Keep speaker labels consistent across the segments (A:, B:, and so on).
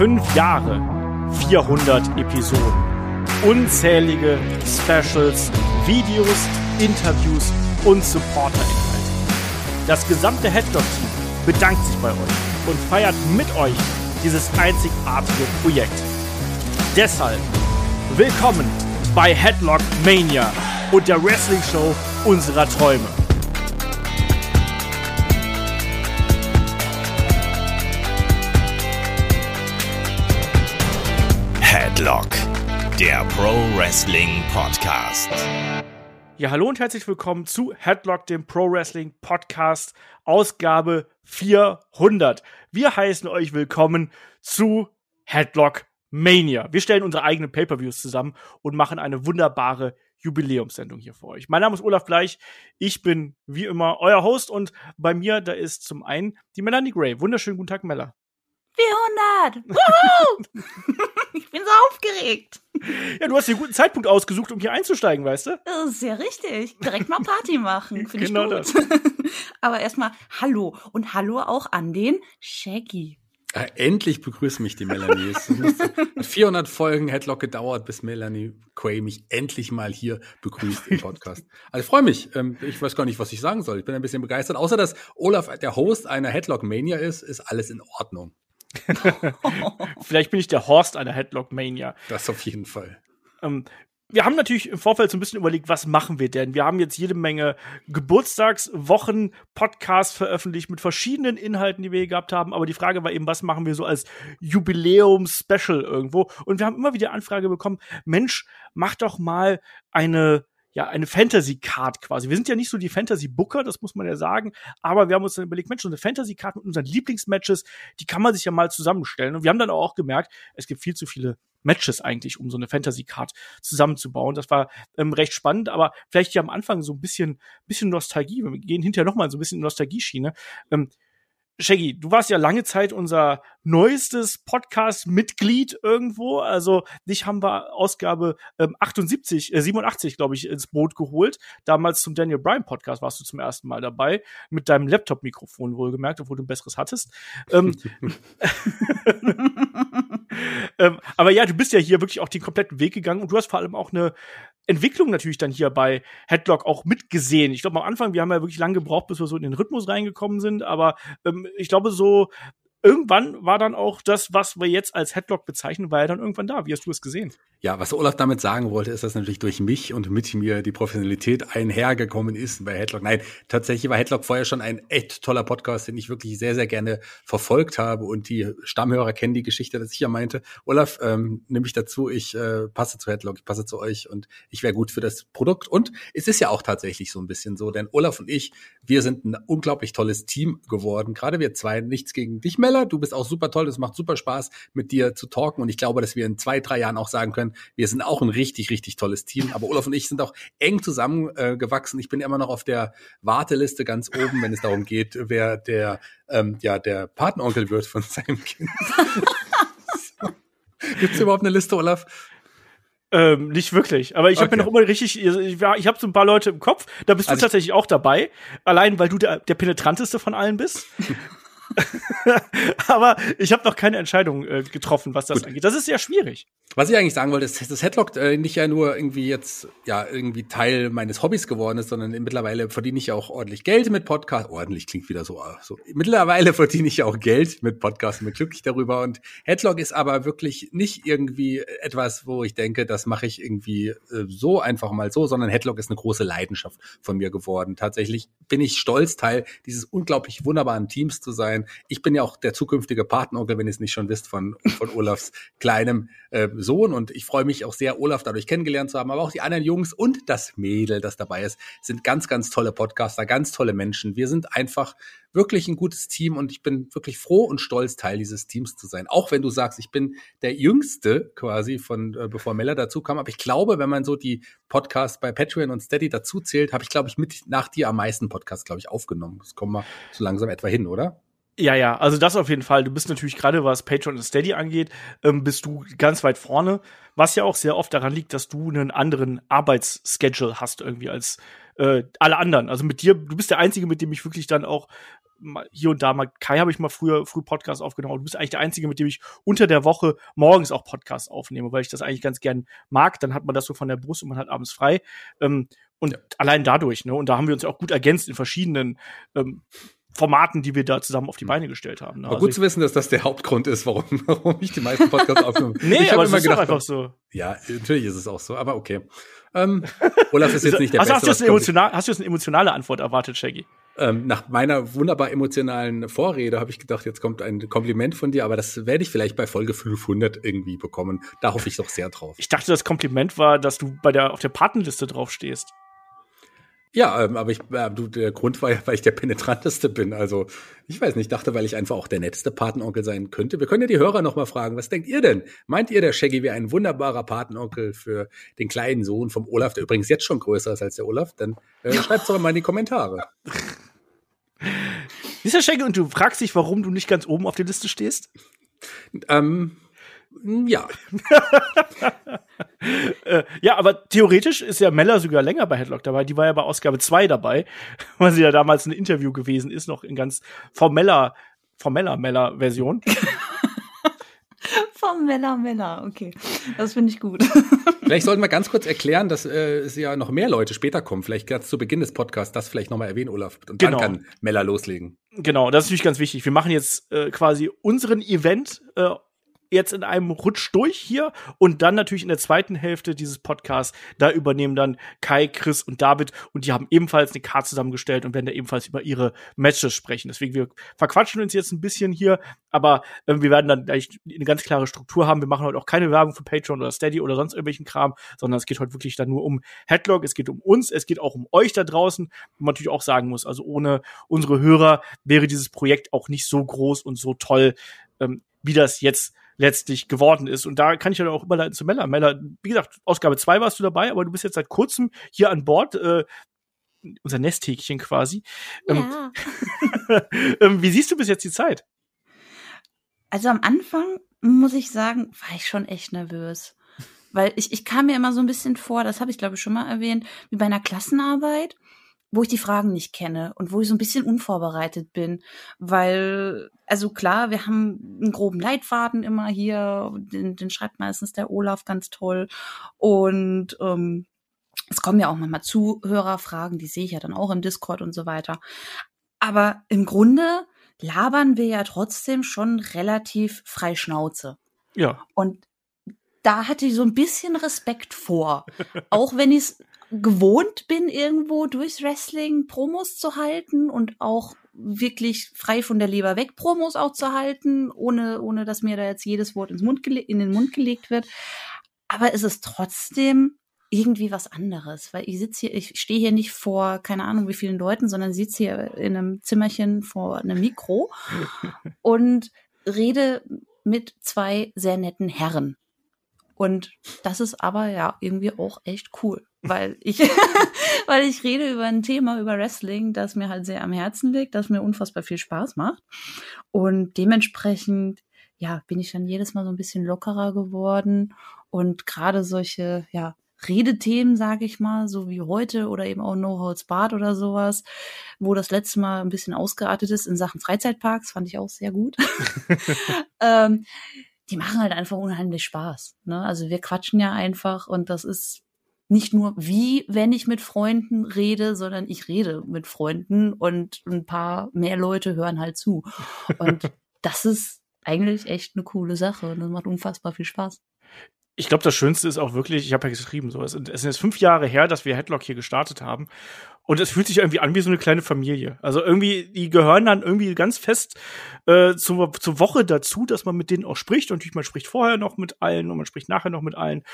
A: Fünf Jahre, 400 Episoden, unzählige Specials, Videos, Interviews und Supporter-Inhalte. Das gesamte Headlock-Team bedankt sich bei euch und feiert mit euch dieses einzigartige Projekt. Deshalb willkommen bei Headlock Mania und der Wrestling Show unserer Träume.
B: Headlock, der Pro Wrestling Podcast.
A: Ja, hallo und herzlich willkommen zu Headlock, dem Pro Wrestling Podcast, Ausgabe 400. Wir heißen euch willkommen zu Headlock Mania. Wir stellen unsere eigenen Pay-per-Views zusammen und machen eine wunderbare Jubiläumssendung hier für euch. Mein Name ist Olaf Bleich. Ich bin wie immer euer Host und bei mir da ist zum einen die Melanie Gray. Wunderschönen guten Tag, Mella.
C: 400! Wuhu! ich bin so aufgeregt.
A: Ja, du hast dir einen guten Zeitpunkt ausgesucht, um hier einzusteigen, weißt du?
C: Das ist ja richtig. Direkt mal Party machen. Finde
A: Genau
C: ich gut. Aber erstmal Hallo und Hallo auch an den Shaggy.
D: Äh, endlich begrüßt mich die Melanie. Es musste 400 Folgen Headlock gedauert, bis Melanie Quay mich endlich mal hier begrüßt im Podcast. Also ich freue mich. Ähm, Ich weiß gar nicht, was ich sagen soll. Ich bin ein bisschen begeistert. Außer dass Olaf der Host einer Headlock Mania ist, ist alles in Ordnung.
A: Vielleicht bin ich der Horst einer Headlock Mania.
D: Das auf jeden Fall.
A: Ähm, wir haben natürlich im Vorfeld so ein bisschen überlegt, was machen wir denn? Wir haben jetzt jede Menge Geburtstagswochen, Podcasts veröffentlicht mit verschiedenen Inhalten, die wir hier gehabt haben. Aber die Frage war eben, was machen wir so als Jubiläum-Special irgendwo? Und wir haben immer wieder Anfrage bekommen, Mensch, mach doch mal eine ja, eine Fantasy-Card quasi. Wir sind ja nicht so die Fantasy-Booker, das muss man ja sagen, aber wir haben uns dann überlegt, Mensch, so eine Fantasy-Card mit unseren Lieblingsmatches, die kann man sich ja mal zusammenstellen. Und wir haben dann auch gemerkt, es gibt viel zu viele Matches eigentlich, um so eine Fantasy-Card zusammenzubauen. Das war ähm, recht spannend, aber vielleicht hier am Anfang so ein bisschen, bisschen Nostalgie. Wir gehen hinterher noch mal so ein bisschen in Nostalgie-Schiene. Ähm, Shaggy, du warst ja lange Zeit unser neuestes Podcast-Mitglied irgendwo. Also dich haben wir Ausgabe ähm, 78, äh, 87, glaube ich, ins Boot geholt. Damals zum Daniel Bryan Podcast warst du zum ersten Mal dabei. Mit deinem Laptop-Mikrofon wohlgemerkt, obwohl du ein besseres hattest. Ähm, ähm, aber ja, du bist ja hier wirklich auch den kompletten Weg gegangen und du hast vor allem auch eine Entwicklung natürlich dann hier bei Headlock auch mitgesehen. Ich glaube, am Anfang, wir haben ja wirklich lange gebraucht, bis wir so in den Rhythmus reingekommen sind, aber ähm, ich glaube, so irgendwann war dann auch das, was wir jetzt als Headlock bezeichnen, war ja dann irgendwann da. Wie hast du es gesehen?
D: Ja, was Olaf damit sagen wollte, ist, dass natürlich durch mich und mit mir die Professionalität einhergekommen ist bei Headlock. Nein, tatsächlich war Headlock vorher schon ein echt toller Podcast, den ich wirklich sehr, sehr gerne verfolgt habe. Und die Stammhörer kennen die Geschichte, dass ich ja meinte, Olaf, ähm, nimm mich dazu, ich äh, passe zu Headlock, ich passe zu euch und ich wäre gut für das Produkt. Und es ist ja auch tatsächlich so ein bisschen so, denn Olaf und ich, wir sind ein unglaublich tolles Team geworden. Gerade wir zwei, nichts gegen dich, Meller. Du bist auch super toll, es macht super Spaß, mit dir zu talken. Und ich glaube, dass wir in zwei, drei Jahren auch sagen können, wir sind auch ein richtig, richtig tolles Team. Aber Olaf und ich sind auch eng zusammengewachsen. Äh, ich bin immer noch auf der Warteliste ganz oben, wenn es darum geht, wer der, ähm, ja, der Patenonkel wird von seinem Kind. Gibt es überhaupt eine Liste, Olaf?
A: Ähm, nicht wirklich. Aber ich habe
D: Okay.
A: mir noch immer richtig, ich, ich habe so ein paar Leute im Kopf, da bist du
D: Also ich-
A: tatsächlich auch dabei. Allein, weil du der, der penetranteste von allen bist. Aber ich habe noch keine Entscheidung äh, getroffen, was das
D: Gut.
A: angeht. Das ist sehr schwierig.
D: Was ich eigentlich sagen wollte, ist, dass Headlock äh, nicht ja nur irgendwie jetzt ja irgendwie Teil meines Hobbys geworden ist, sondern mittlerweile verdiene ich ja auch ordentlich Geld mit Podcast. Ordentlich klingt wieder so, äh, so. Mittlerweile verdiene ich ja auch Geld mit Podcasts und bin glücklich darüber. Und Headlock ist aber wirklich nicht irgendwie etwas, wo ich denke, das mache ich irgendwie äh, so einfach mal so, sondern Headlock ist eine große Leidenschaft von mir geworden. Tatsächlich bin ich stolz, Teil dieses unglaublich wunderbaren Teams zu sein. Ich bin ja auch der zukünftige Patenonkel, wenn ihr es nicht schon wisst, von, von Olafs kleinem äh, Sohn. Und ich freue mich auch sehr, Olaf dadurch kennengelernt zu haben. Aber auch die anderen Jungs und das Mädel, das dabei ist, sind ganz, ganz tolle Podcaster, ganz tolle Menschen. Wir sind einfach wirklich ein gutes Team und ich bin wirklich froh und stolz, Teil dieses Teams zu sein. Auch wenn du sagst, ich bin der Jüngste quasi von, äh, bevor Mella dazu kam. Aber ich glaube, wenn man so die Podcasts bei Patreon und Steady dazu zählt, habe ich, glaube ich, mit nach dir am meisten Podcasts, glaube ich, aufgenommen. Das kommen wir so langsam etwa hin, oder?
A: Ja, ja, also das auf jeden Fall. Du bist natürlich gerade, was Patreon und Steady angeht, ähm, bist du ganz weit vorne, was ja auch sehr oft daran liegt, dass du einen anderen Arbeitsschedule hast irgendwie als äh, alle anderen. Also mit dir, du bist der Einzige, mit dem ich wirklich dann auch hier und da mal, Kai habe ich mal früher früh Podcast aufgenommen. Du bist eigentlich der Einzige, mit dem ich unter der Woche morgens auch Podcasts aufnehme, weil ich das eigentlich ganz gern mag. Dann hat man das so von der Brust und man hat abends frei. Ähm, und ja. allein dadurch, ne? Und da haben wir uns ja auch gut ergänzt in verschiedenen ähm, Formaten, die wir da zusammen auf die hm. Beine gestellt haben.
D: Ne? Aber also gut zu wissen, dass das der Hauptgrund ist, warum, warum ich die meisten Podcasts aufnehme.
A: nee,
D: ich
A: aber es ist gedacht, einfach so.
D: Ja, natürlich ist es auch so, aber okay. Ähm, Olaf ist jetzt nicht der
A: also,
D: Beste.
A: Hast du, emotional, hast du jetzt eine emotionale Antwort erwartet, Shaggy?
D: Ähm, nach meiner wunderbar emotionalen Vorrede habe ich gedacht, jetzt kommt ein Kompliment von dir, aber das werde ich vielleicht bei Folge 500 irgendwie bekommen. Da hoffe ich doch sehr drauf.
A: Ich dachte, das Kompliment war, dass du bei der auf der Patenliste drauf stehst.
D: Ja, ähm, aber ich, äh, du, der Grund war ja, weil ich der penetranteste bin. Also ich weiß nicht, dachte, weil ich einfach auch der netteste Patenonkel sein könnte. Wir können ja die Hörer noch mal fragen, was denkt ihr denn? Meint ihr, der Shaggy wäre ein wunderbarer Patenonkel für den kleinen Sohn vom Olaf, der übrigens jetzt schon größer ist als der Olaf? Dann äh, schreibt doch mal in die Kommentare.
A: Dieser Shaggy, und du fragst dich, warum du nicht ganz oben auf der Liste stehst?
D: Ähm, ja.
A: äh, ja, aber theoretisch ist ja Mella sogar länger bei Headlock dabei. Die war ja bei Ausgabe 2 dabei, weil sie ja damals ein Interview gewesen ist, noch in ganz formeller, formeller Mella-Version.
C: Formeller Mella, okay. Das finde ich gut.
D: Vielleicht sollten wir ganz kurz erklären, dass äh, es ja noch mehr Leute später kommen. Vielleicht ganz zu Beginn des Podcasts das vielleicht nochmal erwähnen, Olaf. Und genau. dann kann Mella loslegen.
A: Genau, das ist natürlich ganz wichtig. Wir machen jetzt äh, quasi unseren Event äh, jetzt in einem Rutsch durch hier und dann natürlich in der zweiten Hälfte dieses Podcasts, da übernehmen dann Kai, Chris und David und die haben ebenfalls eine Karte zusammengestellt und werden da ebenfalls über ihre Matches sprechen. Deswegen, wir verquatschen uns jetzt ein bisschen hier, aber äh, wir werden dann gleich eine ganz klare Struktur haben. Wir machen heute auch keine Werbung für Patreon oder Steady oder sonst irgendwelchen Kram, sondern es geht heute wirklich dann nur um Headlock, es geht um uns, es geht auch um euch da draußen, wo man natürlich auch sagen muss, also ohne unsere Hörer wäre dieses Projekt auch nicht so groß und so toll, ähm, wie das jetzt letztlich geworden ist. Und da kann ich ja auch überleiten zu Mella. Mella, wie gesagt, Ausgabe 2 warst du dabei, aber du bist jetzt seit kurzem hier an Bord. Äh, unser Nesthäkchen quasi. Ähm, ja. Ähm, wie siehst du bis jetzt die Zeit?
C: Also am Anfang, muss ich sagen, war ich schon echt nervös. Weil ich, ich kam mir immer so ein bisschen vor, das habe ich glaube ich schon mal erwähnt, wie bei einer Klassenarbeit wo ich die Fragen nicht kenne und wo ich so ein bisschen unvorbereitet bin, weil also klar, wir haben einen groben Leitfaden immer hier, den, den schreibt meistens der Olaf ganz toll und ähm, es kommen ja auch manchmal Zuhörerfragen, die sehe ich ja dann auch im Discord und so weiter. Aber im Grunde labern wir ja trotzdem schon relativ frei Schnauze.
A: Ja.
C: Und da hatte ich so ein bisschen Respekt vor. auch wenn ich es gewohnt bin, irgendwo durchs Wrestling Promos zu halten und auch wirklich frei von der Leber weg Promos auch zu halten, ohne, ohne dass mir da jetzt jedes Wort ins Mund in den Mund gelegt wird. Aber es ist trotzdem irgendwie was anderes, weil ich sitze hier, ich stehe hier nicht vor keine Ahnung wie vielen Leuten, sondern sitze hier in einem Zimmerchen vor einem Mikro und rede mit zwei sehr netten Herren. Und das ist aber ja irgendwie auch echt cool, weil ich, weil ich rede über ein Thema, über Wrestling, das mir halt sehr am Herzen liegt, das mir unfassbar viel Spaß macht. Und dementsprechend, ja, bin ich dann jedes Mal so ein bisschen lockerer geworden und gerade solche, ja, Redethemen, sage ich mal, so wie heute oder eben auch No Holds Barred oder sowas, wo das letzte Mal ein bisschen ausgeartet ist in Sachen Freizeitparks, fand ich auch sehr gut. ähm, die machen halt einfach unheimlich Spaß. Ne? Also wir quatschen ja einfach und das ist nicht nur wie, wenn ich mit Freunden rede, sondern ich rede mit Freunden und ein paar mehr Leute hören halt zu. Und das ist eigentlich echt eine coole Sache und das macht unfassbar viel Spaß
A: ich glaube, das Schönste ist auch wirklich, ich habe ja geschrieben, so, es, sind jetzt fünf Jahre her, dass wir Headlock hier gestartet haben. Und es fühlt sich irgendwie an wie so eine kleine Familie. Also irgendwie, die gehören dann irgendwie ganz fest äh, zur, zur Woche dazu, dass man mit denen auch spricht. Und natürlich, man spricht vorher noch mit allen und man spricht nachher noch mit allen.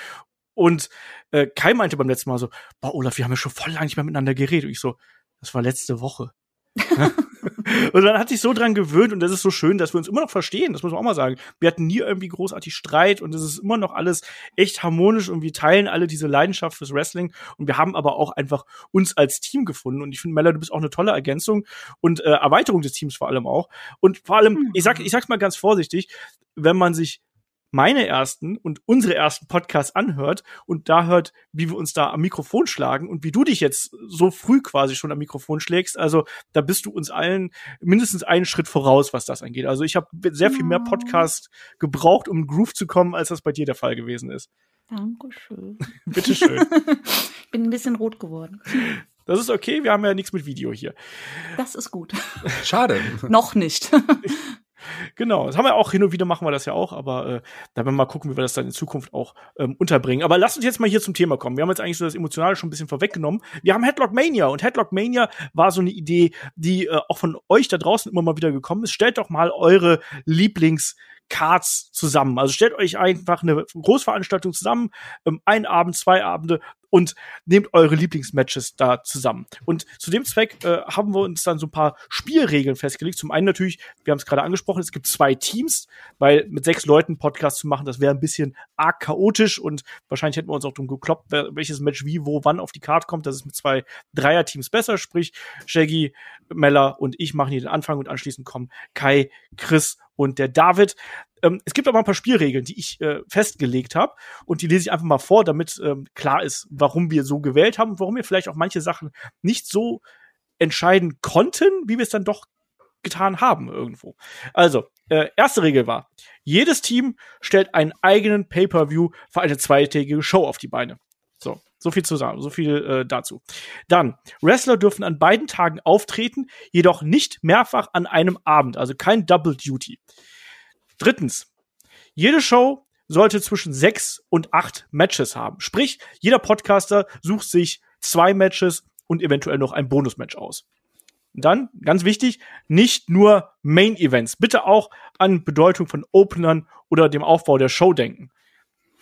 A: Und äh, Kai meinte beim letzten Mal so, boah, Olaf, wir haben ja schon voll lange nicht mehr miteinander geredet. Und ich so, das war letzte Woche. und man hat sich so dran gewöhnt und das ist so schön, dass wir uns immer noch verstehen. Das muss man auch mal sagen. Wir hatten nie irgendwie großartig Streit und es ist immer noch alles echt harmonisch und wir teilen alle diese Leidenschaft fürs Wrestling und wir haben aber auch einfach uns als Team gefunden und ich finde, Mella, du bist auch eine tolle Ergänzung und äh, Erweiterung des Teams vor allem auch. Und vor allem, ich sag, ich sag's mal ganz vorsichtig, wenn man sich meine ersten und unsere ersten Podcasts anhört und da hört, wie wir uns da am Mikrofon schlagen und wie du dich jetzt so früh quasi schon am Mikrofon schlägst, also da bist du uns allen mindestens einen Schritt voraus, was das angeht. Also ich habe sehr viel mehr Podcast gebraucht, um in Groove zu kommen, als das bei dir der Fall gewesen ist.
C: Dankeschön.
A: Bitteschön.
C: ich bin ein bisschen rot geworden.
A: Das ist okay, wir haben ja nichts mit Video hier.
C: Das ist gut.
D: Schade.
C: Noch nicht.
A: Genau, das haben wir auch hin und wieder machen wir das ja auch, aber äh, da werden wir mal gucken, wie wir das dann in Zukunft auch ähm, unterbringen. Aber lass uns jetzt mal hier zum Thema kommen. Wir haben jetzt eigentlich so das Emotionale schon ein bisschen vorweggenommen. Wir haben Headlock Mania und Headlock Mania war so eine Idee, die äh, auch von euch da draußen immer mal wieder gekommen ist. Stellt doch mal eure Lieblings- Cards zusammen. Also stellt euch einfach eine Großveranstaltung zusammen, ähm, ein Abend, zwei Abende und nehmt eure Lieblingsmatches da zusammen. Und zu dem Zweck äh, haben wir uns dann so ein paar Spielregeln festgelegt. Zum einen natürlich, wir haben es gerade angesprochen, es gibt zwei Teams, weil mit sechs Leuten Podcast zu machen, das wäre ein bisschen arg chaotisch und wahrscheinlich hätten wir uns auch drum gekloppt, welches Match wie, wo, wann auf die Karte kommt. Das ist mit zwei Dreier-Teams besser, sprich Shaggy, Meller und ich machen hier den Anfang und anschließend kommen Kai, Chris und der David. Ähm, es gibt aber ein paar Spielregeln, die ich äh, festgelegt habe und die lese ich einfach mal vor, damit ähm, klar ist, warum wir so gewählt haben und warum wir vielleicht auch manche Sachen nicht so entscheiden konnten, wie wir es dann doch getan haben irgendwo. Also, äh, erste Regel war, jedes Team stellt einen eigenen Pay-per-View für eine zweitägige Show auf die Beine. So, viel zu sagen, so viel äh, dazu. Dann, Wrestler dürfen an beiden Tagen auftreten, jedoch nicht mehrfach an einem Abend, also kein Double Duty. Drittens, jede Show sollte zwischen sechs und acht Matches haben. Sprich, jeder Podcaster sucht sich zwei Matches und eventuell noch ein Bonusmatch aus. Dann, ganz wichtig, nicht nur Main Events. Bitte auch an Bedeutung von Openern oder dem Aufbau der Show denken.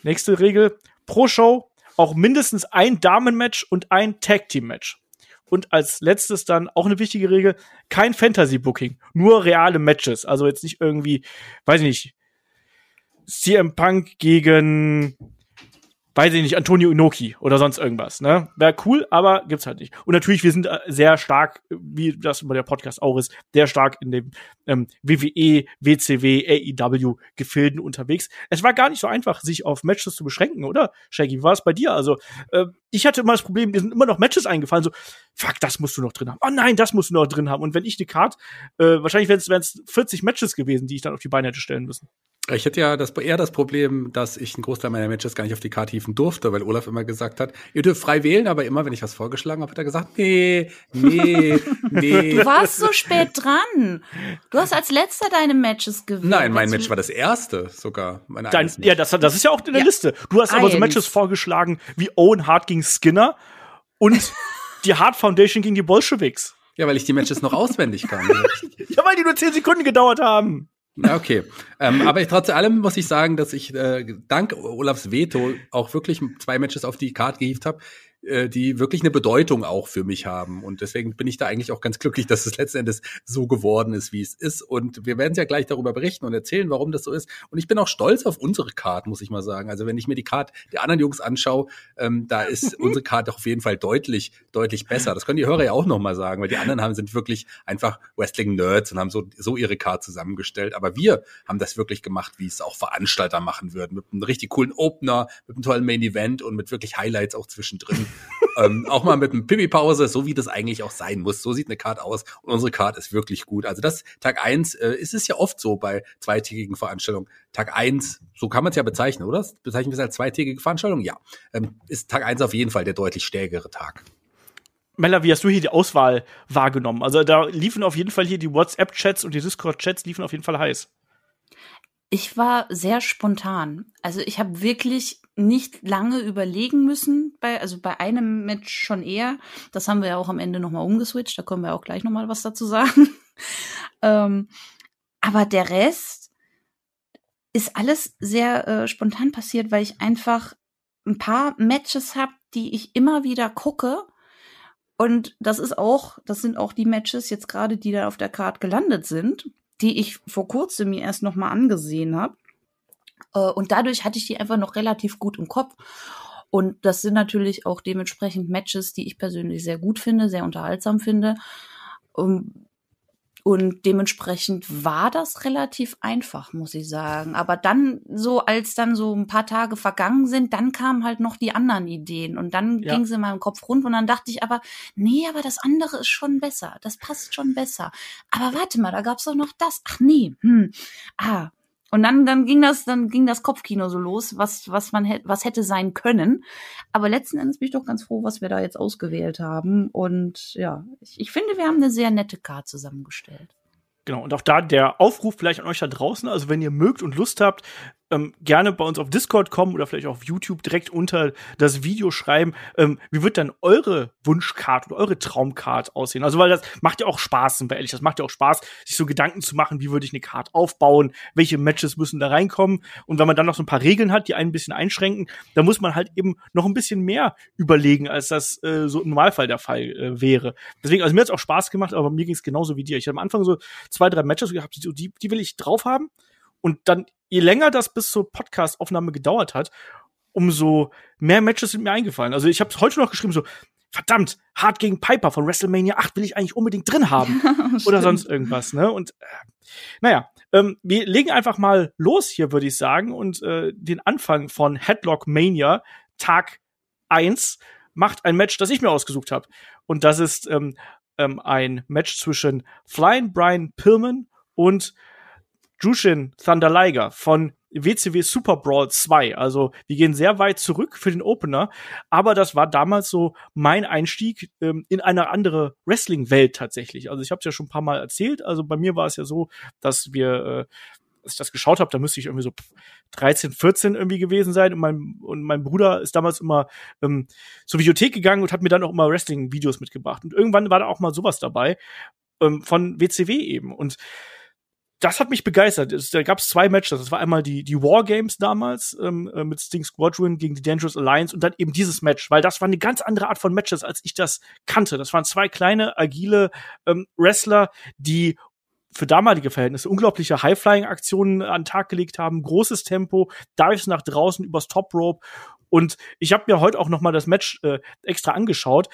A: Nächste Regel. Pro Show auch mindestens ein Damenmatch und ein Tag Team Match. Und als letztes dann auch eine wichtige Regel, kein Fantasy Booking, nur reale Matches. Also jetzt nicht irgendwie, weiß ich nicht, CM Punk gegen weiß ich nicht, Antonio Inoki oder sonst irgendwas, ne? Wäre cool, aber gibt's halt nicht. Und natürlich, wir sind äh, sehr stark, wie das über der Podcast auch ist, sehr stark in dem ähm, WWE, WCW, AEW Gefilden unterwegs. Es war gar nicht so einfach, sich auf Matches zu beschränken, oder? Shaggy, wie war es bei dir? Also, äh, ich hatte immer das Problem, mir sind immer noch Matches eingefallen, so, fuck, das musst du noch drin haben. Oh nein, das musst du noch drin haben. Und wenn ich eine Card, äh, wahrscheinlich wären es 40 Matches gewesen, die ich dann auf die Beine hätte stellen müssen.
D: Ich hätte ja das, eher das Problem, dass ich einen Großteil meiner Matches gar nicht auf die Karte hieven durfte, weil Olaf immer gesagt hat, ihr dürft frei wählen, aber immer, wenn ich was vorgeschlagen habe, hat er gesagt, nee, nee, nee.
C: Du warst so spät dran. Du hast als letzter deine Matches gewählt.
D: Nein, mein Match war das erste sogar. Mein
A: Dein, ja, das, das ist ja auch in der ja. Liste. Du hast aber so Matches vorgeschlagen wie Owen Hart gegen Skinner und die Hart Foundation gegen die Bolschewiks.
D: Ja, weil ich die Matches noch auswendig kann.
A: ja, weil die nur zehn Sekunden gedauert haben.
D: Okay. ähm, aber ich, trotz allem muss ich sagen, dass ich äh, dank Olafs Veto auch wirklich zwei Matches auf die Karte gehievt habe, äh, die wirklich eine Bedeutung auch für mich haben. Und deswegen bin ich da eigentlich auch ganz glücklich, dass es letzten Endes so geworden ist, wie es ist. Und wir werden ja gleich darüber berichten und erzählen, warum das so ist. Und ich bin auch stolz auf unsere Card, muss ich mal sagen. Also wenn ich mir die Card der anderen Jungs anschaue, ähm, da ist unsere Card auf jeden Fall deutlich, deutlich besser. Das können die Hörer ja auch noch mal sagen, weil die anderen haben sind wirklich einfach Wrestling-Nerds und haben so, so ihre Card zusammengestellt. Aber wir haben das wirklich gemacht, wie es auch Veranstalter machen würden. Mit einem richtig coolen Opener, mit einem tollen Main-Event und mit wirklich Highlights auch zwischendrin ähm, auch mal mit einem Pipi-Pause, so wie das eigentlich auch sein muss. So sieht eine Card aus und unsere Card ist wirklich gut. Also das Tag eins äh, ist es ja oft so bei zweitägigen Veranstaltungen. Tag eins, so kann man es ja bezeichnen, oder? Bezeichnen wir es als zweitägige Veranstaltung? Ja. Ähm, ist Tag eins auf jeden Fall der deutlich stärkere Tag.
A: Mella, wie hast du hier die Auswahl wahrgenommen? Also da liefen auf jeden Fall hier die WhatsApp-Chats und die Discord-Chats liefen auf jeden Fall heiß.
C: Ich war sehr spontan. Also ich habe wirklich nicht lange überlegen müssen, bei, also bei einem Match schon eher. Das haben wir ja auch am Ende nochmal umgeswitcht, da können wir auch gleich nochmal was dazu sagen. ähm, aber der Rest ist alles sehr äh, spontan passiert, weil ich einfach ein paar Matches habe, die ich immer wieder gucke. Und das ist auch, das sind auch die Matches jetzt gerade, die da auf der Card gelandet sind, die ich vor kurzem mir erst nochmal angesehen habe. Äh, und dadurch hatte ich die einfach noch relativ gut im Kopf. Und das sind natürlich auch dementsprechend Matches, die ich persönlich sehr gut finde, sehr unterhaltsam finde. Ähm, Und dementsprechend war das relativ einfach, muss ich sagen. Aber dann, so als dann so ein paar Tage vergangen sind, dann kamen halt noch die anderen Ideen. Und dann
A: Ja.
C: ging sie in meinem Kopf rund und dann dachte ich aber, nee, aber das andere ist schon besser. Das passt schon besser. Aber warte mal, da gab's doch noch das. Ach nee, hm. Ah. Und dann, dann ging das, dann ging das Kopfkino so los, was, was man hätte, was hätte sein können. Aber letzten Endes bin ich doch ganz froh, was wir da jetzt ausgewählt haben. Und ja, ich, ich finde, wir haben eine sehr nette Card zusammengestellt.
A: Genau, und auch da der Aufruf vielleicht an euch da draußen, also wenn ihr mögt und Lust habt, ähm, gerne bei uns auf Discord kommen oder vielleicht auf YouTube direkt unter das Video schreiben, ähm, wie wird dann eure Wunschcard oder eure Traumcard aussehen? Also, weil das macht ja auch Spaß, sind wir ehrlich, das macht ja auch Spaß, sich so Gedanken zu machen, wie würde ich eine Card aufbauen, welche Matches müssen da reinkommen und wenn man dann noch so ein paar Regeln hat, die einen ein bisschen einschränken, dann muss man halt eben noch ein bisschen mehr überlegen, als das äh, so im Normalfall der Fall äh, wäre. Deswegen, also mir hat's auch Spaß gemacht, aber mir ging's genauso wie dir. Ich habe am Anfang so zwei, drei Matches gehabt, die, die will ich drauf haben. Und dann, je länger das bis zur Podcast-Aufnahme gedauert hat, umso mehr Matches sind mir eingefallen. Also ich habe heute noch geschrieben, so, verdammt, Hart gegen Piper von WrestleMania 8 will ich eigentlich unbedingt drin haben. oder sonst irgendwas, ne? Und äh, naja, ähm, wir legen einfach mal los hier, würde ich sagen, und äh, den Anfang von Headlock Mania, Tag 1, macht ein Match, das ich mir ausgesucht habe. Und das ist ähm, ähm, ein Match zwischen Flying Brian Pillman und Jushin Thunder Liger von WCW Super Brawl 2. Also wir gehen sehr weit zurück für den Opener, aber das war damals so mein Einstieg ähm, in eine andere Wrestling-Welt tatsächlich. Also ich habe es ja schon ein paar Mal erzählt. Also bei mir war es ja so, dass wir äh, als ich das geschaut habe, da müsste ich irgendwie so 13, 14 irgendwie gewesen sein. Und mein, und mein Bruder ist damals immer ähm, zur Videothek gegangen und hat mir dann auch immer Wrestling-Videos mitgebracht. Und irgendwann war da auch mal sowas dabei ähm, von WCW eben. Und das hat mich begeistert. Es, da gab es zwei Matches. Das war einmal die, die War Games damals ähm, äh, mit Sting Squadron gegen die Dangerous Alliance und dann eben dieses Match, weil das war eine ganz andere Art von Matches, als ich das kannte. Das waren zwei kleine, agile ähm, Wrestler, die für damalige Verhältnisse unglaubliche High-Flying-Aktionen an Tag gelegt haben, großes Tempo, Dives nach draußen übers Top Rope. Und ich habe mir heute auch noch mal das Match äh, extra angeschaut.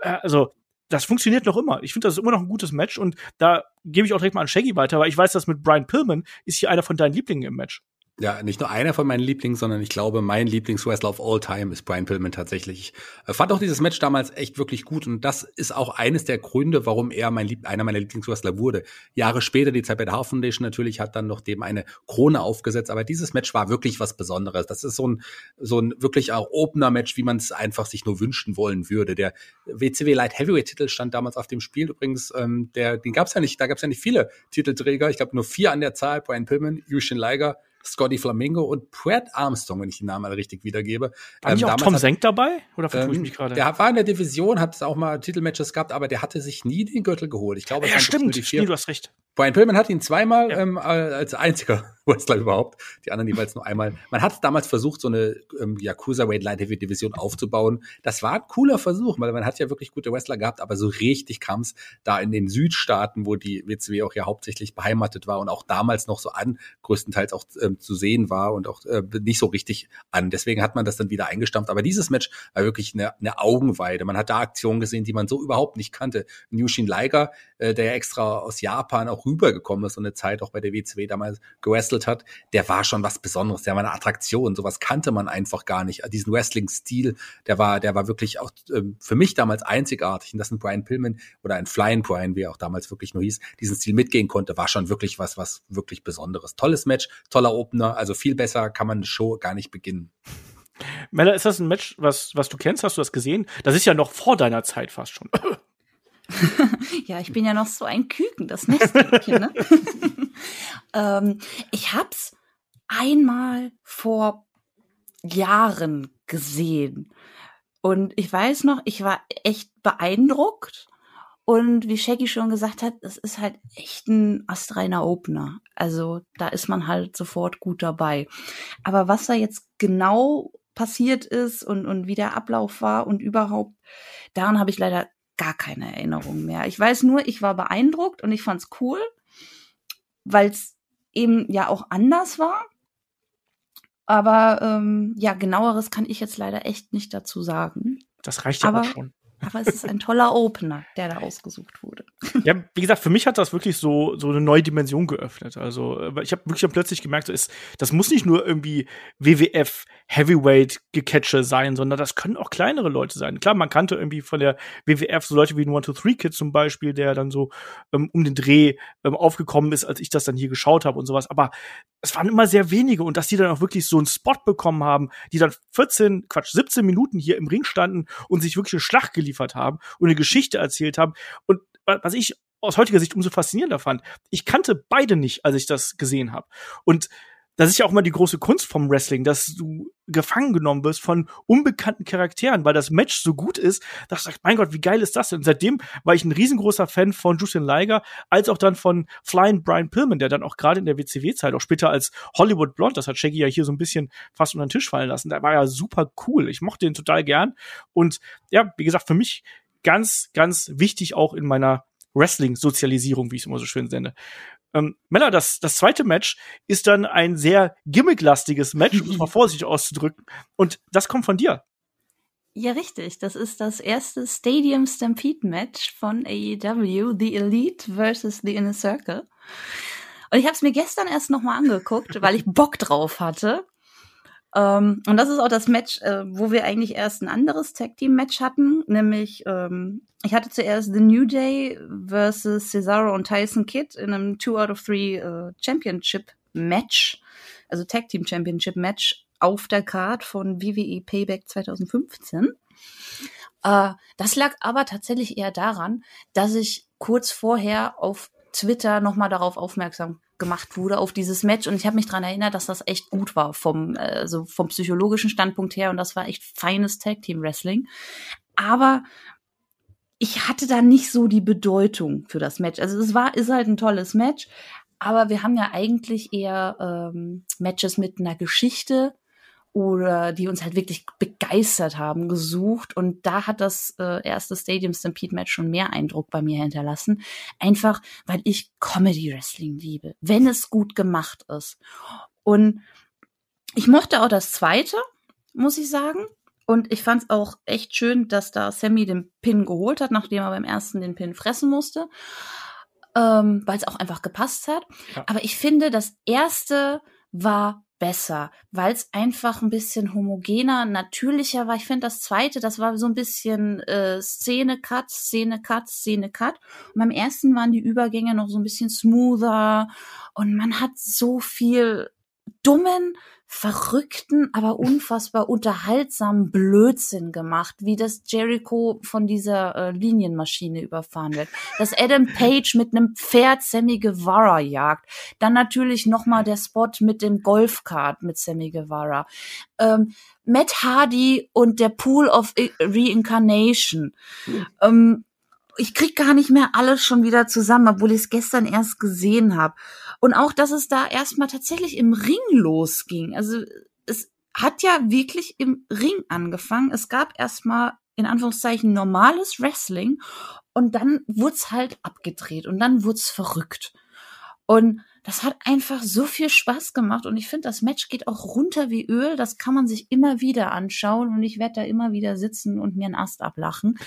A: Äh, also das funktioniert noch immer. Ich finde, das ist immer noch ein gutes Match und da gebe ich auch direkt mal an Shaggy weiter, weil ich weiß, dass mit Brian Pillman ist hier einer von deinen Lieblingen im Match.
D: Ja, nicht nur einer von meinen Lieblingen, sondern ich glaube, mein Lieblingswrestler of all time ist Brian Pillman tatsächlich. Ich fand auch dieses Match damals echt wirklich gut und das ist auch eines der Gründe, warum er mein Lieb einer meiner Lieblingswrestler wurde. Jahre später, die Zeit bei der Heart Foundation natürlich, hat dann noch dem eine Krone aufgesetzt, aber dieses Match war wirklich was Besonderes. Das ist so ein, so ein wirklich auch Opener-Match, wie man es einfach sich nur wünschen wollen würde. Der WCW Light Heavyweight-Titel stand damals auf dem Spiel übrigens, ähm, der, den gab's ja nicht, da gab's ja nicht viele Titelträger, ich glaube nur vier an der Zahl, Brian Pillman, Yushin Liger, Scotty Flamingo und Brad Armstrong, wenn ich den Namen alle richtig wiedergebe.
A: War nicht auch Tom
D: hat-
A: Senk dabei? Oder vertue ich
D: ähm,
A: mich gerade?
D: Der war in der Division, hat auch mal Titelmatches gehabt, aber der hatte sich nie den Gürtel geholt. Ich glaube,
A: ja, stimmt.
D: die vier.
A: Nee, du hast recht.
D: Brian Pillman hat ihn zweimal
A: Ja.
D: ähm, als einziger Wrestler überhaupt, die anderen jeweils nur einmal. Man hat damals versucht, so eine ähm, ja, Cruiserweight Light Heavy Division aufzubauen. Das war ein cooler Versuch, weil man hat ja wirklich gute Wrestler gehabt, aber so richtig kam es da in den Südstaaten, wo die WCW auch ja hauptsächlich beheimatet war und auch damals noch so an, größtenteils auch ähm, zu sehen war und auch äh, nicht so richtig an. Deswegen hat man das dann wieder eingestampft. Aber dieses Match war wirklich eine, eine Augenweide. Man hat da Aktionen gesehen, die man so überhaupt nicht kannte. Nushin Liger, äh, der ja extra aus Japan auch rübergekommen ist und eine Zeit auch bei der WCW damals gewrestelt hat, der war schon was Besonderes, der war eine Attraktion, sowas kannte man einfach gar nicht. Diesen Wrestling-Stil, der war, der war wirklich auch ähm, für mich damals einzigartig. Und dass ein Brian Pillman oder ein Flying Brian, wie er auch damals wirklich nur hieß, diesen Stil mitgehen konnte, war schon wirklich was, was wirklich Besonderes. Tolles Match, toller Opener, also viel besser kann man eine Show gar nicht beginnen.
A: Mella, ist das ein Match, was, was du kennst? Hast du das gesehen? Das ist ja noch vor deiner Zeit fast schon.
C: Ja, ich bin ja noch so ein Küken, das Nesthäkchen, ne? ähm, ich hab's einmal vor Jahren gesehen. Und ich weiß noch, ich war echt beeindruckt. Und wie Shaggy schon gesagt hat, es ist halt echt ein astreiner Opener. Also da ist man halt sofort gut dabei. Aber was da jetzt genau passiert ist und, und wie der Ablauf war und überhaupt, daran habe ich leider gar keine Erinnerung mehr. Ich weiß nur, ich war beeindruckt und ich fand's cool, weil es eben ja auch anders war. Aber ähm, ja, genaueres kann ich jetzt leider echt nicht dazu sagen.
A: Das reicht ja
C: Aber-
A: auch schon.
C: Aber es ist ein toller Opener, der da ausgesucht wurde.
A: Ja, wie gesagt, für mich hat das wirklich so, so eine neue Dimension geöffnet. Also, äh, ich habe wirklich dann plötzlich gemerkt, so ist, das muss nicht nur irgendwie WWF Heavyweight Gecatche sein, sondern das können auch kleinere Leute sein. Klar, man kannte irgendwie von der WWF so Leute wie ein One-Two-Three-Kid zum Beispiel, der dann so ähm, um den Dreh ähm, aufgekommen ist, als ich das dann hier geschaut habe und sowas. Aber es waren immer sehr wenige und dass die dann auch wirklich so einen Spot bekommen haben, die dann 14, Quatsch, 17 Minuten hier im Ring standen und sich wirklich eine Schlacht geliefert haben und eine Geschichte erzählt haben. Und was ich aus heutiger Sicht umso faszinierender fand, ich kannte beide nicht, als ich das gesehen habe. Und das ist ja auch mal die große Kunst vom Wrestling, dass du gefangen genommen wirst von unbekannten Charakteren, weil das Match so gut ist, dass du sagst, mein Gott, wie geil ist das denn? Und seitdem war ich ein riesengroßer Fan von Justin Liger, als auch dann von Flying Brian Pillman, der dann auch gerade in der WCW-Zeit, auch später als Hollywood Blonde, das hat Shaggy ja hier so ein bisschen fast unter den Tisch fallen lassen, der war ja super cool. Ich mochte den total gern. Und ja, wie gesagt, für mich ganz, ganz wichtig auch in meiner Wrestling-Sozialisierung, wie ich es immer so schön sende. Ähm, Mella, das, das zweite Match ist dann ein sehr gimmicklastiges Match, um es mal vorsichtig auszudrücken. Und das kommt von dir.
C: Ja, richtig. Das ist das erste Stadium Stampede Match von AEW, The Elite versus The Inner Circle. Und ich habe es mir gestern erst noch mal angeguckt, weil ich Bock drauf hatte. Ähm, und das ist auch das Match, äh, wo wir eigentlich erst ein anderes Tag Team Match hatten, nämlich ähm, ich hatte zuerst The New Day versus Cesaro und Tyson Kidd in einem Two out of Three äh, Championship Match, also Tag Team Championship Match auf der Card von WWE Payback 2015. Äh, das lag aber tatsächlich eher daran, dass ich kurz vorher auf Twitter nochmal darauf aufmerksam gemacht wurde auf dieses Match und ich habe mich dran erinnert, dass das echt gut war vom äh, so vom psychologischen Standpunkt her und das war echt feines Tag Team Wrestling. Aber ich hatte da nicht so die Bedeutung für das Match. Also es war ist halt ein tolles Match, aber wir haben ja eigentlich eher ähm, Matches mit einer Geschichte oder die uns halt wirklich begeistert haben, gesucht. Und da hat das äh, erste Stadium Stampede Match schon mehr Eindruck bei mir hinterlassen. Einfach, weil ich Comedy Wrestling liebe, wenn es gut gemacht ist. Und ich mochte auch das zweite, muss ich sagen. Und ich fand es auch echt schön, dass da Sammy den Pin geholt hat, nachdem er beim ersten den Pin fressen musste. Ähm, weil es auch einfach gepasst hat. Ja. Aber ich finde, das erste war besser, weil es einfach ein bisschen homogener, natürlicher war. Ich finde das zweite, das war so ein bisschen äh, Szene-Cut, Szene-Cut, Szene-Cut. Und beim ersten waren die Übergänge noch so ein bisschen smoother und man hat so viel dummen, verrückten, aber unfassbar unterhaltsamen Blödsinn gemacht, wie das Jericho von dieser äh, Linienmaschine überfahren wird, dass Adam Page mit einem Pferd Sammy Guevara jagt, dann natürlich nochmal der Spot mit dem Golfkart mit Sammy Guevara, ähm, Matt Hardy und der Pool of Reincarnation, ähm, ich krieg gar nicht mehr alles schon wieder zusammen, obwohl ich es gestern erst gesehen habe. Und auch, dass es da erstmal tatsächlich im Ring losging. Also es hat ja wirklich im Ring angefangen. Es gab erstmal in Anführungszeichen normales Wrestling und dann wurde es halt abgedreht und dann wurde es verrückt. Und das hat einfach so viel Spaß gemacht und ich finde, das Match geht auch runter wie Öl. Das kann man sich immer wieder anschauen und ich werde da immer wieder sitzen und mir einen Ast ablachen.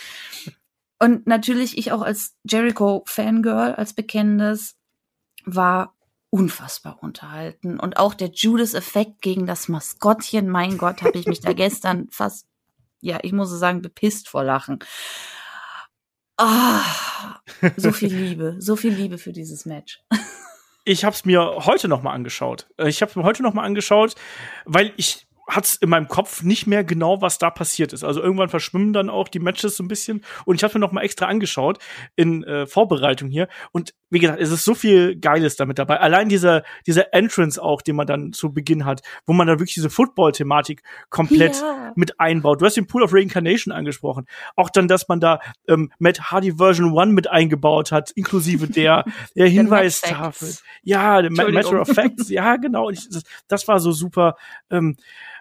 C: Und natürlich ich auch als Jericho-Fangirl, als Bekennendes, war unfassbar unterhalten. Und auch der Judas-Effekt gegen das Maskottchen, mein Gott, habe ich mich da gestern fast, ja, ich muss sagen, bepisst vor Lachen. Ah, so viel Liebe, so viel Liebe für dieses Match.
A: Ich habe es mir heute noch mal angeschaut. Ich habe mir heute noch mal angeschaut, weil ich hat's in meinem Kopf nicht mehr genau, was da passiert ist. Also irgendwann verschwimmen dann auch die Matches so ein bisschen. Und ich habe mir noch mal extra angeschaut in äh, Vorbereitung hier. Und wie gesagt, es ist so viel Geiles damit dabei. Allein dieser dieser Entrance auch, den man dann zu Beginn hat, wo man dann wirklich diese Football-Thematik komplett ja. mit einbaut. Du hast den Pool of Reincarnation angesprochen. Auch dann, dass man da ähm, Matt Hardy Version 1 mit eingebaut hat, inklusive der der Hinweistafel. Ja, der Matter of Facts. Ja, genau. Ich, das, das war so super. Ähm,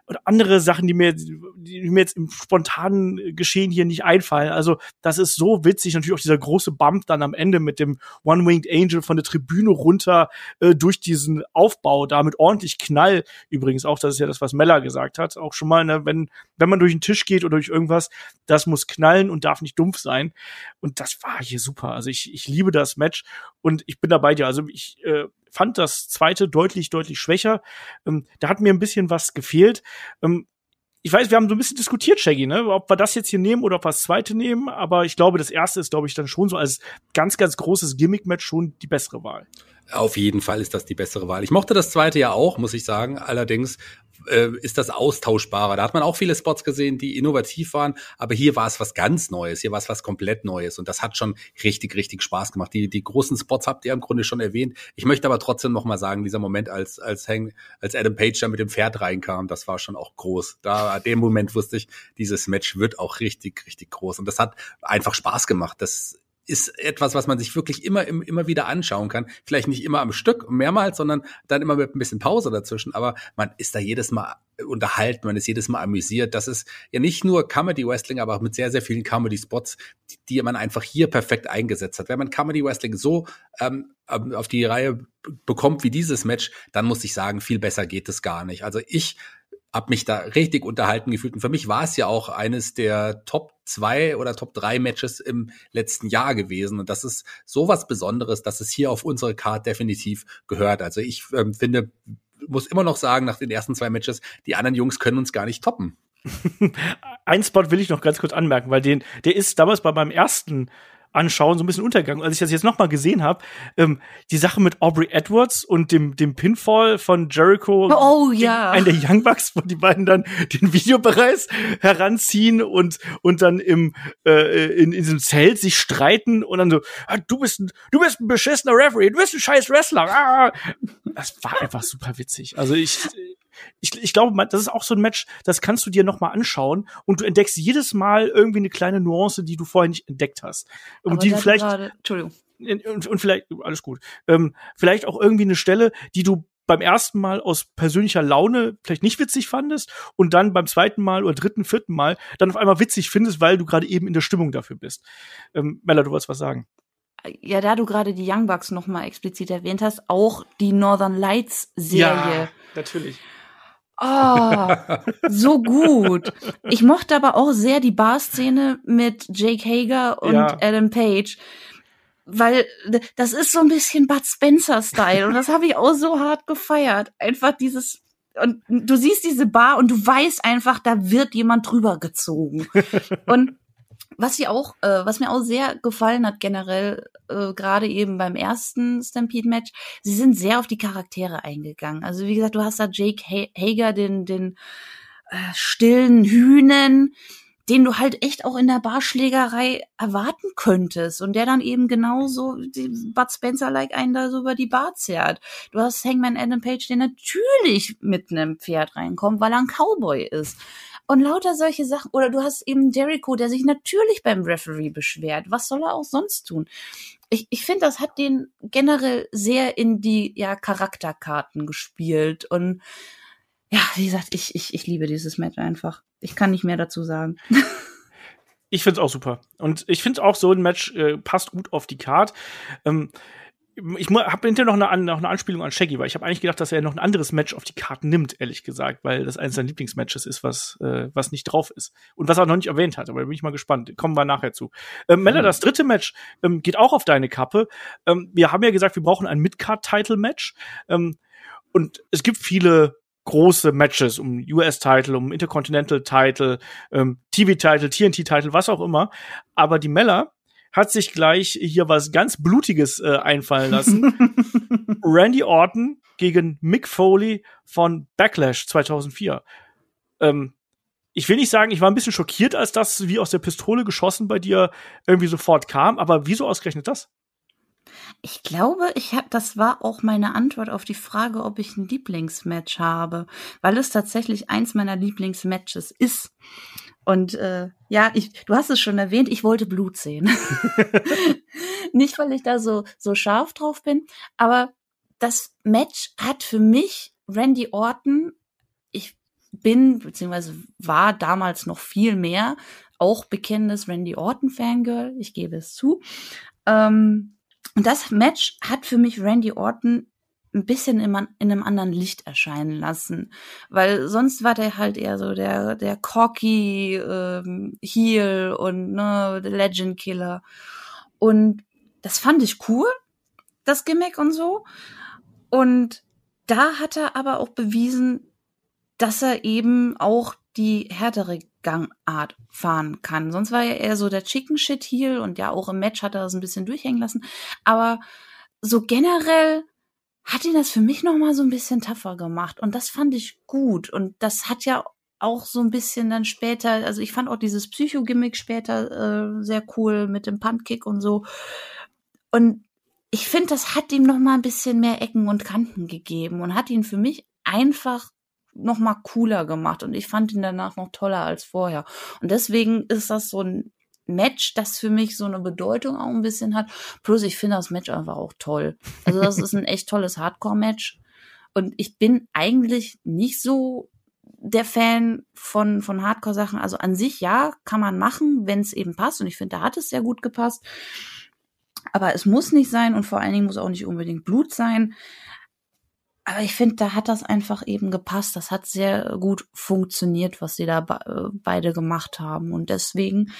A: oder andere Sachen, die mir, die mir jetzt im spontanen Geschehen hier nicht einfallen. Also das ist so witzig. Natürlich auch dieser große Bump dann am Ende mit dem One-Winged Angel von der Tribüne runter äh, durch diesen Aufbau da mit ordentlich Knall. Übrigens auch, das ist ja das, was Meller gesagt hat. Auch schon mal, ne, wenn, wenn man durch den Tisch geht oder durch irgendwas, das muss knallen und darf nicht dumpf sein. Und das war hier super. Also ich, ich liebe das Match und ich bin dabei dir. Also ich äh, fand das zweite deutlich, deutlich schwächer. Ähm, da hat mir ein bisschen was gefehlt. Ähm, ich weiß, wir haben so ein bisschen diskutiert, Shaggy, ne, ob wir das jetzt hier nehmen oder ob wir das zweite nehmen, aber ich glaube, das erste ist, glaube ich, dann schon so als ganz, ganz großes Gimmick-Match schon die bessere Wahl.
D: Auf jeden Fall ist das die bessere Wahl. Ich mochte das zweite ja auch, muss ich sagen. Allerdings äh, ist das austauschbarer. Da hat man auch viele Spots gesehen, die innovativ waren, aber hier war es was ganz Neues, hier war es was komplett Neues und das hat schon richtig, richtig Spaß gemacht. Die, die großen Spots habt ihr im Grunde schon erwähnt. Ich möchte aber trotzdem noch mal sagen, dieser Moment, als, als, Hang, als Adam Page da mit dem Pferd reinkam, das war schon auch groß. Da, an dem Moment wusste ich, dieses Match wird auch richtig, richtig groß und das hat einfach Spaß gemacht. Das ist etwas, was man sich wirklich immer, immer wieder anschauen kann. Vielleicht nicht immer am Stück, mehrmals, sondern dann immer mit ein bisschen Pause dazwischen. Aber man ist da jedes Mal unterhalten, man ist jedes Mal amüsiert. Das ist ja nicht nur Comedy Wrestling, aber auch mit sehr, sehr vielen Comedy Spots, die man einfach hier perfekt eingesetzt hat. Wenn man Comedy Wrestling so ähm, auf die Reihe bekommt wie dieses Match, dann muss ich sagen, viel besser geht es gar nicht. Also ich habe mich da richtig unterhalten gefühlt. Und für mich war es ja auch eines der Top zwei oder Top drei Matches im letzten Jahr gewesen. Und das ist sowas Besonderes, dass es hier auf unsere Card definitiv gehört. Also ich ähm, finde, muss immer noch sagen, nach den ersten zwei Matches, die anderen Jungs können uns gar nicht toppen.
A: Ein Spot will ich noch ganz kurz anmerken, weil den, der ist damals bei meinem ersten anschauen, so ein bisschen untergegangen. Als ich das jetzt nochmal gesehen habe, ähm, die Sache mit Aubrey Edwards und dem, dem Pinfall von Jericho.
C: Oh ja.
A: Ein der Young Bucks, wo die beiden dann den Videobereich heranziehen und, und dann im, äh, in, in diesem Zelt sich streiten und dann so, ah, du bist ein, du bist ein beschissener Referee, du bist ein scheiß Wrestler. Ah. Das war einfach super witzig. Also ich, ich, ich glaube, das ist auch so ein Match, das kannst du dir noch mal anschauen und du entdeckst jedes Mal irgendwie eine kleine Nuance, die du vorher nicht entdeckt hast. Und
C: Aber
A: die vielleicht,
C: grade, Entschuldigung.
A: Und, und vielleicht, alles gut, ähm, vielleicht auch irgendwie eine Stelle, die du beim ersten Mal aus persönlicher Laune vielleicht nicht witzig fandest und dann beim zweiten Mal oder dritten, vierten Mal dann auf einmal witzig findest, weil du gerade eben in der Stimmung dafür bist. Ähm, Mella, du wolltest was sagen.
C: Ja, da du gerade die Young Bucks noch mal explizit erwähnt hast, auch die Northern Lights Serie.
A: Ja, natürlich.
C: Oh, so gut. Ich mochte aber auch sehr die Bar-Szene mit Jake Hager und
A: Ja.
C: Adam Page. Weil das ist so ein bisschen Bud Spencer-Style und das habe ich auch so hart gefeiert. Einfach dieses und du siehst diese Bar und du weißt einfach, da wird jemand drüber gezogen. und was sie auch, äh, was mir auch sehr gefallen hat generell, äh, gerade eben beim ersten Stampede-Match, sie sind sehr auf die Charaktere eingegangen. Also wie gesagt, du hast da Jake Ha- Hager, den, den äh, stillen Hühnen, den du halt echt auch in der Barschlägerei erwarten könntest und der dann eben genauso Bud Spencer-like einen da so über die Bar zerrt. Du hast Hangman Adam Page, der natürlich mit einem Pferd reinkommt, weil er ein Cowboy ist. Und lauter solche Sachen. Oder du hast eben Jericho, der sich natürlich beim Referee beschwert. Was soll er auch sonst tun? Ich, ich finde, das hat den generell sehr in die ja, Charakterkarten gespielt. Und ja, wie gesagt, ich, ich, ich liebe dieses Match einfach. Ich kann nicht mehr dazu sagen.
A: Ich find's auch super. Und ich finde auch so ein Match äh, passt gut auf die Card. Ähm, ich habe hinterher noch eine, noch eine Anspielung an Shaggy, weil ich habe eigentlich gedacht, dass er noch ein anderes Match auf die Karten nimmt, ehrlich gesagt, weil das eines seiner Lieblingsmatches ist, was, äh, was nicht drauf ist. Und was er noch nicht erwähnt hat, aber da bin ich mal gespannt. Kommen wir nachher zu. Ähm, Mella, das dritte Match ähm, geht auch auf deine Kappe. Ähm, wir haben ja gesagt, wir brauchen ein Mid-Card-Title-Match. Ähm, und es gibt viele große Matches um US-Title, um Intercontinental-Title, ähm, TV-Title, TNT-Title, was auch immer. Aber die Mella hat sich gleich hier was ganz Blutiges äh, einfallen lassen. Randy Orton gegen Mick Foley von Backlash 2004. Ähm, ich will nicht sagen, ich war ein bisschen schockiert, als das wie aus der Pistole geschossen bei dir irgendwie sofort kam, aber wieso ausgerechnet das?
C: Ich glaube, ich hab, das war auch meine Antwort auf die Frage, ob ich ein Lieblingsmatch habe, weil es tatsächlich eins meiner Lieblingsmatches ist. Und äh, ja, ich, du hast es schon erwähnt, ich wollte Blut sehen. Nicht, weil ich da so, so scharf drauf bin, aber das Match hat für mich Randy Orton, ich bin, beziehungsweise war damals noch viel mehr, auch bekennendes Randy Orton Fangirl, ich gebe es zu. Ähm, und das Match hat für mich Randy Orton ein bisschen in, in, einem anderen Licht erscheinen lassen. Weil sonst war der halt eher so der, der cocky ähm, Heel und ne, Legend Killer. Und das fand ich cool, das Gimmick und so. Und da hat er aber auch bewiesen, dass er eben auch die härtere Gangart fahren kann. Sonst war er eher so der Chicken Shit Heel und ja, auch im Match hat er das ein bisschen durchhängen lassen. Aber so generell hat ihn das für mich noch mal so ein bisschen tougher gemacht und das fand ich gut und das hat ja auch so ein bisschen dann später, also ich fand auch dieses Psycho-Gimmick später äh, sehr cool mit dem Puntkick und so. Und ich finde, das hat ihm noch mal ein bisschen mehr Ecken und Kanten gegeben und hat ihn für mich einfach noch mal cooler gemacht und ich fand ihn danach noch toller als vorher. Und deswegen ist das so ein Match, das für mich so eine Bedeutung auch ein bisschen hat. Plus ich finde das Match einfach auch toll. Also das ist ein echt tolles Hardcore-Match. Und ich bin eigentlich nicht so der Fan von, von Hardcore-Sachen. Also an sich ja, kann man machen, wenn es eben passt. Und ich finde, da hat es sehr gut gepasst. Aber es muss nicht sein und vor allen Dingen muss auch nicht unbedingt Blut sein. Aber ich finde, da hat das einfach eben gepasst. Das hat sehr gut funktioniert, was sie da be beide gemacht haben. Und deswegen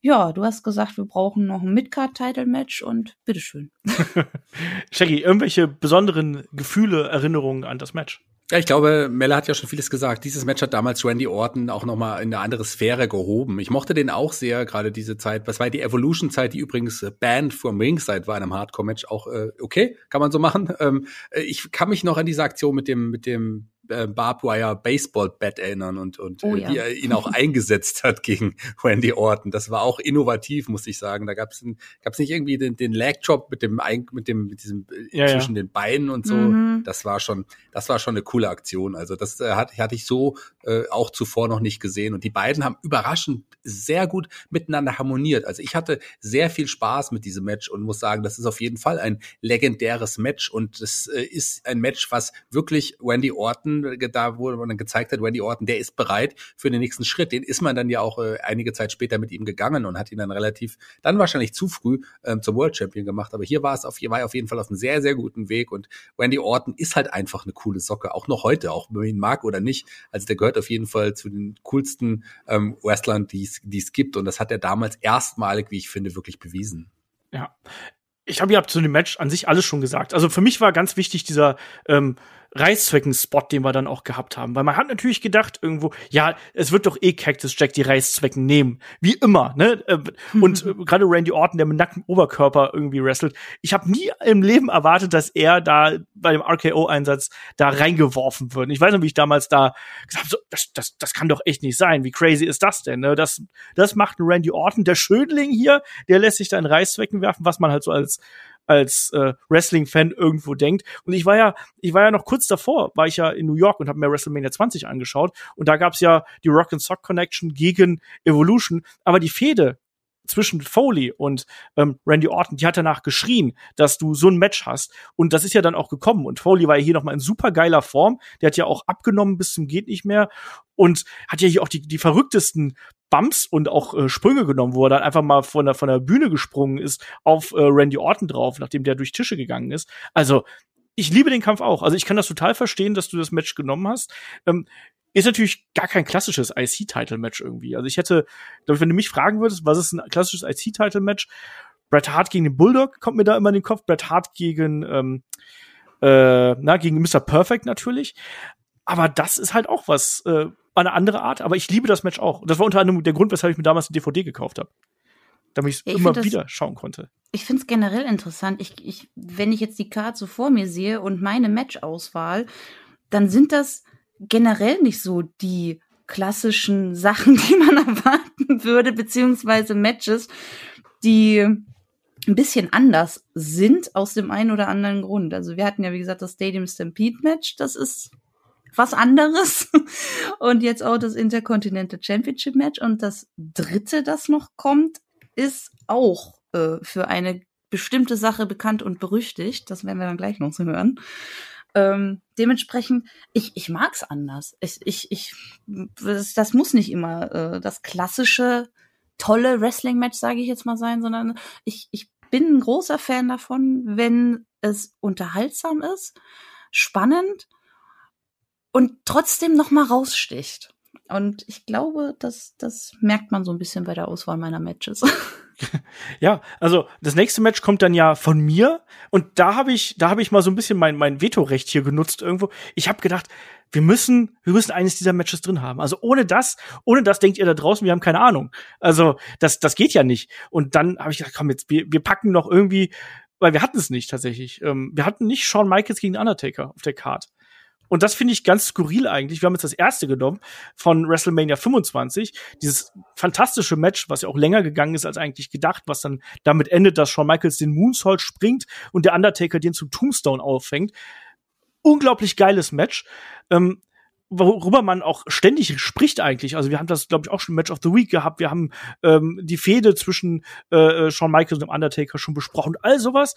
C: ja, du hast gesagt, wir brauchen noch ein Midcard-Title-Match und bitteschön.
A: Shaggy, irgendwelche besonderen Gefühle, Erinnerungen an das Match?
D: Ja, ich glaube, Melle hat ja schon vieles gesagt. Dieses Match hat damals Randy Orton auch noch mal in eine andere Sphäre gehoben. Ich mochte den auch sehr, gerade diese Zeit. Was war die Evolution-Zeit, die übrigens äh, Band vom Ringside war in einem Hardcore-Match. Auch äh, okay, kann man so machen. Ähm, äh, ich kann mich noch an diese Aktion mit dem mit dem äh, Barbwire Baseball Bat erinnern und und oh, äh, ja. wie er ihn auch eingesetzt hat gegen Randy Orton. Das war auch innovativ, muss ich sagen. Da gab es gab's nicht irgendwie den, den Leg Drop mit dem mit dem mit diesem äh, ja, zwischen ja. den Beinen und so. Mhm. Das war schon das war schon eine coole Aktion. Also das äh, hat, hatte ich so äh, auch zuvor noch nicht gesehen und die beiden haben überraschend sehr gut miteinander harmoniert. Also ich hatte sehr viel Spaß mit diesem Match und muss sagen, das ist auf jeden Fall ein legendäres Match und das äh, ist ein Match, was wirklich Randy Orton da wo man dann gezeigt hat, Randy Orton, der ist bereit für den nächsten Schritt. Den ist man dann ja auch äh, einige Zeit später mit ihm gegangen und hat ihn dann relativ, dann wahrscheinlich zu früh ähm, zum World Champion gemacht. Aber hier war es auf, hier war auf jeden Fall auf einem sehr, sehr guten Weg und Randy Orton ist halt einfach eine coole Socke, auch noch heute, auch wenn man ihn mag oder nicht. Also der gehört auf jeden Fall zu den coolsten ähm, Wrestlern, die es gibt und das hat er damals erstmalig, wie ich finde, wirklich bewiesen.
A: Ja, ich ihr habt zu dem Match an sich alles schon gesagt. Also für mich war ganz wichtig dieser ähm, Reißzwecken-Spot, den wir dann auch gehabt haben. Weil man hat natürlich gedacht irgendwo, ja, es wird doch eh Cactus Jack die Reißzwecken nehmen. Wie immer, ne? Äh, und äh, gerade Randy Orton, der mit nacktem Oberkörper irgendwie wrestelt. Ich habe nie im Leben erwartet, dass er da bei dem RKO-Einsatz da reingeworfen wird. Ich weiß noch, wie ich damals da gesagt habe, so, das, das, das kann doch echt nicht sein. Wie crazy ist das denn? Ne? Das, das macht ein Randy Orton. Der Schödling hier, der lässt sich da in Reißzwecken werfen, was man halt so als als äh, Wrestling-Fan irgendwo denkt. Und ich war ja, ich war ja noch kurz davor, war ich ja in New York und habe mir WrestleMania 20 angeschaut. Und da gab's ja die Rock and Sock Connection gegen Evolution. Aber die Fehde zwischen Foley und ähm, Randy Orton, die hat danach geschrien, dass du so ein Match hast. Und das ist ja dann auch gekommen. Und Foley war ja hier nochmal in super geiler Form. Der hat ja auch abgenommen bis zum geht nicht mehr und hat ja hier auch die, die verrücktesten Bumps und auch äh, Sprünge genommen, wo er dann einfach mal von der, von der Bühne gesprungen ist auf äh, Randy Orton drauf, nachdem der durch Tische gegangen ist. Also, ich liebe den Kampf auch. Also ich kann das total verstehen, dass du das Match genommen hast. Ähm, ist natürlich gar kein klassisches IC-Title-Match irgendwie. Also ich hätte, glaube ich, wenn du mich fragen würdest, was ist ein klassisches IC-Title-Match? Bret Hart gegen den Bulldog kommt mir da immer in den Kopf. Bret Hart gegen, ähm, äh, na, gegen Mr. Perfect natürlich. Aber das ist halt auch was, äh, eine andere Art, aber ich liebe das Match auch. Und das war unter anderem der Grund, weshalb ich mir damals eine DVD gekauft habe. Damit ich es immer das, wieder schauen konnte.
C: Ich finde es generell interessant. Ich, ich, wenn ich jetzt die Karte so vor mir sehe und meine Match-Auswahl, dann sind das generell nicht so die klassischen Sachen, die man erwarten würde, beziehungsweise Matches, die ein bisschen anders sind aus dem einen oder anderen Grund. Also wir hatten ja, wie gesagt, das Stadium Stampede Match. Das ist was anderes. Und jetzt auch das Intercontinental Championship Match. Und das dritte, das noch kommt, ist auch äh, für eine bestimmte Sache bekannt und berüchtigt. Das werden wir dann gleich noch zu hören. Ähm, dementsprechend, ich, ich mag's anders. Ich, ich, ich, das, das muss nicht immer äh, das klassische, tolle Wrestling-Match, sage ich jetzt mal, sein, sondern ich, ich bin ein großer Fan davon, wenn es unterhaltsam ist, spannend und trotzdem noch mal raussticht. Und ich glaube, das, das merkt man so ein bisschen bei der Auswahl meiner Matches.
A: Ja, also das nächste Match kommt dann ja von mir und da habe ich, da habe ich mal so ein bisschen mein mein Vetorecht hier genutzt irgendwo. Ich habe gedacht, wir müssen, wir müssen eines dieser Matches drin haben. Also ohne das, ohne das denkt ihr da draußen, wir haben keine Ahnung. Also das, das geht ja nicht. Und dann habe ich gedacht, komm jetzt, wir, wir packen noch irgendwie, weil wir hatten es nicht tatsächlich. Ähm, wir hatten nicht Shawn Michaels gegen Undertaker auf der Card. Und das finde ich ganz skurril eigentlich. Wir haben jetzt das erste genommen von WrestleMania 25. Dieses fantastische Match, was ja auch länger gegangen ist als eigentlich gedacht, was dann damit endet, dass Shawn Michaels den Moonsault springt und der Undertaker den zum Tombstone auffängt. Unglaublich geiles Match. Ähm, worüber man auch ständig spricht eigentlich. Also wir haben das, glaube ich, auch schon Match of the Week gehabt. Wir haben ähm, die Fehde zwischen äh, Shawn Michaels und dem Undertaker schon besprochen und all sowas.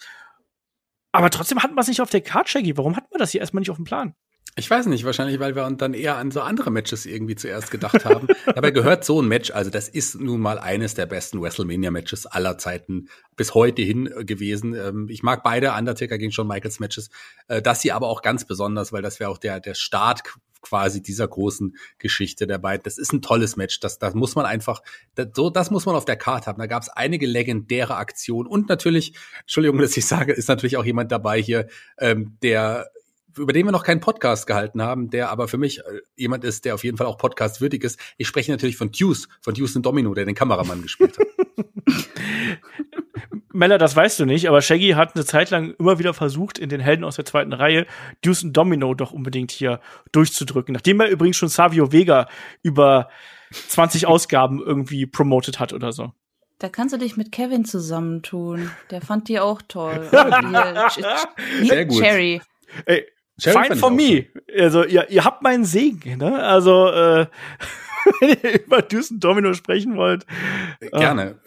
A: Aber trotzdem hatten wir es nicht auf der Card, Shaggy. Warum hatten wir das hier erstmal nicht auf dem Plan?
D: Ich weiß nicht, wahrscheinlich, weil wir uns dann eher an so andere Matches irgendwie zuerst gedacht haben. Dabei gehört so ein Match, also das ist nun mal eines der besten WrestleMania-Matches aller Zeiten bis heute hin äh, gewesen. Ähm, ich mag beide Undertaker gegen Shawn Michaels Matches, äh, das hier aber auch ganz besonders, weil das wäre auch der, der Start quasi dieser großen Geschichte der beiden. Das ist ein tolles Match. Das, das muss man einfach, das, so, das muss man auf der Karte haben. Da gab es einige legendäre Aktionen und natürlich, Entschuldigung, dass ich sage, ist natürlich auch jemand dabei hier, ähm, der über den wir noch keinen Podcast gehalten haben, der aber für mich äh, jemand ist, der auf jeden Fall auch Podcast würdig ist. Ich spreche natürlich von Deuce, von Deuce und Domino, der den Kameramann gespielt hat.
A: Mella, das weißt du nicht, aber Shaggy hat eine Zeit lang immer wieder versucht, in den Helden aus der zweiten Reihe Deuce und Domino doch unbedingt hier durchzudrücken. Nachdem er übrigens schon Savio Vega über 20 Ausgaben irgendwie promoted hat oder so.
C: Da kannst du dich mit Kevin zusammentun. Der fand die auch toll.
D: Sehr gut.
C: Cherry.
A: Ey, Fine for me. Also ihr, ihr habt meinen Segen, ne? Also äh, wenn ihr über Düsen Domino sprechen wollt.
D: Gerne.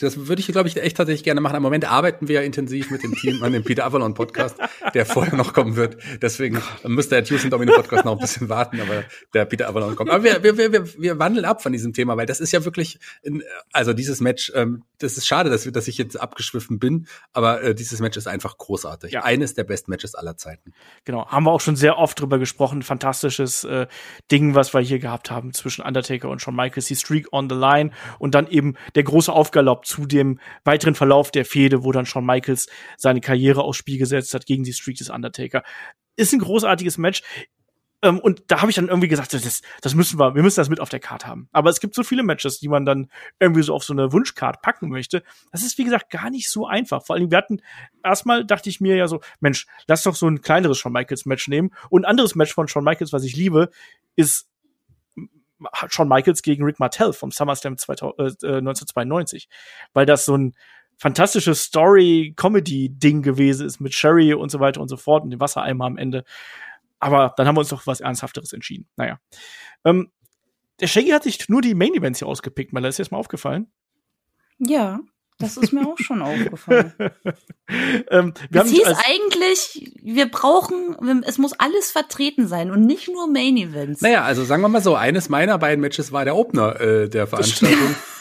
D: Das würde ich, glaube ich, echt tatsächlich gerne machen. Im Moment arbeiten wir ja intensiv mit dem Team an dem Peter Avalon Podcast, der vorher noch kommen wird. Deswegen müsste der Tusen Domino Podcast noch ein bisschen warten, aber der Peter Avalon kommt. Aber wir, wir, wir, wir wandeln ab von diesem Thema, weil das ist ja wirklich, in, also dieses Match, ähm, das ist schade, dass, dass ich jetzt abgeschwiffen bin, aber äh, dieses Match ist einfach großartig. Ja. Eines der besten Matches aller Zeiten.
A: Genau, haben wir auch schon sehr oft drüber gesprochen. Fantastisches äh, Ding, was wir hier gehabt haben zwischen Undertaker und Shawn Michaels, die Streak on the Line und dann eben der große Aufgalopp zu dem weiteren Verlauf der Fehde, wo dann Shawn Michaels seine Karriere aufs Spiel gesetzt hat gegen die Streak des Undertaker. Ist ein großartiges Match. Ähm, und da habe ich dann irgendwie gesagt, das, das müssen wir, wir müssen das mit auf der Karte haben. Aber es gibt so viele Matches, die man dann irgendwie so auf so eine Wunschcard packen möchte. Das ist, wie gesagt, gar nicht so einfach. Vor allem, wir hatten, erstmal dachte ich mir ja so, Mensch, lass doch so ein kleineres Shawn Michaels Match nehmen. Und ein anderes Match von Shawn Michaels, was ich liebe, ist Shawn Michaels gegen Rick Martell vom SummerSlam 2000, äh, 1992, weil das so ein fantastisches Story-Comedy-Ding gewesen ist mit Sherry und so weiter und so fort und dem Wassereimer am Ende. Aber dann haben wir uns doch was Ernsthafteres entschieden. Naja. Ähm, der Shaggy hat sich nur die Main Events hier ausgepickt, Mella. Ist dir das mal aufgefallen?
C: Ja. Das ist mir auch schon aufgefallen.
A: ähm,
C: es hieß eigentlich, wir brauchen, es muss alles vertreten sein und nicht nur Main Events.
D: Naja, also sagen wir mal so, eines meiner beiden Matches war der Opener äh, der Veranstaltung.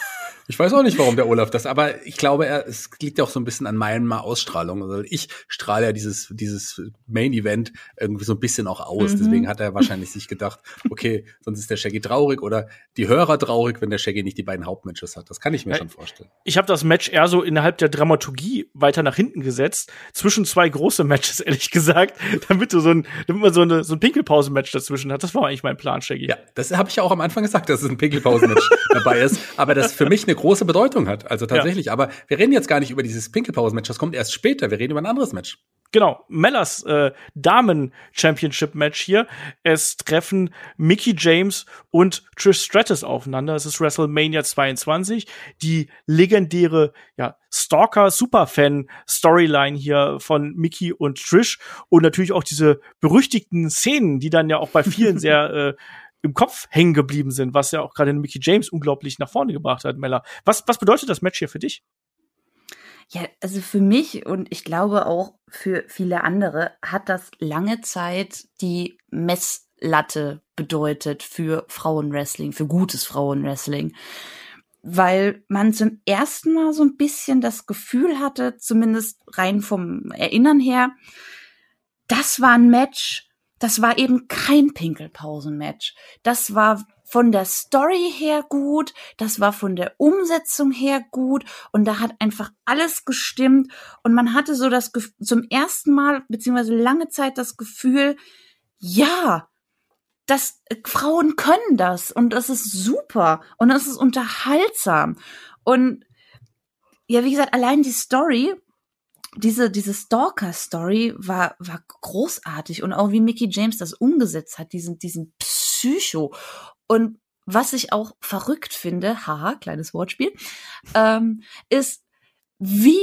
D: Ich weiß auch nicht, warum der Olaf das, aber ich glaube, er, es liegt ja auch so ein bisschen an meiner Ausstrahlung. Also ich strahle ja dieses, dieses Main Event irgendwie so ein bisschen auch aus. Mhm. Deswegen hat er wahrscheinlich sich gedacht, okay, sonst ist der Shaggy traurig oder die Hörer traurig, wenn der Shaggy nicht die beiden Hauptmatches hat. Das kann ich mir ja, schon vorstellen.
A: Ich habe das Match eher so innerhalb der Dramaturgie weiter nach hinten gesetzt, zwischen zwei große Matches, ehrlich gesagt, damit du so ein, damit man so, eine, so ein Pinkelpause-Match dazwischen hat. Das war eigentlich mein Plan, Shaggy.
D: Ja, das habe ich ja auch am Anfang gesagt, dass es ein Pinkelpause-Match dabei ist. Aber das für mich eine große Bedeutung hat. Also tatsächlich. Ja. Aber wir reden jetzt gar nicht über dieses Pinkelpause-Match. Das kommt erst später. Wir reden über ein anderes Match.
A: Genau, Mellers äh, Damen-Championship-Match hier. Es treffen Mickey James und Trish Stratus aufeinander. Es ist WrestleMania 22. Die legendäre ja, Stalker-Superfan-Storyline hier von Mickey und Trish. Und natürlich auch diese berüchtigten Szenen, die dann ja auch bei vielen sehr äh, im Kopf hängen geblieben sind, was ja auch gerade Mickey James unglaublich nach vorne gebracht hat, Mella. Was, was bedeutet das Match hier für dich?
C: Ja, also für mich und ich glaube auch für viele andere hat das lange Zeit die Messlatte bedeutet für Frauenwrestling, für gutes Frauenwrestling. Weil man zum ersten Mal so ein bisschen das Gefühl hatte, zumindest rein vom Erinnern her, das war ein Match, das war eben kein Pinkelpausen-Match. Das war von der Story her gut, das war von der Umsetzung her gut und da hat einfach alles gestimmt und man hatte so das zum ersten Mal beziehungsweise lange Zeit das Gefühl, ja, dass äh, Frauen können das und das ist super und das ist unterhaltsam und ja, wie gesagt, allein die Story diese, diese Stalker-Story war, war großartig und auch wie Mickey James das umgesetzt hat, diesen, diesen Psycho. Und was ich auch verrückt finde, haha, kleines Wortspiel, ähm, ist, wie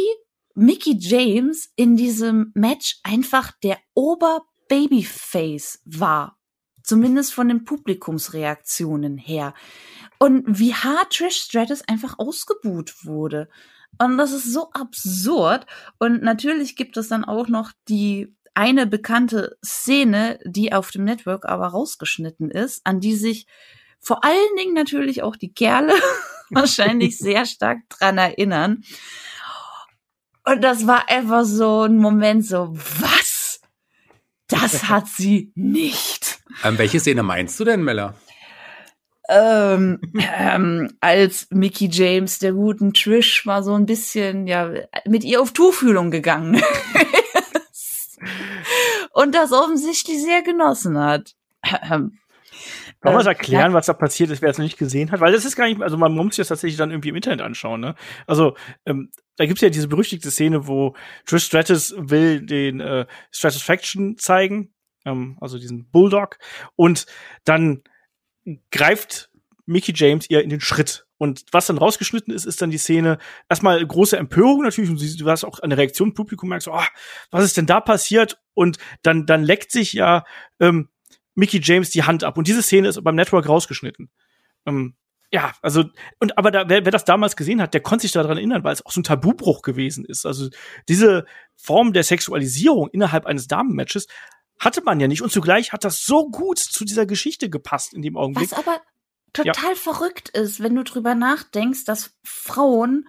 C: Mickey James in diesem Match einfach der Ober-Babyface war. Zumindest von den Publikumsreaktionen her. Und wie hart Trish Stratus einfach ausgebuht wurde. Und das ist so absurd. Und natürlich gibt es dann auch noch die eine bekannte Szene, die auf dem Network aber rausgeschnitten ist, an die sich vor allen Dingen natürlich auch die Kerle wahrscheinlich sehr stark dran erinnern. Und das war einfach so ein Moment so, was? Das hat sie nicht.
D: Ähm, welche Szene meinst du denn, Mella?
C: Ähm, ähm, als Mickey James der guten Trish mal so ein bisschen ja mit ihr auf Tuchfühlung gegangen ist und das offensichtlich sehr genossen hat.
A: Ähm, Wollen wir es erklären, was da passiert ist, wer es noch nicht gesehen hat? Weil das ist gar nicht, also man muss sich das tatsächlich dann irgendwie im Internet anschauen. Ne? Also ähm, da gibt's ja diese berüchtigte Szene, wo Trish Stratus will den äh, Stratusfaction zeigen, ähm, also diesen Bulldog, und dann greift Mickey James ihr in den Schritt. Und was dann rausgeschnitten ist, ist dann die Szene, erstmal große Empörung natürlich, und du hast auch eine Reaktion Publikum, merkst, oh, was ist denn da passiert? Und dann, dann leckt sich ja ähm, Mickey James die Hand ab. Und diese Szene ist beim Network rausgeschnitten. Ähm, ja, also, und aber da, wer, wer das damals gesehen hat, der konnte sich daran erinnern, weil es auch so ein Tabubruch gewesen ist. Also diese Form der Sexualisierung innerhalb eines Damenmatches hatte man ja nicht. Und zugleich hat das so gut zu dieser Geschichte gepasst in dem Augenblick.
C: Was aber total ja. verrückt ist, wenn du drüber nachdenkst, dass Frauen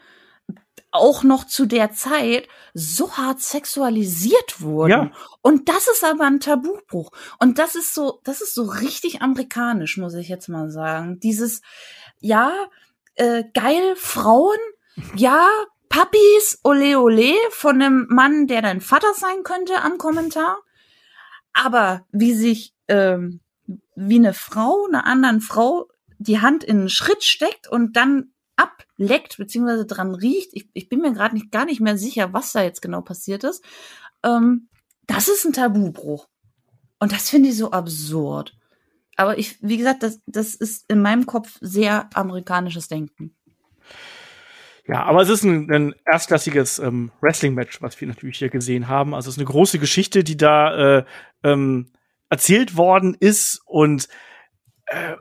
C: auch noch zu der Zeit so hart sexualisiert wurden. Ja. Und das ist aber ein Tabubruch. Und das ist so, das ist so richtig amerikanisch, muss ich jetzt mal sagen. Dieses, ja, äh, geil, Frauen, ja, Puppies, ole ole, von einem Mann, der dein Vater sein könnte, am Kommentar. Aber wie sich ähm, wie eine Frau einer anderen Frau die Hand in einen Schritt steckt und dann ableckt beziehungsweise dran riecht, ich, ich bin mir gerade nicht gar nicht mehr sicher, was da jetzt genau passiert ist. Ähm, das ist ein Tabubruch und das finde ich so absurd. Aber ich, wie gesagt, das, das ist in meinem Kopf sehr amerikanisches Denken.
A: Ja, aber es ist ein, ein erstklassiges ähm, Wrestling-Match, was wir natürlich hier gesehen haben. Also es ist eine große Geschichte, die da äh, ähm, erzählt worden ist und äh,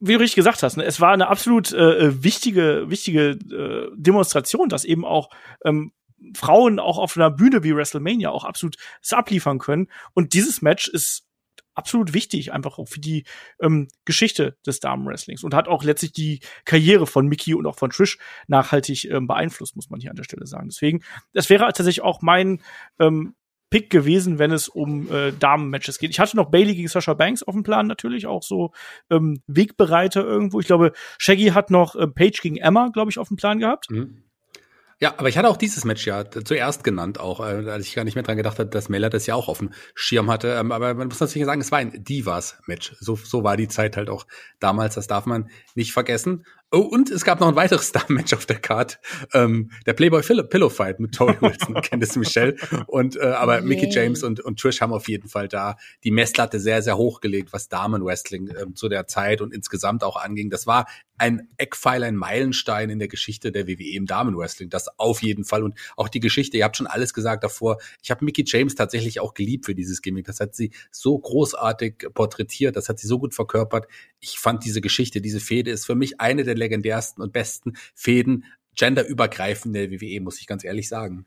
A: wie du richtig gesagt hast, ne, es war eine absolut äh, äh wichtige, wichtige äh, Demonstration, dass eben auch ähm, Frauen auch auf einer Bühne wie WrestleMania auch absolut es abliefern können. Und dieses Match ist absolut wichtig, einfach auch für die ähm, Geschichte des Damenwrestlings und hat auch letztlich die Karriere von Mickey und auch von Trish nachhaltig ähm, beeinflusst, muss man hier an der Stelle sagen. Deswegen, das wäre tatsächlich auch mein ähm, Pick gewesen, wenn es um äh, Damen-Matches geht. Ich hatte noch Bailey gegen Sasha Banks auf dem Plan, natürlich auch so ähm, Wegbereiter irgendwo. Ich glaube, Shaggy hat noch äh, Paige gegen Emma, glaube ich, auf dem Plan gehabt. Mhm.
D: Ja, aber ich hatte auch dieses Match ja zuerst genannt, auch äh, als ich gar nicht mehr dran gedacht habe, dass Miller das ja auch auf dem Schirm hatte. Ähm, aber man muss natürlich sagen, es war ein Divas-Match. So, so war die Zeit halt auch damals, das darf man nicht vergessen. Oh, und es gab noch ein weiteres Star-Match auf der Card. Ähm, der Playboy Pillow Fight mit Tony Wilson Candice Michelle. Und, äh, aber yeah. Mickey James und, und Trish haben auf jeden Fall da die Messlatte sehr, sehr hoch gelegt, was Damen-Wrestling äh, zu der Zeit und insgesamt auch anging. Das war ein Eckpfeiler, ein Meilenstein in der Geschichte der WWE im Damen-Wrestling. Das auf jeden Fall. Und auch die Geschichte, ihr habt schon alles gesagt davor. Ich habe Mickey James tatsächlich auch geliebt für dieses Gimmick. Das hat sie so großartig porträtiert. Das hat sie so gut verkörpert. Ich fand diese Geschichte, diese Fehde ist für mich eine der legendärsten und besten Fäden genderübergreifende WWE, muss ich ganz ehrlich sagen.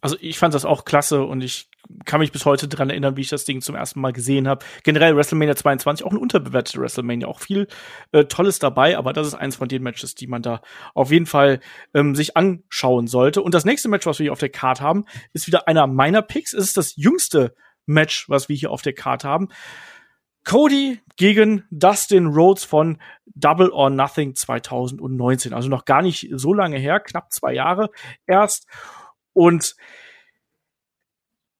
A: Also ich fand das auch klasse und ich kann mich bis heute dran erinnern, wie ich das Ding zum ersten Mal gesehen habe. Generell WrestleMania 22 auch ein unterbewerteter WrestleMania, auch viel äh, Tolles dabei, aber das ist eins von den Matches, die man da auf jeden Fall ähm, sich anschauen sollte. Und das nächste Match, was wir hier auf der Card haben, ist wieder einer meiner Picks. Es ist das jüngste Match, was wir hier auf der Card haben. Cody gegen Dustin Rhodes von Double or Nothing 2019. Also noch gar nicht so lange her, knapp zwei Jahre erst. Und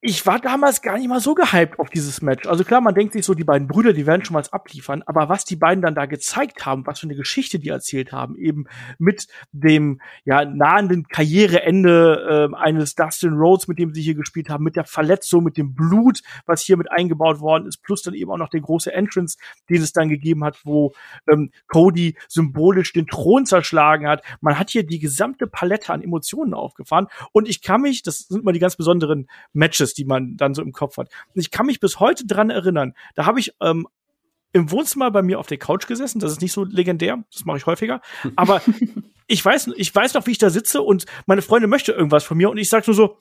A: ich war damals gar nicht mal so gehypt auf dieses Match. Also klar, man denkt sich so, die beiden Brüder, die werden schon mal abliefern, aber was die beiden dann da gezeigt haben, was für eine Geschichte die erzählt haben, eben mit dem ja nahenden Karriereende äh, eines Dustin Rhodes, mit dem sie hier gespielt haben, mit der Verletzung, mit dem Blut, was hier mit eingebaut worden ist, plus dann eben auch noch der große Entrance, den es dann gegeben hat, wo ähm, Cody symbolisch den Thron zerschlagen hat. Man hat hier die gesamte Palette an Emotionen aufgefahren und ich kann mich, das sind immer die ganz besonderen Matches, Matches, die man dann so im Kopf hat. Und ich kann mich bis heute dran erinnern. Da habe ich ähm, im Wohnzimmer bei mir auf der Couch gesessen. Das ist nicht so legendär, das mache ich häufiger. Aber ich weiß, ich weiß noch, wie ich da sitze und meine Freundin möchte irgendwas von mir und ich sage nur so,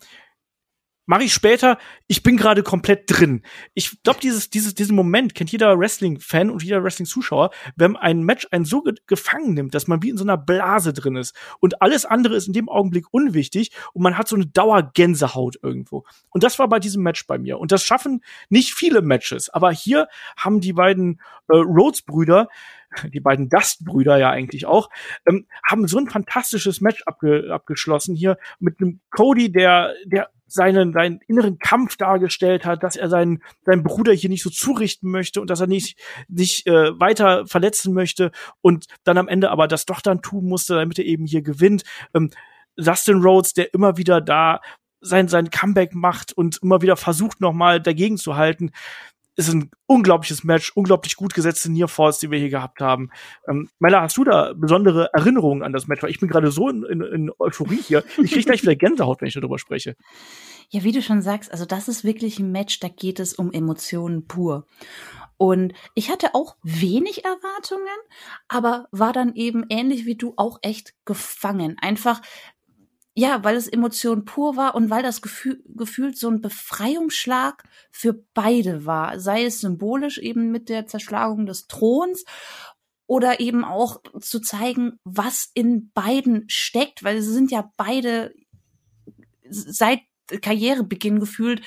A: mache ich später. Ich bin gerade komplett drin. Ich glaube, dieses, dieses, diesen Moment kennt jeder Wrestling-Fan und jeder Wrestling-Zuschauer, wenn ein Match einen so ge gefangen nimmt, dass man wie in so einer Blase drin ist und alles andere ist in dem Augenblick unwichtig und man hat so eine Dauergänsehaut irgendwo. Und das war bei diesem Match bei mir. Und das schaffen nicht viele Matches, aber hier haben die beiden äh, Rhodes-Brüder die beiden Dust-Brüder ja eigentlich auch, ähm, haben so ein fantastisches Match abge abgeschlossen hier mit einem Cody, der, der seinen, seinen inneren Kampf dargestellt hat, dass er seinen, seinen Bruder hier nicht so zurichten möchte und dass er nicht, nicht äh, weiter verletzen möchte und dann am Ende aber das doch dann tun musste, damit er eben hier gewinnt. Ähm, Dustin Rhodes, der immer wieder da sein, sein Comeback macht und immer wieder versucht, nochmal dagegen zu halten ist ein unglaubliches Match, unglaublich gut gesetzte Nearfalls, die wir hier gehabt haben. Ähm, Mella, hast du da besondere Erinnerungen an das Match? Weil ich bin gerade so in, in, in Euphorie hier. Ich kriege gleich wieder Gänsehaut, wenn ich darüber spreche.
C: Ja, wie du schon sagst, also das ist wirklich ein Match, da geht es um Emotionen pur. Und ich hatte auch wenig Erwartungen, aber war dann eben ähnlich wie du auch echt gefangen. Einfach, ja, weil es Emotion pur war und weil das Gefühl, gefühlt so ein Befreiungsschlag für beide war. Sei es symbolisch eben mit der Zerschlagung des Throns oder eben auch zu zeigen, was in beiden steckt, weil sie sind ja beide seit Karrierebeginn gefühlt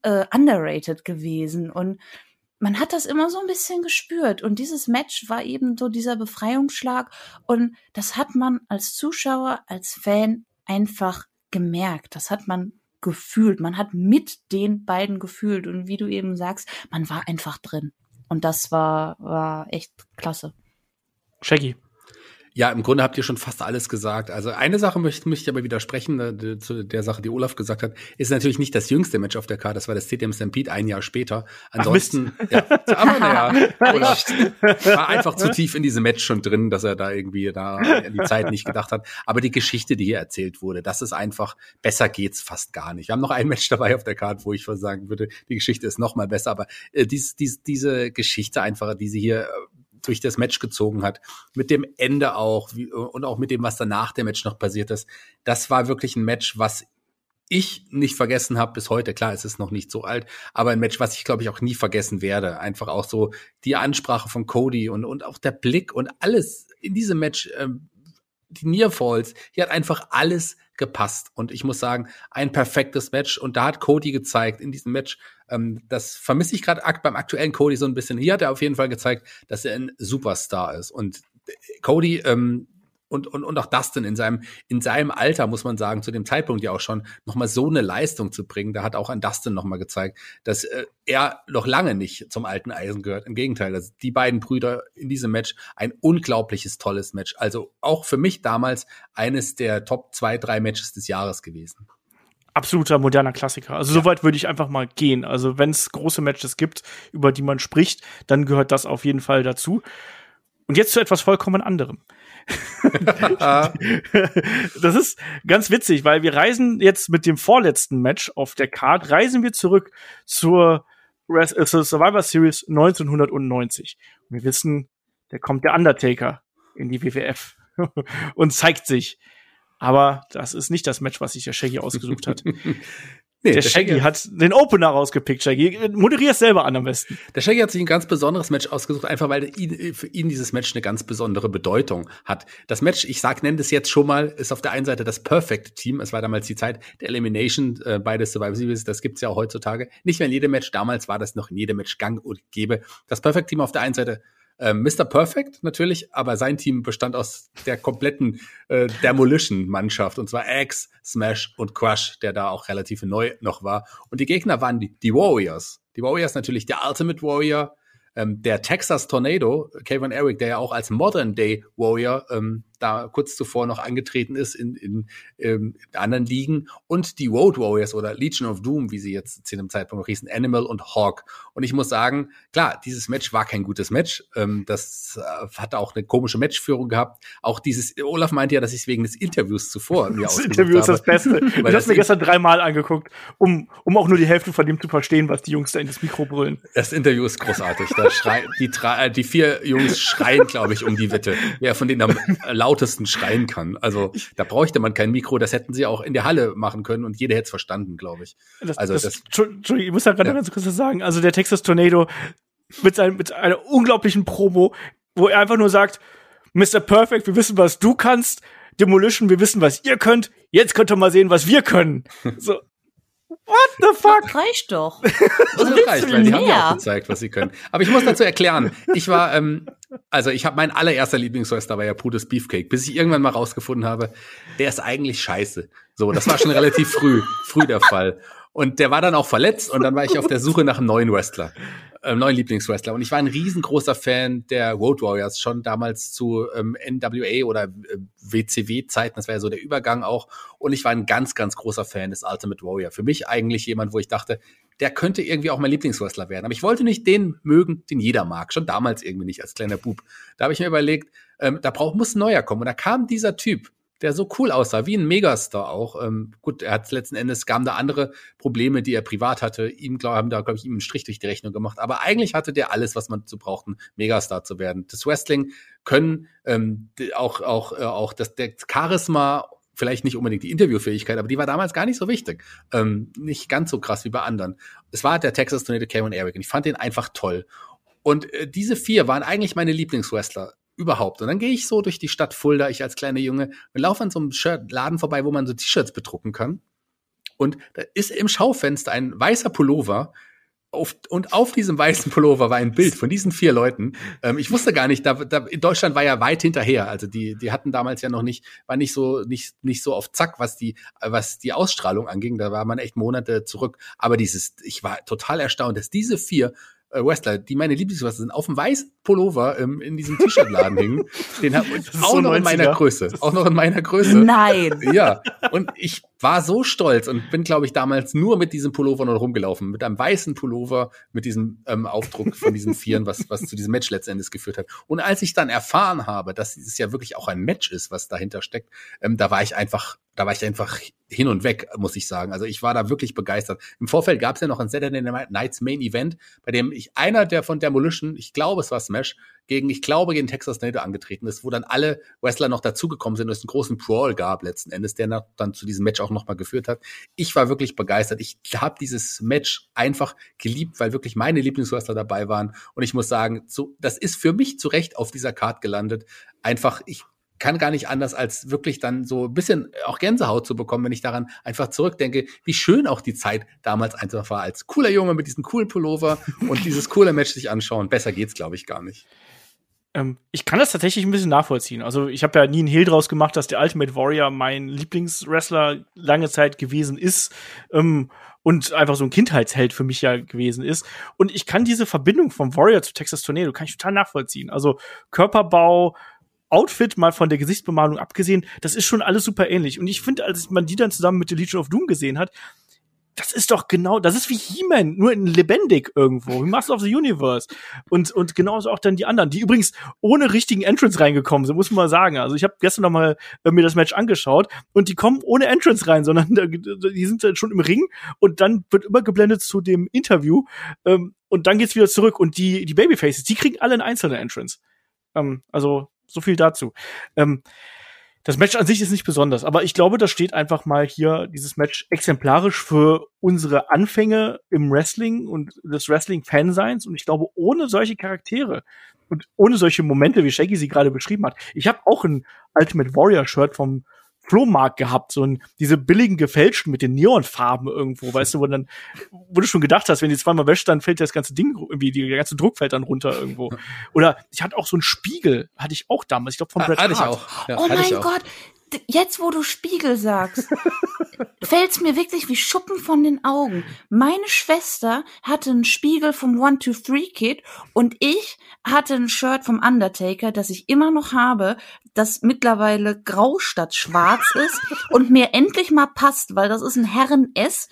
C: äh, underrated gewesen. Und man hat das immer so ein bisschen gespürt. Und dieses Match war eben so dieser Befreiungsschlag. Und das hat man als Zuschauer, als Fan einfach gemerkt. Das hat man gefühlt. Man hat mit den beiden gefühlt. Und wie du eben sagst, man war einfach drin. Und das war, war echt klasse.
A: Shaggy.
D: Ja, im Grunde habt ihr schon fast alles gesagt. Also eine Sache möchte, möchte ich aber widersprechen, äh, zu der Sache, die Olaf gesagt hat, ist natürlich nicht das jüngste Match auf der Karte, das war das CTM Stampede ein Jahr später. Ansonsten, Ach, ja, aber naja, Olaf war einfach zu tief in diesem Match schon drin, dass er da irgendwie da an die Zeit nicht gedacht hat. Aber die Geschichte, die hier erzählt wurde, das ist einfach, besser geht's fast gar nicht. Wir haben noch ein Match dabei auf der Karte, wo ich sagen würde, die Geschichte ist noch mal besser, aber äh, dies, dies, diese Geschichte einfach, die sie hier äh, durch das Match gezogen hat, mit dem Ende auch wie, und auch mit dem, was danach der Match noch passiert ist. Das war wirklich ein Match, was ich nicht vergessen habe bis heute. Klar, es ist noch nicht so alt, aber ein Match, was ich glaube ich auch nie vergessen werde. Einfach auch so die Ansprache von Cody und und auch der Blick und alles in diesem Match. Ähm, die Nearfalls, hier hat einfach alles gepasst. Und ich muss sagen, ein perfektes Match. Und da hat Cody gezeigt in diesem Match, ähm, das vermisse ich gerade beim aktuellen Cody so ein bisschen. Hier hat er auf jeden Fall gezeigt, dass er ein Superstar ist. Und Cody, ähm, und, und, und auch Dustin in seinem, in seinem Alter, muss man sagen, zu dem Zeitpunkt ja auch schon, nochmal so eine Leistung zu bringen. Da hat auch an Dustin nochmal gezeigt, dass äh, er noch lange nicht zum alten Eisen gehört. Im Gegenteil, also die beiden Brüder in diesem Match, ein unglaubliches, tolles Match. Also auch für mich damals eines der Top zwei, drei Matches des Jahres gewesen
A: absoluter moderner Klassiker. Also ja. soweit würde ich einfach mal gehen. Also wenn es große Matches gibt, über die man spricht, dann gehört das auf jeden Fall dazu. Und jetzt zu etwas vollkommen anderem. das ist ganz witzig, weil wir reisen jetzt mit dem vorletzten Match auf der Card, reisen wir zurück zur, äh, zur Survivor Series 1990. Und wir wissen, da kommt der Undertaker in die WWF und zeigt sich. Aber das ist nicht das Match, was sich der Shaggy ausgesucht hat. Nee, der, der Shaggy, Shaggy hat den Opener rausgepickt, Shaggy. Moderier es selber an am besten.
D: Der Shaggy hat sich ein ganz besonderes Match ausgesucht, einfach weil ihn, für ihn dieses Match eine ganz besondere Bedeutung hat. Das Match, ich sag, nenne das jetzt schon mal, ist auf der einen Seite das Perfect Team. Es war damals die Zeit der Elimination äh, bei der Survivor Series. Das gibt's ja auch heutzutage. Nicht mehr in jedem Match. Damals war das noch in jedem Match gang und gäbe. Das Perfect Team auf der einen Seite ähm, Mr. Perfect natürlich, aber sein Team bestand aus der kompletten äh, Demolition-Mannschaft und zwar Axe, Smash und Crush, der da auch relativ neu noch war. Und die Gegner waren die, die Warriors. Die Warriors natürlich der Ultimate Warrior, ähm, der Texas Tornado, Kevin Eric, der ja auch als Modern Day Warrior ähm, da kurz zuvor noch angetreten ist in, in, ähm, anderen Ligen und die Road Warriors oder Legion of Doom, wie sie jetzt zu dem Zeitpunkt noch hießen, Animal und Hawk. Und ich muss sagen, klar, dieses Match war kein gutes Match. Ähm, das äh, hatte auch eine komische Matchführung gehabt. Auch dieses, Olaf meinte ja, dass ich es wegen des Interviews zuvor
A: mir Das Interview ist das Beste. ich habe mir gestern dreimal angeguckt, um, um auch nur die Hälfte von dem zu verstehen, was die Jungs da in das Mikro brüllen.
D: Das Interview ist großartig. Da schrei die, drei, die vier Jungs schreien, glaube ich, um die Wette. Wer von denen am lautesten schreien kann. Also da bräuchte man kein Mikro, das hätten sie auch in der Halle machen können und jeder hätte es verstanden, glaube ich.
A: Das, also das, das, Entschuldigung, ich muss da gerade ja. ganz kurz was sagen. Also der Texas Tornado mit, seinem, mit einer unglaublichen Promo, wo er einfach nur sagt, Mr. Perfect, wir wissen, was du kannst. Demolition, wir wissen, was ihr könnt. Jetzt könnt ihr mal sehen, was wir können. So, What the fuck?
C: Das reicht doch.
D: Das reicht, weil die haben ja auch gezeigt, was sie können. Aber ich muss dazu erklären, ich war, ähm, also ich habe mein allererster Lieblingswrestler war ja Brutus Beefcake, bis ich irgendwann mal rausgefunden habe, der ist eigentlich scheiße. So, das war schon relativ früh, früh der Fall. Und der war dann auch verletzt und dann war ich auf der Suche nach einem neuen Wrestler äh, neuen Lieblingswrestler. Und ich war ein riesengroßer Fan der Road Warriors, schon damals zu ähm, NWA oder äh, WCW-Zeiten. Das war ja so der Übergang auch. Und ich war ein ganz, ganz großer Fan des Ultimate Warrior. Für mich eigentlich jemand, wo ich dachte, der könnte irgendwie auch mein Lieblingswrestler werden. Aber ich wollte nicht den mögen, den jeder mag. Schon damals irgendwie nicht als kleiner Bub. Da habe ich mir überlegt, ähm, da braucht, muss ein neuer kommen. Und da kam dieser Typ, der so cool aussah, wie ein Megastar auch. Ähm, gut, er hat letzten Endes, gaben da andere Probleme, die er privat hatte. Ihm, glaube haben da, glaube ich, ihm einen Strich durch die Rechnung gemacht. Aber eigentlich hatte der alles, was man zu brauchten, Megastar zu werden. Das Wrestling können ähm, auch, auch, äh, auch das, der Charisma vielleicht nicht unbedingt die Interviewfähigkeit, aber die war damals gar nicht so wichtig. Ähm, nicht ganz so krass wie bei anderen. Es war der Texas Tornado Cameron Eric und ich fand den einfach toll. Und äh, diese vier waren eigentlich meine Lieblingswrestler überhaupt. Und dann gehe ich so durch die Stadt Fulda, ich als kleiner Junge, und laufe an so einem Shirt Laden vorbei, wo man so T-Shirts bedrucken kann. Und da ist im Schaufenster ein weißer Pullover. Auf, und auf diesem weißen Pullover war ein Bild von diesen vier Leuten. Ähm, ich wusste gar nicht, da, da, in Deutschland war ja weit hinterher. Also die, die hatten damals ja noch nicht, war nicht so, nicht, nicht so auf Zack, was die, was die Ausstrahlung anging. Da war man echt Monate zurück. Aber dieses, ich war total erstaunt, dass diese vier äh, Wrestler, die meine Lieblingswrestler sind, auf dem weißen Pullover ähm, in diesem T-Shirt-Laden hingen. Den hab, auch so noch 90er. in meiner Größe. Auch noch in meiner Größe.
C: Nein.
D: Ja. Und ich war so stolz und bin, glaube ich, damals nur mit diesem Pullover noch rumgelaufen. Mit einem weißen Pullover, mit diesem ähm, Aufdruck von diesen Vieren, was, was zu diesem Match letztendlich geführt hat. Und als ich dann erfahren habe, dass dieses ja wirklich auch ein Match ist, was dahinter steckt, ähm, da war ich einfach da war ich einfach hin und weg, muss ich sagen. Also ich war da wirklich begeistert. Im Vorfeld gab es ja noch ein Saturday Nights Main Event, bei dem ich einer der von Demolition, ich glaube es war Smash, gegen, ich glaube, gegen Texas Tornado angetreten ist, wo dann alle Wrestler noch dazugekommen sind und es einen großen Brawl gab letzten Endes, der dann zu diesem Match auch nochmal geführt hat. Ich war wirklich begeistert. Ich habe dieses Match einfach geliebt, weil wirklich meine Lieblingswrestler dabei waren. Und ich muss sagen, so, das ist für mich zu Recht auf dieser Card gelandet. Einfach, ich kann gar nicht anders, als wirklich dann so ein bisschen auch Gänsehaut zu bekommen, wenn ich daran einfach zurückdenke, wie schön auch die Zeit damals einfach war, als cooler Junge mit diesem coolen Pullover und dieses coole Match sich anschauen. Besser geht's, glaube ich, gar nicht.
A: Ähm, ich kann das tatsächlich ein bisschen nachvollziehen. Also ich habe ja nie einen Hehl draus gemacht, dass der Ultimate Warrior mein Lieblingswrestler lange Zeit gewesen ist. Ähm, und einfach so ein Kindheitsheld für mich ja gewesen ist. Und ich kann diese Verbindung vom Warrior zu Texas Tornado kann ich total nachvollziehen. Also Körperbau, Outfit mal von der Gesichtsbemalung abgesehen, das ist schon alles super ähnlich. Und ich finde, als man die dann zusammen mit der Legion of Doom gesehen hat, das ist doch genau, das ist wie He-Man, nur in lebendig irgendwo, wie Master of the Universe. Und, und genauso auch dann die anderen, die übrigens ohne richtigen Entrance reingekommen sind, muss man mal sagen. Also ich habe gestern noch mal äh, mir das Match angeschaut und die kommen ohne Entrance rein, sondern die sind dann schon im Ring und dann wird übergeblendet zu dem Interview ähm, und dann geht's wieder zurück und die, die Babyfaces, die kriegen alle einen einzelnen Entrance. Ähm, also So viel dazu. Ähm, das Match an sich ist nicht besonders, aber ich glaube, das steht einfach mal hier, dieses Match, exemplarisch für unsere Anfänge im Wrestling und des Wrestling-Fanseins. Und ich glaube, ohne solche Charaktere und ohne solche Momente, wie Shaggy sie gerade beschrieben hat, ich habe auch ein Ultimate Warrior-Shirt vom Flohmarkt gehabt, so ein, diese billigen gefälschten mit den Neonfarben irgendwo, weißt du, wo dann, wo du schon gedacht hast, wenn die zweimal wäscht, dann fällt das ganze Ding irgendwie, die ganze Druck fällt dann runter irgendwo. Oder ich hatte auch so einen Spiegel, hatte ich auch damals, ich glaube von Bret
D: Hatte ich
A: Hart.
D: auch. Ja,
C: oh
D: hatte ich
C: mein
D: auch.
C: Gott, jetzt wo du Spiegel sagst, fällt's mir wirklich wie Schuppen von den Augen. Meine Schwester hatte einen Spiegel vom One Two Three Kid und ich hatte ein Shirt vom Undertaker, das ich immer noch habe, das mittlerweile grau statt schwarz ist und mir endlich mal passt, weil das ist ein Herren S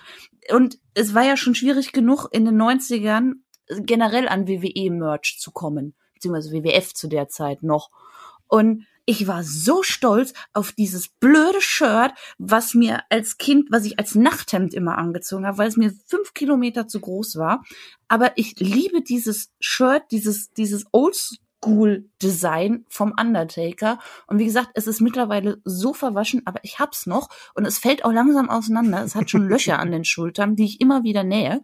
C: und es war ja schon schwierig genug in den 90ern generell an WWE-Merch zu kommen, beziehungsweise WWF zu der Zeit noch. Und ich war so stolz auf dieses blöde Shirt, was mir als Kind, was ich als Nachthemd immer angezogen habe, weil es mir fünf Kilometer zu groß war. Aber ich liebe dieses Shirt, dieses, dieses Oldschool-Design vom Undertaker. Und wie gesagt, es ist mittlerweile so verwaschen, aber ich hab's noch und es fällt auch langsam auseinander. Es hat schon Löcher an den Schultern, die ich immer wieder nähe.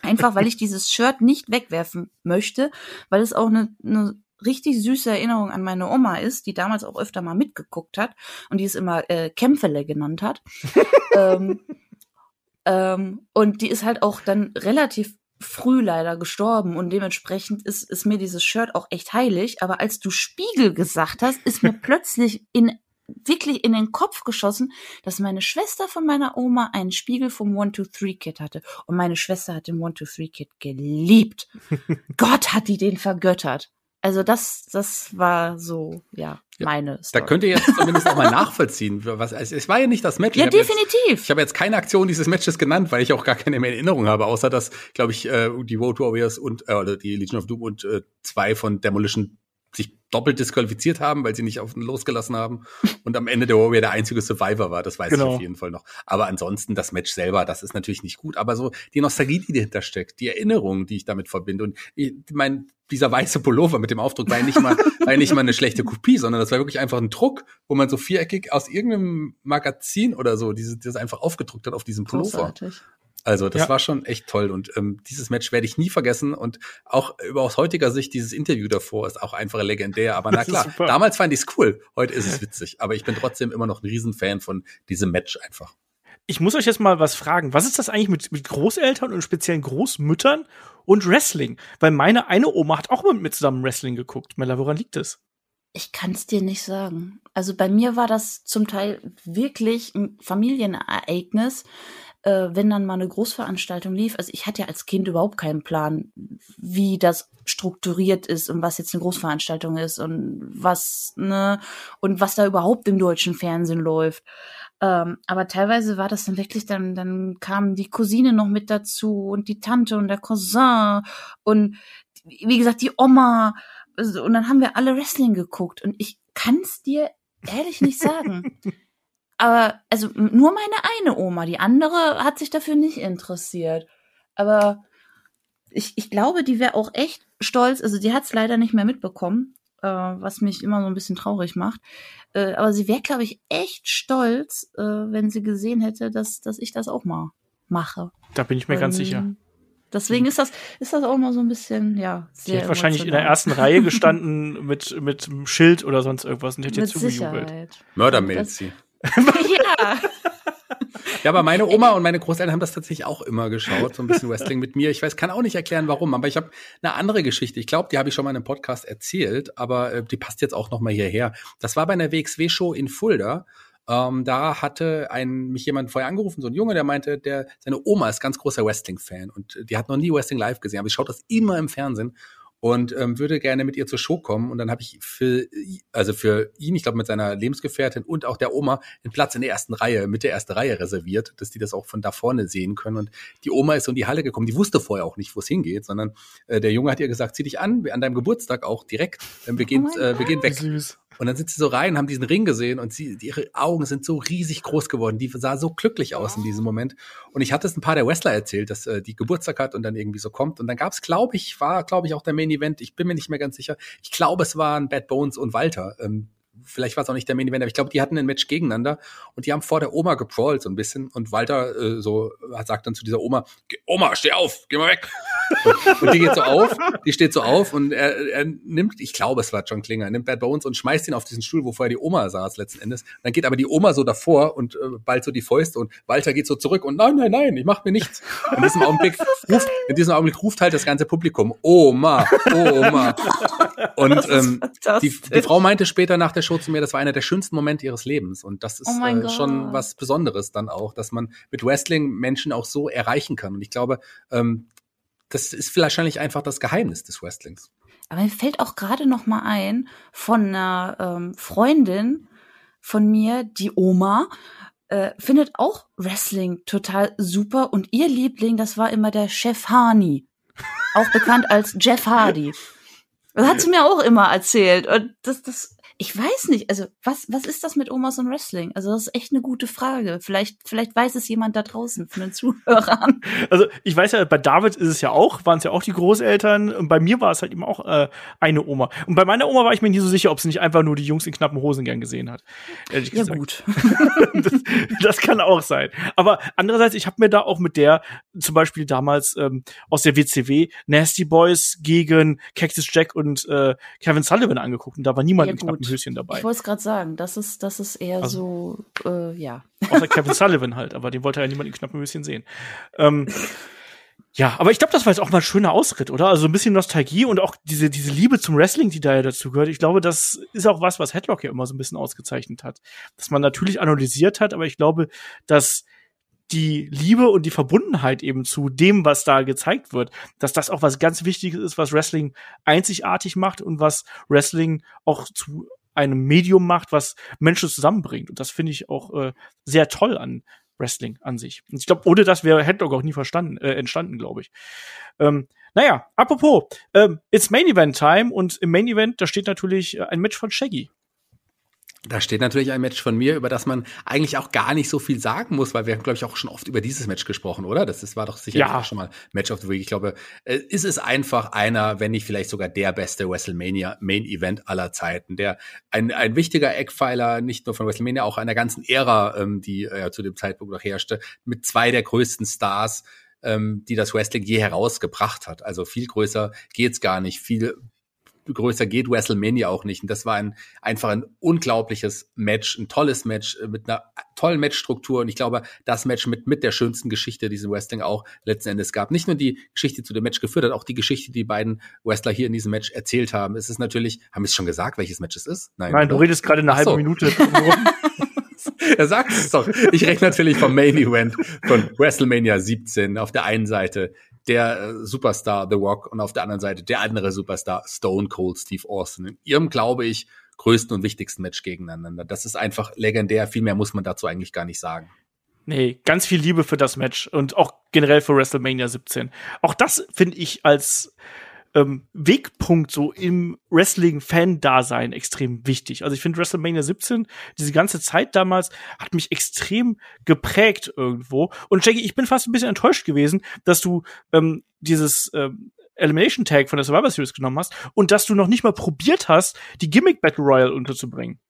C: Einfach weil ich dieses Shirt nicht wegwerfen möchte, weil es auch eine, eine richtig süße Erinnerung an meine Oma ist, die damals auch öfter mal mitgeguckt hat und die es immer äh, Kämpfele genannt hat. ähm, ähm, und die ist halt auch dann relativ früh leider gestorben und dementsprechend ist, ist mir dieses Shirt auch echt heilig. Aber als du Spiegel gesagt hast, ist mir plötzlich in wirklich in den Kopf geschossen, dass meine Schwester von meiner Oma einen Spiegel vom One Two Three Kid hatte und meine Schwester hat den One Two Three Kid geliebt. Gott hat die den vergöttert. Also das, das war so, ja, meine
D: Da
C: Story.
D: könnt ihr jetzt zumindest auch mal nachvollziehen. Was, es, es war ja nicht das Match.
C: ja,
D: Ich hab jetzt-
C: definitiv.
D: Ich habe jetzt keine Aktion dieses Matches genannt, weil ich auch gar keine mehr in Erinnerung habe, außer dass, glaube ich, äh, die Road Warriors und äh, oder die Legion of Doom und äh, zwei von Demolition sich doppelt disqualifiziert haben, weil sie nicht auf losgelassen haben. Und am Ende der Warrior der einzige Survivor war. Das weiß
A: Genau.
D: ich auf jeden Fall noch. Aber ansonsten das Match selber, das ist natürlich nicht gut. Aber so die Nostalgie, die dahinter steckt, die Erinnerungen, die ich damit verbinde. Und ich mein, dieser weiße Pullover mit dem Aufdruck war ja nicht mal, war ja nicht mal eine schlechte Kopie, sondern das war wirklich einfach ein Druck, wo man so viereckig aus irgendeinem Magazin oder so dieses, das einfach aufgedruckt hat auf diesem Pullover.
C: Großartig.
D: Also das
A: Ja.
D: war schon echt toll und ähm, dieses Match werde ich nie vergessen und auch über aus heutiger Sicht dieses Interview davor ist auch einfach legendär. Aber na klar, damals fand ich es cool, heute ist es witzig. Aber ich bin trotzdem immer noch ein Riesenfan von diesem Match einfach.
A: Ich muss euch jetzt mal was fragen. Was ist das eigentlich mit, mit Großeltern und speziellen Großmüttern und Wrestling? Weil meine eine Oma hat auch mit mir zusammen Wrestling geguckt. Mella, woran liegt es?
C: Ich kann es dir nicht sagen. Also bei mir war das zum Teil wirklich ein Familienereignis, äh, wenn dann mal eine Großveranstaltung lief. Also ich hatte ja als Kind überhaupt keinen Plan, wie das strukturiert ist und was jetzt eine Großveranstaltung ist und was ne und was da überhaupt im deutschen Fernsehen läuft. Ähm, aber teilweise war das dann wirklich, dann, dann kam die Cousine noch mit dazu und die Tante und der Cousin und wie gesagt, die Oma. Und dann haben wir alle Wrestling geguckt und ich kann's dir ehrlich nicht sagen. Aber also nur meine eine Oma, die andere hat sich dafür nicht interessiert. Aber ich, ich glaube, die wäre auch echt stolz. Also die hat's leider nicht mehr mitbekommen, äh, was mich immer so ein bisschen traurig macht. Äh, aber sie wäre, glaube ich, echt stolz, äh, wenn sie gesehen hätte, dass, dass ich das auch mal mache.
A: Da bin ich mir ganz
C: Ähm,
A: sicher.
C: Deswegen ist das, ist das auch mal so ein bisschen, ja,
A: Sie hat wahrscheinlich in der ersten Reihe gestanden mit, mit einem Schild oder sonst irgendwas und hätte
C: Mit
A: jetzt zugejubelt.
C: Sicherheit. Ja.
D: Ja, aber meine Oma und meine Großeltern haben das tatsächlich auch immer geschaut, so ein bisschen Wrestling mit mir. Ich weiß, kann auch nicht erklären, warum, aber ich habe eine andere Geschichte. Ich glaube, die habe ich schon mal in einem Podcast erzählt, aber äh, die passt jetzt auch noch mal hierher. Das war bei einer WXW-Show in Fulda. Ähm, da hatte ein, mich jemand vorher angerufen, so ein Junge, der meinte, der, seine Oma ist ganz großer Wrestling-Fan und die hat noch nie Wrestling live gesehen, aber sie schaut das immer im Fernsehen und ähm, würde gerne mit ihr zur Show kommen. Und dann habe ich für, also für ihn, ich glaube mit seiner Lebensgefährtin und auch der Oma, einen Platz in der ersten Reihe, mit der ersten Reihe reserviert, dass die das auch von da vorne sehen können. Und die Oma ist so in die Halle gekommen, die wusste vorher auch nicht, wo es hingeht, sondern äh, der Junge hat ihr gesagt, zieh dich an, an deinem Geburtstag auch direkt, ähm, wir gehen,
C: Oh
D: äh, wir gehen weg.
A: süß.
D: Und dann sind sie so rein, haben diesen Ring gesehen und sie, ihre Augen sind so riesig groß geworden. Die sah so glücklich aus in diesem Moment. Und ich hatte es ein paar der Wrestler erzählt, dass äh, die Geburtstag hat und dann irgendwie so kommt. Und dann gab es, glaube ich, war, glaube ich, auch der Main Event. Ich bin mir nicht mehr ganz sicher. Ich glaube, es waren Bad Bones und Walter. Ähm, vielleicht war es auch nicht der Main Event, aber ich glaube, die hatten ein Match gegeneinander und die haben vor der Oma geprawlt so ein bisschen und Walter äh, so sagt dann zu dieser Oma, Oma, steh auf, geh mal weg. und, und, die geht so auf, die steht so auf und er, er nimmt, ich glaube, es war John Klinger, nimmt Bad Bones und schmeißt ihn auf diesen Stuhl, wo vorher die Oma saß letzten Endes. Dann geht aber die Oma so davor und äh, bald so die Fäuste und Walter geht so zurück und nein, nein, nein, ich mach mir nichts. In diesem Augenblick ruft, in diesem Augenblick ruft halt das ganze Publikum, Oma, Oma. Und ähm, die, die Frau meinte später nach der Show zu mir, das war einer der schönsten Momente ihres Lebens. Und das ist oh äh, schon was Besonderes dann auch, dass man mit Wrestling Menschen auch so erreichen kann. Und ich glaube, ähm, das ist wahrscheinlich einfach das Geheimnis des Wrestlings.
C: Aber mir fällt auch gerade noch mal ein von einer ähm, Freundin von mir, die Oma, äh, findet auch Wrestling total super und ihr Liebling, das war immer der Chef Harney, auch bekannt als Jeff Hardy. Das hat sie mir auch immer erzählt und das, das ich weiß nicht, also was, was ist das mit Omas und Wrestling? Also das ist echt eine gute Frage. Vielleicht, vielleicht weiß es jemand da draußen von den Zuhörern.
A: Also ich weiß ja, bei David ist es ja auch, waren es ja auch die Großeltern. Und bei mir war es halt eben auch äh, eine Oma. Und bei meiner Oma war ich mir nie so sicher, ob sie nicht einfach nur die Jungs in knappen Hosen gern gesehen hat.
C: Ehrlich gesagt. Ja gut.
A: das, das, kann auch sein. Aber andererseits, ich habe mir da auch mit der zum Beispiel damals ähm, aus der WCW Nasty Boys gegen Cactus Jack und äh, Kevin Sullivan angeguckt. Und da war niemand ja, in knappen Höschen dabei.
C: Ich wollte es gerade sagen, das ist, das ist eher also, so, äh, ja.
A: Außer Kevin Sullivan halt, aber den wollte ja niemand in knappen Höschen sehen. Ähm, ja, aber ich glaube, das war jetzt auch mal ein schöner Ausritt, oder? Also ein bisschen Nostalgie und auch diese, diese Liebe zum Wrestling, die da ja dazu gehört. Ich glaube, das ist auch was, was Headlock ja immer so ein bisschen ausgezeichnet hat. Dass man natürlich analysiert hat, aber ich glaube, dass die Liebe und die Verbundenheit eben zu dem, was da gezeigt wird, dass das auch was ganz Wichtiges ist, was Wrestling einzigartig macht und was Wrestling auch zu einem Medium macht, was Menschen zusammenbringt. Und das finde ich auch äh, sehr toll an Wrestling an sich. Und ich glaube, ohne das wäre Headlock auch nie verstanden, äh, entstanden, glaube ich. Ähm, naja, apropos, ähm, it's Main Event Time und im Main Event, da steht natürlich äh, ein Match von Shaggy.
D: Da steht natürlich ein Match von mir, über das man eigentlich auch gar nicht so viel sagen muss, weil wir haben, glaube ich, auch schon oft über dieses Match gesprochen, oder? Das, das war doch sicherlich ja. auch schon mal Match of the Week. Ich glaube, äh, ist es einfach einer, wenn nicht vielleicht sogar der beste WrestleMania Main Event aller Zeiten. Der ein, ein wichtiger Eckpfeiler, nicht nur von WrestleMania, auch einer ganzen Ära, ähm, die äh, zu dem Zeitpunkt noch herrschte, mit zwei der größten Stars ähm, die das Wrestling je herausgebracht hat. Also viel größer geht's gar nicht, viel größer geht WrestleMania auch nicht. Und das war ein, einfach ein unglaubliches Match, ein tolles Match äh, mit einer tollen Matchstruktur. Und ich glaube, das Match mit, mit der schönsten Geschichte, die es im Wrestling auch letzten Endes gab. Nicht nur die Geschichte zu dem Match geführt hat, auch die Geschichte, die beiden Wrestler hier in diesem Match erzählt haben. Es ist natürlich, haben wir es schon gesagt, welches Match es ist?
A: Nein, Nein du redest gerade eine halbe Minute.
D: er sagt es doch. Ich rede natürlich vom Main Event von WrestleMania 17. Auf der einen Seite der äh, Superstar The Rock und auf der anderen Seite der andere Superstar Stone Cold Steve Austin. In ihrem, glaube ich, größten und wichtigsten Match gegeneinander. Das ist einfach legendär. Viel mehr muss man dazu eigentlich gar nicht sagen.
A: Nee, ganz viel Liebe für das Match und auch generell für WrestleMania 17. Auch das finde ich als ähm, Wegpunkt so im Wrestling-Fan-Dasein extrem wichtig. Also ich finde WrestleMania 17, diese ganze Zeit damals, hat mich extrem geprägt irgendwo. Und Jackie, ich bin fast ein bisschen enttäuscht gewesen, dass du ähm, dieses ähm, Elimination Tag von der Survivor Series genommen hast und dass du noch nicht mal probiert hast, die Gimmick Battle Royale unterzubringen.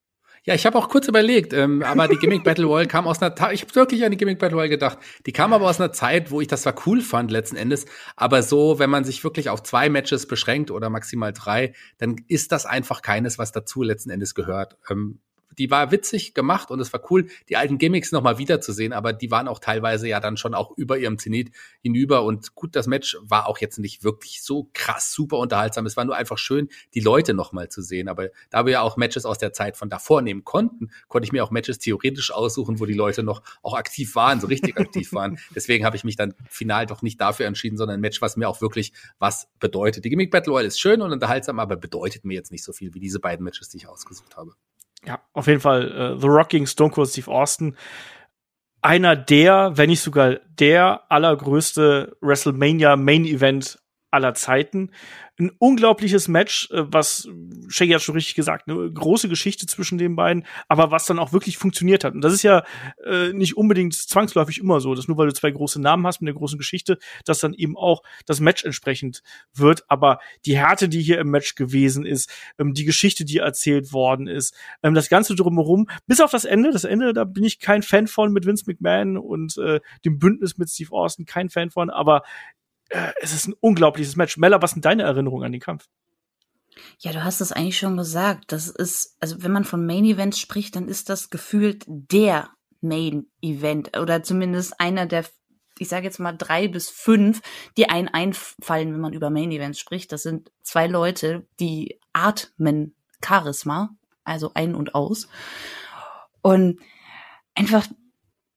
D: Ja, ich habe auch kurz überlegt, ähm, aber die Gimmick Battle Royale kam aus einer, ich habe wirklich an die Gimmick Battle Royale gedacht. Die kam aber aus einer Zeit, wo ich das zwar cool fand letzten Endes, aber so, wenn man sich wirklich auf zwei Matches beschränkt oder maximal drei, dann ist das einfach keines, was dazu letzten Endes gehört. Ähm, die war witzig gemacht und es war cool, die alten Gimmicks nochmal wiederzusehen, aber die waren auch teilweise ja dann schon auch über ihrem Zenit hinüber und gut, das Match war auch jetzt nicht wirklich so krass super unterhaltsam. Es war nur einfach schön, die Leute nochmal zu sehen. Aber da wir ja auch Matches aus der Zeit von davor nehmen konnten, konnte ich mir auch Matches theoretisch aussuchen, wo die Leute noch auch aktiv waren, so richtig aktiv waren. Deswegen habe ich mich dann final doch nicht dafür entschieden, sondern ein Match, was mir auch wirklich was bedeutet. Die Gimmick Battle Royale ist schön und unterhaltsam, aber bedeutet mir jetzt nicht so viel wie diese beiden Matches, die ich ausgesucht habe.
A: Ja, auf jeden Fall äh, The Rocking Stone Cold Steve Austin. Einer der, wenn nicht sogar der allergrößte WrestleMania Main Event aller Zeiten. Ein unglaubliches Match, äh, was Shaggy hat schon richtig gesagt, eine große Geschichte zwischen den beiden, aber was dann auch wirklich funktioniert hat. Und das ist ja äh, nicht unbedingt zwangsläufig immer so, dass nur weil du zwei große Namen hast mit einer großen Geschichte, dass dann eben auch das Match entsprechend wird. Aber die Härte, die hier im Match gewesen ist, ähm, die Geschichte, die erzählt worden ist, ähm, das Ganze drumherum, bis auf das Ende, das Ende, da bin ich kein Fan von mit Vince McMahon und äh, dem Bündnis mit Steve Austin, kein Fan von, aber äh, es ist ein unglaubliches Match. Mella, was sind deine Erinnerungen an den Kampf?
C: Ja, du hast es eigentlich schon gesagt. Das ist, also wenn man von Main Events spricht, dann ist das gefühlt der Main Event oder zumindest einer der, ich sage jetzt mal drei bis fünf, die einen einfallen, wenn man über Main Events spricht. Das sind zwei Leute, die atmen Charisma, also ein und aus. Und einfach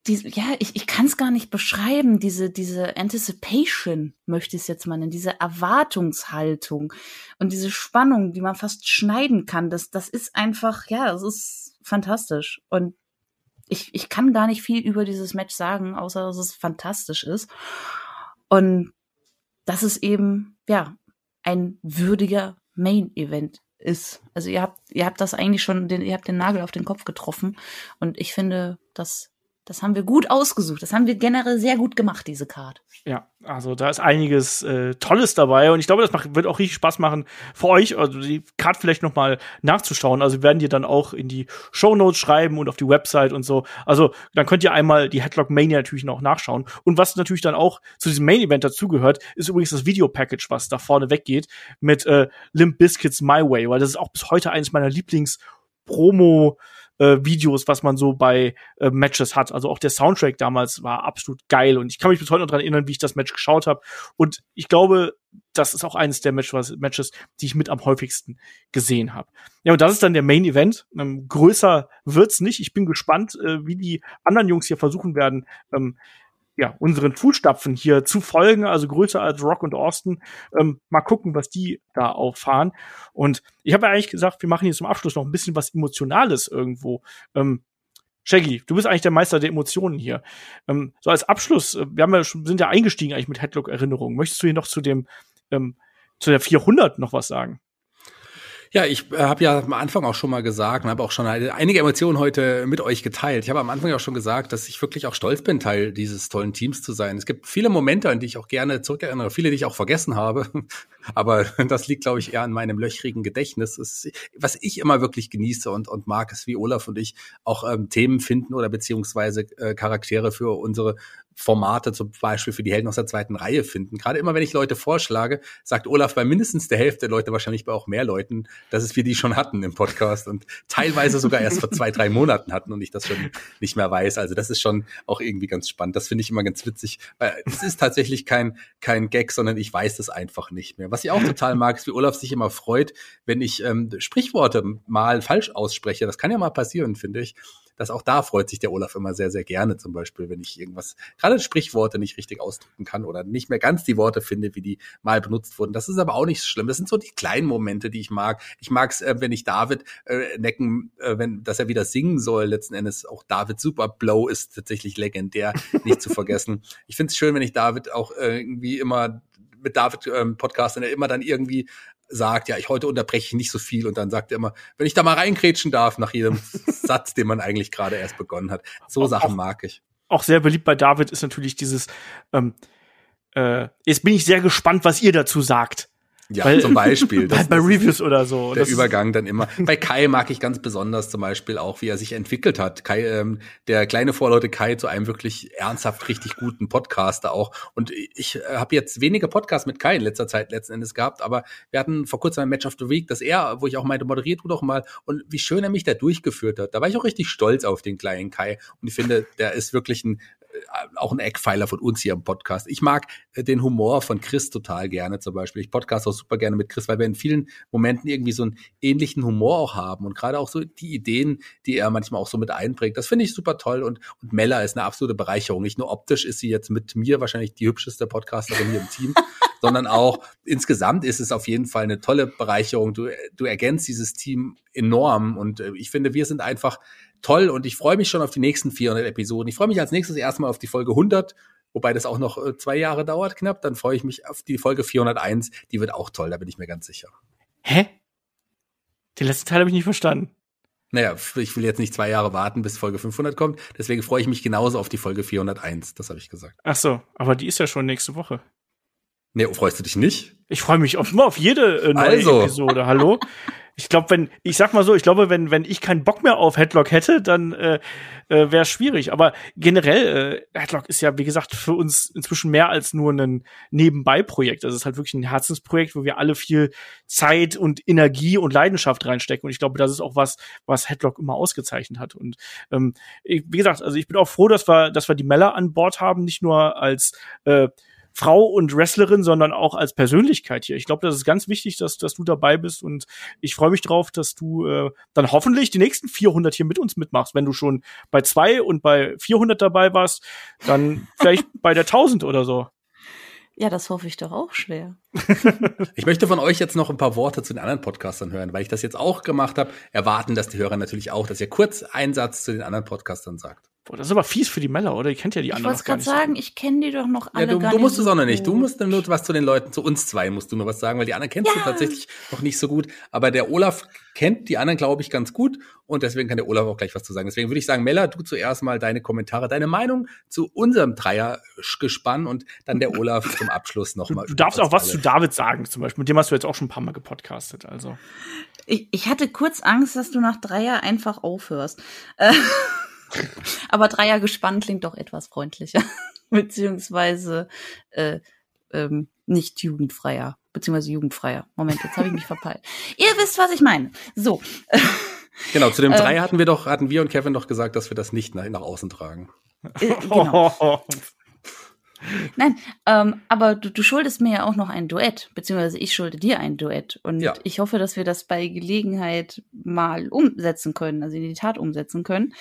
C: diese, ja, ich, ich kann es gar nicht beschreiben, diese, diese Anticipation, möchte ich es jetzt mal nennen, diese Erwartungshaltung und diese Spannung, die man fast schneiden kann, das, das ist einfach, ja, das ist fantastisch. Und ich, ich kann gar nicht viel über dieses Match sagen, außer dass es fantastisch ist. Und dass es eben, ja, ein würdiger Main-Event ist. Also ihr habt, ihr habt das eigentlich schon, den, ihr habt den Nagel auf den Kopf getroffen. Und ich finde, das das haben wir gut ausgesucht. Das haben wir generell sehr gut gemacht, diese Card.
A: Ja, also da ist einiges äh, Tolles dabei und ich glaube, das macht, wird auch richtig Spaß machen für euch, also die Card vielleicht noch mal nachzuschauen. Also wir werden die dann auch in die Show Notes schreiben und auf die Website und so. Also dann könnt ihr einmal die Headlock Mania natürlich noch nachschauen. Und was natürlich dann auch zu diesem Main Event dazugehört, ist übrigens das Videopackage, was da vorne weggeht mit äh, Limp Biscuits My Way, weil das ist auch bis heute eines meiner Lieblings Promo äh, Videos, was man so bei äh, Matches hat. Also auch der Soundtrack damals war absolut geil und ich kann mich bis heute noch daran erinnern, wie ich das Match geschaut habe. Und ich glaube, das ist auch eines der Matches, Matches die ich mit am häufigsten gesehen habe. Ja, und das ist dann der Main Event. Ähm, größer wird's nicht. Ich bin gespannt, äh, wie die anderen Jungs hier versuchen werden, ähm, ja, unseren Fußstapfen hier zu folgen, also größer als Rock und Austin. Ähm, mal gucken, was die da auffahren. Und ich habe ja eigentlich gesagt, wir machen hier zum Abschluss noch ein bisschen was Emotionales irgendwo. Ähm, Shaggy, du bist eigentlich der Meister der Emotionen hier. Ähm, so als Abschluss, äh, wir haben ja schon, sind ja eingestiegen eigentlich mit Headlock-Erinnerungen. Möchtest du hier noch zu dem, ähm, zu der 400 noch was sagen?
D: Ja, ich äh, habe ja am Anfang auch schon mal gesagt und habe auch schon einige Emotionen heute mit euch geteilt. Ich habe am Anfang auch schon gesagt, dass ich wirklich auch stolz bin, Teil dieses tollen Teams zu sein. Es gibt viele Momente, an die ich auch gerne zurückerinnere, viele, die ich auch vergessen habe. Aber das liegt, glaube ich, eher an meinem löchrigen Gedächtnis. Ist, was ich immer wirklich genieße und, und mag, ist, wie Olaf und ich auch ähm, Themen finden oder beziehungsweise äh, Charaktere für unsere Formate zum Beispiel für die Helden aus der zweiten Reihe finden. Gerade immer, wenn ich Leute vorschlage, sagt Olaf bei mindestens der Hälfte der Leute, wahrscheinlich bei auch mehr Leuten, dass es wir die schon hatten im Podcast und teilweise sogar erst vor zwei, drei Monaten hatten und ich das schon nicht mehr weiß. Also das ist schon auch irgendwie ganz spannend. Das finde ich immer ganz witzig. Es ist tatsächlich kein, kein Gag, sondern ich weiß das einfach nicht mehr. Was ich auch total mag, ist, wie Olaf sich immer freut, wenn ich ähm, Sprichworte mal falsch ausspreche. Das kann ja mal passieren, finde ich dass auch da freut sich der Olaf immer sehr, sehr gerne, zum Beispiel, wenn ich irgendwas, gerade Sprichworte nicht richtig ausdrücken kann oder nicht mehr ganz die Worte finde, wie die mal benutzt wurden. Das ist aber auch nicht schlimm. Das sind so die kleinen Momente, die ich mag. Ich mag es, äh, wenn ich David äh, necken, äh, wenn, dass er wieder singen soll, letzten Endes auch David Super Blow ist tatsächlich legendär, nicht zu vergessen. Ich finde es schön, wenn ich David auch äh, irgendwie immer mit David ähm, Podcast, und er immer dann irgendwie sagt, ja, ich heute unterbreche ich nicht so viel und dann sagt er immer, wenn ich da mal reingrätschen darf nach jedem Satz, den man eigentlich gerade erst begonnen hat. So Sachen mag ich.
A: Auch sehr beliebt bei David ist natürlich dieses, ähm, äh, jetzt bin ich sehr gespannt, was ihr dazu sagt.
D: Ja, Weil, zum Beispiel.
A: Das, bei Reviews oder so.
D: Der Übergang dann immer. Bei Kai mag ich ganz besonders zum Beispiel auch, wie er sich entwickelt hat. Kai, ähm, der kleine Vorleute Kai zu einem wirklich ernsthaft richtig guten Podcaster auch. Und ich äh, habe jetzt weniger Podcasts mit Kai in letzter Zeit letzten Endes gehabt, aber wir hatten vor kurzem ein Match of the Week, das er, wo ich auch meinte, moderiert du doch mal. Und wie schön er mich da durchgeführt hat. Da war ich auch richtig stolz auf den kleinen Kai. Und ich finde, der ist wirklich ein auch ein Eckpfeiler von uns hier im Podcast. Ich mag äh, den Humor von Chris total gerne zum Beispiel. Ich podcast auch super gerne mit Chris, weil wir in vielen Momenten irgendwie so einen ähnlichen Humor auch haben und gerade auch so die Ideen, die er manchmal auch so mit einbringt. Das finde ich super toll und, und Mella ist eine absolute Bereicherung. Nicht nur optisch ist sie jetzt mit mir wahrscheinlich die hübscheste Podcasterin hier im Team, sondern auch insgesamt ist es auf jeden Fall eine tolle Bereicherung. Du, du ergänzt dieses Team enorm und äh, ich finde, wir sind einfach toll und ich freue mich schon auf die nächsten 400 Episoden. Ich freue mich als nächstes erstmal auf die Folge 100 wobei das auch noch äh, zwei Jahre dauert knapp, dann freue ich mich auf die Folge 401. Die wird auch toll, da bin ich mir ganz sicher.
A: Hä? Den letzten Teil habe ich nicht verstanden.
D: Naja, ich will jetzt nicht zwei Jahre warten, bis Folge 500 kommt. Deswegen freue ich mich genauso auf die Folge 401. Das habe ich gesagt.
A: Ach so, aber die ist ja schon nächste Woche.
D: Nee, freust du dich nicht?
A: Ich freue mich auf, immer auf jede äh, neue
D: Also.
A: Episode. Hallo? Ich glaube, wenn, ich sag mal so, ich glaube, wenn, wenn ich keinen Bock mehr auf Headlock hätte, dann äh, äh, wäre es schwierig. Aber generell, äh, Headlock ist ja, wie gesagt, für uns inzwischen mehr als nur ein Nebenbei-Projekt. Das ist halt wirklich ein Herzensprojekt, wo wir alle viel Zeit und Energie und Leidenschaft reinstecken. Und ich glaube, das ist auch was, was Headlock immer ausgezeichnet hat. Und ähm, ich, wie gesagt, also ich bin auch froh, dass wir, dass wir die Mella an Bord haben, nicht nur als äh, Frau und Wrestlerin, sondern auch als Persönlichkeit hier. Ich glaube, das ist ganz wichtig, dass, dass du dabei bist und ich freue mich drauf, dass du äh, dann hoffentlich die nächsten 400 hier mit uns mitmachst. Wenn du schon bei zwei und bei 400 dabei warst, dann vielleicht bei der 1000 oder so.
C: Ja, das hoffe ich doch auch schwer.
D: Ich möchte von euch jetzt noch ein paar Worte zu den anderen Podcastern hören, weil ich das jetzt auch gemacht habe. Erwarten das die Hörer natürlich auch, dass ihr kurz einen Satz zu den anderen Podcastern sagt.
A: Boah, das ist aber fies für die Mella, oder? Ihr kennt ja die
C: Ich
A: anderen
C: wollte
A: noch gar
C: gerade sagen, ich kenne die doch noch alle
D: Ja, du,
C: gar
D: du musst es auch noch nicht. Du musst nur was zu den Leuten, zu uns zwei musst du nur was sagen, weil die anderen kennst du
C: Ja.
D: tatsächlich noch nicht so gut. Aber der Olaf kennt die anderen, glaube ich, ganz gut und deswegen kann der Olaf auch gleich was zu sagen. Deswegen würde ich sagen, Mella, du zuerst mal deine Kommentare, deine Meinung zu unserem Dreiergespann und dann der Olaf zum Abschluss nochmal.
A: Du darfst auch was zu David sagen, zum Beispiel. Mit dem hast du jetzt auch schon ein paar Mal gepodcastet. Also.
C: Ich, ich hatte kurz Angst, dass du nach Dreier einfach aufhörst. Aber Dreier gespannt klingt doch etwas freundlicher. Beziehungsweise äh, ähm, nicht jugendfreier. Beziehungsweise jugendfreier. Moment, jetzt habe ich mich verpeilt. Ihr wisst, was ich meine. So.
D: Genau, zu dem
C: Ähm.
D: Dreier hatten wir doch, hatten wir und Kevin doch gesagt, dass wir das nicht nach, nach außen tragen.
C: Äh, genau. Nein, ähm, aber du, du schuldest mir ja auch noch ein Duett, beziehungsweise ich schulde dir ein Duett. Und
D: Ja.
C: ich hoffe, dass wir das bei Gelegenheit mal umsetzen können, also in die Tat umsetzen können.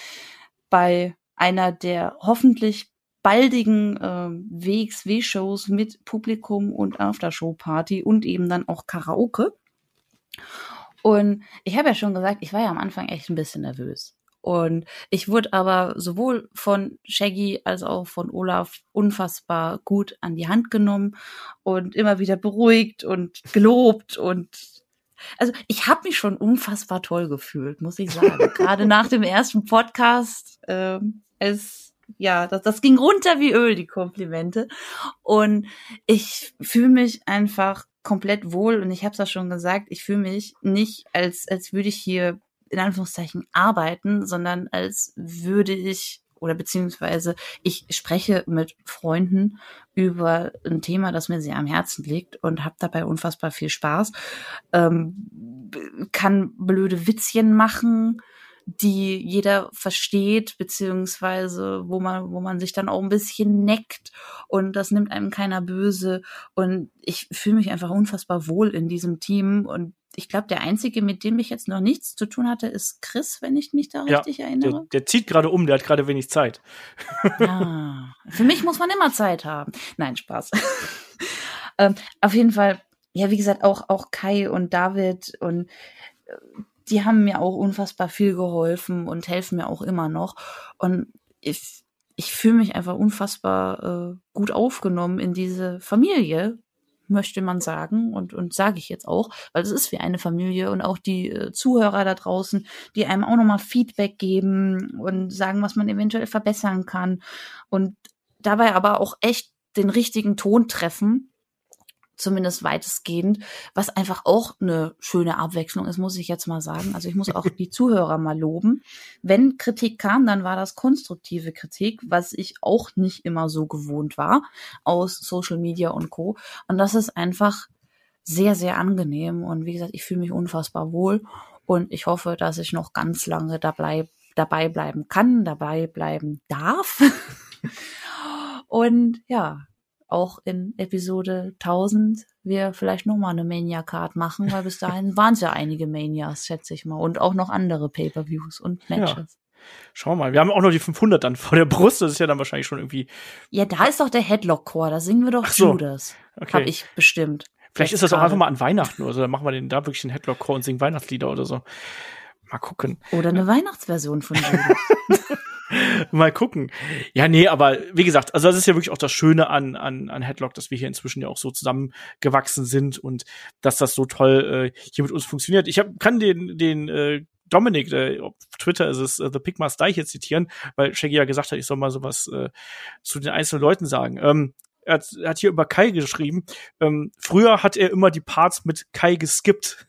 C: Bei einer der hoffentlich baldigen ähm, WXW-Shows mit Publikum und Aftershow-Party und eben dann auch Karaoke. Und ich habe ja schon gesagt, ich war ja am Anfang echt ein bisschen nervös. Und ich wurde aber sowohl von Shaggy als auch von Olaf unfassbar gut an die Hand genommen und immer wieder beruhigt und gelobt und also ich habe mich schon unfassbar toll gefühlt, muss ich sagen. Gerade nach dem ersten Podcast, ähm, es ja, das, das ging runter wie Öl, die Komplimente. Und ich fühle mich einfach komplett wohl und ich habe es ja schon gesagt, ich fühle mich nicht, als, als würde ich hier in Anführungszeichen arbeiten, sondern als würde ich oder beziehungsweise ich spreche mit Freunden über ein Thema, das mir sehr am Herzen liegt und habe dabei unfassbar viel Spaß. Ähm, kann blöde Witzchen machen, die jeder versteht, beziehungsweise wo man, wo man sich dann auch ein bisschen neckt und das nimmt einem keiner böse. Und ich fühle mich einfach unfassbar wohl in diesem Team. Und ich glaube, der Einzige, mit dem ich jetzt noch nichts zu tun hatte, ist Chris, wenn ich mich da
A: Ja,
C: richtig
A: Der,
C: erinnere.
A: der zieht gerade um, der hat gerade wenig Zeit.
C: Ah, für mich muss man immer Zeit haben. Nein, Spaß. ähm, auf jeden Fall, ja, wie gesagt, auch, auch Kai und David und äh, die haben mir auch unfassbar viel geholfen und helfen mir auch immer noch. Und ich, ich fühle mich einfach unfassbar äh, gut aufgenommen in diese Familie, möchte man sagen. Und, und sage ich jetzt auch, weil es ist wie eine Familie und auch die äh, Zuhörer da draußen, die einem auch nochmal Feedback geben und sagen, was man eventuell verbessern kann. Und dabei aber auch echt den richtigen Ton treffen, zumindest weitestgehend, was einfach auch eine schöne Abwechslung ist, muss ich jetzt mal sagen. Also ich muss auch die Zuhörer mal loben. Wenn Kritik kam, dann war das konstruktive Kritik, was ich auch nicht immer so gewohnt war aus Social Media und Co. Und das ist einfach sehr, sehr angenehm. Und wie gesagt, ich fühle mich unfassbar wohl und ich hoffe, dass ich noch ganz lange dabei, dabei bleiben kann, dabei bleiben darf. und ja, auch in Episode 1000 wir vielleicht noch mal eine Mania-Card machen, weil bis dahin waren es ja einige Manias, schätze ich mal. Und auch noch andere Pay-Per-Views und Matches.
A: Schau mal, wir haben auch noch die 500 dann vor der Brust. Das ist ja dann wahrscheinlich schon irgendwie.
C: Ja, da ist doch der Headlock-Chor, da singen wir doch
A: Ach so.
C: Judas.
A: Okay.
C: Hab ich bestimmt.
A: Vielleicht ist das auch einfach mal an Weihnachten oder so. Dann machen wir den da wirklich einen Headlock-Chor und singen Weihnachtslieder oder so. Mal gucken.
C: Oder eine Weihnachtsversion von Judas.
A: Mal gucken. Ja, nee, aber wie gesagt, also das ist ja wirklich auch das Schöne an, an, an Headlock, dass wir hier inzwischen ja auch so zusammengewachsen sind und dass das so toll äh, hier mit uns funktioniert. Ich hab, kann den, den äh, Dominik, äh, auf Twitter ist es äh, The Pig Must Die hier zitieren, weil Shaggy ja gesagt hat, ich soll mal sowas äh, zu den einzelnen Leuten sagen. Ähm, er hat, er hat hier über Kai geschrieben. Ähm, früher hat er immer die Parts mit Kai geskippt.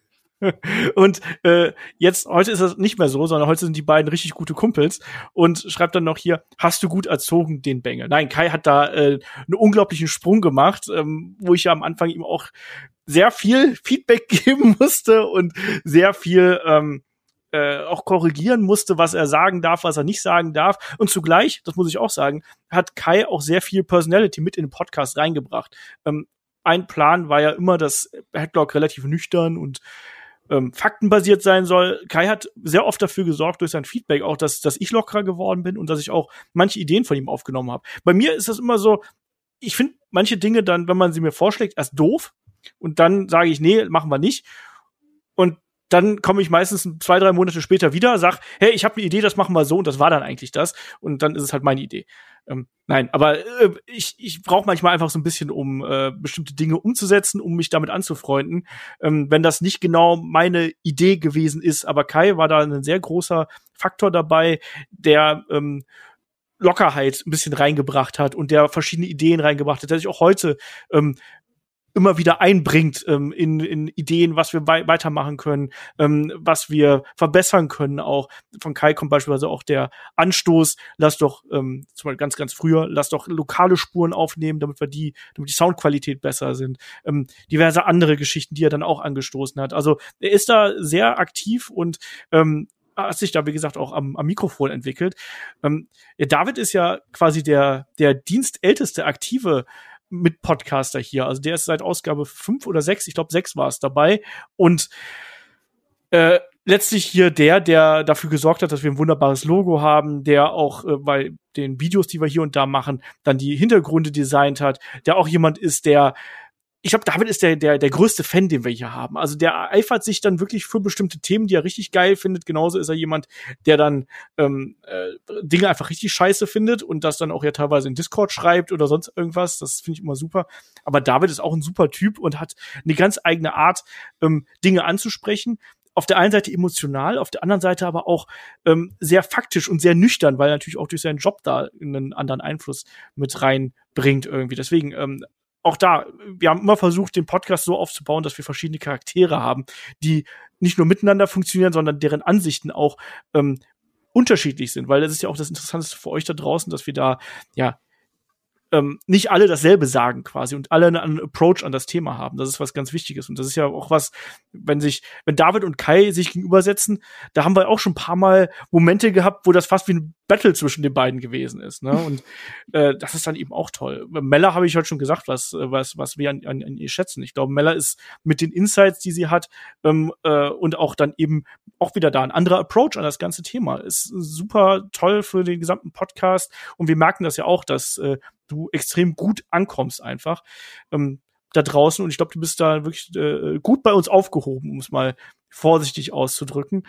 A: Und äh, jetzt, heute ist das nicht mehr so, sondern heute sind die beiden richtig gute Kumpels und schreibt dann noch hier, hast du gut erzogen, den Bengel. Nein, Kai hat da äh, einen unglaublichen Sprung gemacht, ähm, wo ich ja am Anfang ihm auch sehr viel Feedback geben musste und sehr viel ähm, äh, auch korrigieren musste, was er sagen darf, was er nicht sagen darf. Und zugleich, das muss ich auch sagen, hat Kai auch sehr viel Personality mit in den Podcast reingebracht. Ähm, ein Plan war ja immer, dass Headlock relativ nüchtern und ähm, faktenbasiert sein soll. Kai hat sehr oft dafür gesorgt durch sein Feedback auch, dass, dass ich lockerer geworden bin und dass ich auch manche Ideen von ihm aufgenommen habe. Bei mir ist das immer so, ich finde manche Dinge dann, wenn man sie mir vorschlägt, erst doof und dann sage ich, nee, machen wir nicht. Und dann komme ich meistens zwei, drei Monate später wieder, sag, hey, ich habe eine Idee, das machen wir so und das war dann eigentlich das und dann ist es halt meine Idee. Ähm, nein, aber äh, ich, ich brauche manchmal einfach so ein bisschen, um äh, bestimmte Dinge umzusetzen, um mich damit anzufreunden, ähm, wenn das nicht genau meine Idee gewesen ist. Aber Kai war da ein sehr großer Faktor dabei, der ähm, Lockerheit ein bisschen reingebracht hat und der verschiedene Ideen reingebracht hat, der sich auch heute ähm, immer wieder einbringt ähm, in, in Ideen, was wir wei weitermachen können, ähm, was wir verbessern können. Auch von Kai kommt beispielsweise auch der Anstoß, lass doch, ähm, zum Beispiel ganz, ganz früher, lass doch lokale Spuren aufnehmen, damit wir die, damit die Soundqualität besser sind. Ähm, diverse andere Geschichten, die er dann auch angestoßen hat. Also er ist da sehr aktiv und ähm, hat sich da, wie gesagt, auch am, am Mikrofon entwickelt. Ähm, David ist ja quasi der, der dienstälteste aktive mit Podcaster hier. Also der ist seit Ausgabe fünf oder sechs, ich glaube sechs war es dabei. Und äh, letztlich hier der, der dafür gesorgt hat, dass wir ein wunderbares Logo haben, der auch äh, bei den Videos, die wir hier und da machen, dann die Hintergründe designt hat, der auch jemand ist, der ich glaube, David ist der, der, der größte Fan, den wir hier haben. Also der eifert sich dann wirklich für bestimmte Themen, die er richtig geil findet. Genauso ist er jemand, der dann ähm, äh, Dinge einfach richtig scheiße findet und das dann auch ja teilweise in Discord schreibt oder sonst irgendwas. Das finde ich immer super. Aber David ist auch ein super Typ und hat eine ganz eigene Art, ähm, Dinge anzusprechen auf der einen Seite emotional, auf der anderen Seite aber auch ähm, sehr faktisch und sehr nüchtern, weil er natürlich auch durch seinen Job da einen anderen Einfluss mit reinbringt irgendwie. Deswegen ähm, auch da, wir haben immer versucht, den Podcast so aufzubauen, dass wir verschiedene Charaktere haben, die nicht nur miteinander funktionieren, sondern deren Ansichten auch ähm, unterschiedlich sind, weil das ist ja auch das Interessanteste für euch da draußen, dass wir da ja ähm, nicht alle dasselbe sagen quasi und alle einen Approach an das Thema haben. Das ist was ganz Wichtiges. Und das ist ja auch was, wenn sich, wenn David und Kai sich gegenübersetzen, da haben wir auch schon ein paar Mal Momente gehabt, wo das fast wie ein Battle zwischen den beiden gewesen ist. Ne? Und äh, das ist dann eben auch toll. Mella habe ich heute schon gesagt, was, was, was wir an, an, an ihr schätzen. Ich glaube, Mella ist mit den Insights, die sie hat, ähm, äh, und auch dann eben auch wieder da ein anderer Approach an das ganze Thema. Ist super toll für den gesamten Podcast. Und wir merken das ja auch, dass äh, du extrem gut ankommst einfach. Ähm, da draußen und ich glaube, du bist da wirklich äh, gut bei uns aufgehoben, um es mal vorsichtig auszudrücken.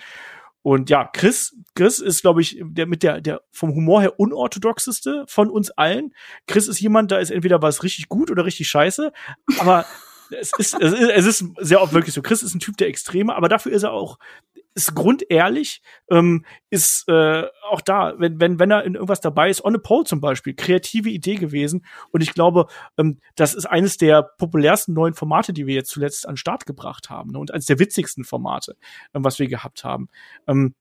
A: Und ja, Chris, Chris ist, glaube ich, der mit der, der vom Humor her unorthodoxeste von uns allen. Chris ist jemand, da ist entweder was richtig gut oder richtig scheiße, aber es ist, es ist, es ist sehr oft wirklich so. Chris ist ein Typ der Extreme, aber dafür ist er auch ist grundehrlich, ähm, ist äh, auch da, wenn, wenn, wenn er in irgendwas dabei ist, on a pole zum Beispiel, kreative Idee gewesen. Und ich glaube, ähm, das ist eines der populärsten neuen Formate, die wir jetzt zuletzt an Start gebracht haben. Ne? Und eines der witzigsten Formate, ähm, was wir gehabt haben. Ähm,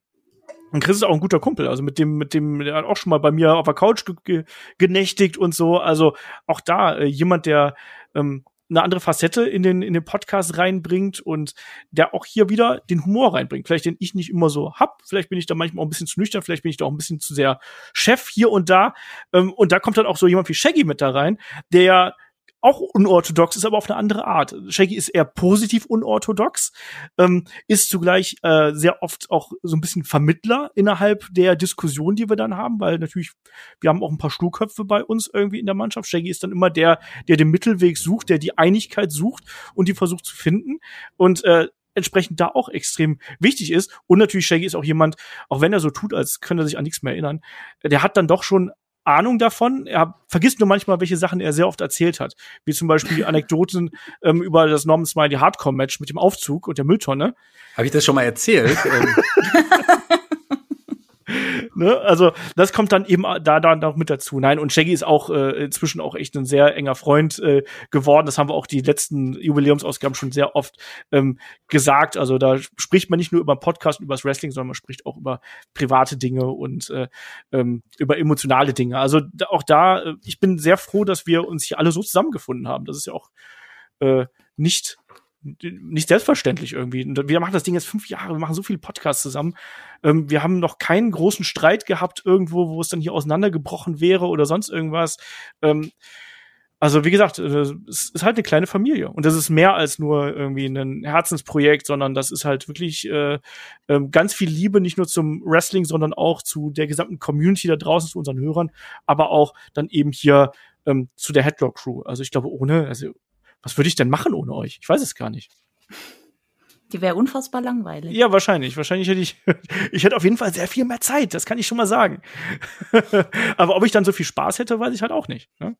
A: und Chris ist auch ein guter Kumpel, also mit dem, mit dem, der hat auch schon mal bei mir auf der Couch ge genächtigt und so. Also auch da äh, jemand, der ähm, eine andere Facette in den, in den Podcast reinbringt und der auch hier wieder den Humor reinbringt. Vielleicht den ich nicht immer so hab. Vielleicht bin ich da manchmal auch ein bisschen zu nüchtern. Vielleicht bin ich da auch ein bisschen zu sehr Chef hier und da. Ähm, und da kommt dann auch so jemand wie Shaggy mit da rein, der auch unorthodox ist, aber auf eine andere Art. Shaggy ist eher positiv unorthodox, ähm, ist zugleich äh, sehr oft auch so ein bisschen Vermittler innerhalb der Diskussion, die wir dann haben, weil natürlich, wir haben auch ein paar Sturköpfe bei uns irgendwie in der Mannschaft. Shaggy ist dann immer der, der den Mittelweg sucht, der die Einigkeit sucht und die versucht zu finden. Und äh, entsprechend da auch extrem wichtig ist. Und natürlich Shaggy ist auch jemand, auch wenn er so tut, als könnte er sich an nichts mehr erinnern, der hat dann doch schon Ahnung davon. Er vergisst nur manchmal, welche Sachen er sehr oft erzählt hat. Wie zum Beispiel die Anekdoten ähm, über das Norman Smiley Hardcore-Match mit dem Aufzug und der Mülltonne.
D: Habe ich das schon mal erzählt?
A: Ne? Also das kommt dann eben da dann noch mit dazu. Nein, und Shaggy ist auch äh, inzwischen auch echt ein sehr enger Freund äh, geworden. Das haben wir auch die letzten Jubiläumsausgaben schon sehr oft ähm, gesagt. Also da spricht man nicht nur über Podcast, über das Wrestling, sondern man spricht auch über private Dinge und äh, ähm, über emotionale Dinge. Also da, auch da, äh, ich bin sehr froh, dass wir uns hier alle so zusammengefunden haben. Das ist ja auch äh, nicht nicht selbstverständlich irgendwie. Wir machen das Ding jetzt fünf Jahre, wir machen so viele Podcasts zusammen. Ähm, wir haben noch keinen großen Streit gehabt irgendwo, wo es dann hier auseinandergebrochen wäre oder sonst irgendwas. Ähm, also wie gesagt, äh, es ist halt eine kleine Familie und das ist mehr als nur irgendwie ein Herzensprojekt, sondern das ist halt wirklich äh, äh, ganz viel Liebe, nicht nur zum Wrestling, sondern auch zu der gesamten Community da draußen, zu unseren Hörern, aber auch dann eben hier ähm, zu der Headlock Crew. Also ich glaube, ohne, also was würde ich denn machen ohne euch? Ich weiß es gar nicht.
C: Die wäre unfassbar langweilig.
A: Ja, wahrscheinlich. Wahrscheinlich hätte ich, ich hätte auf jeden Fall sehr viel mehr Zeit. Das kann ich schon mal sagen. Aber ob ich dann so viel Spaß hätte, weiß ich halt auch nicht. Ne?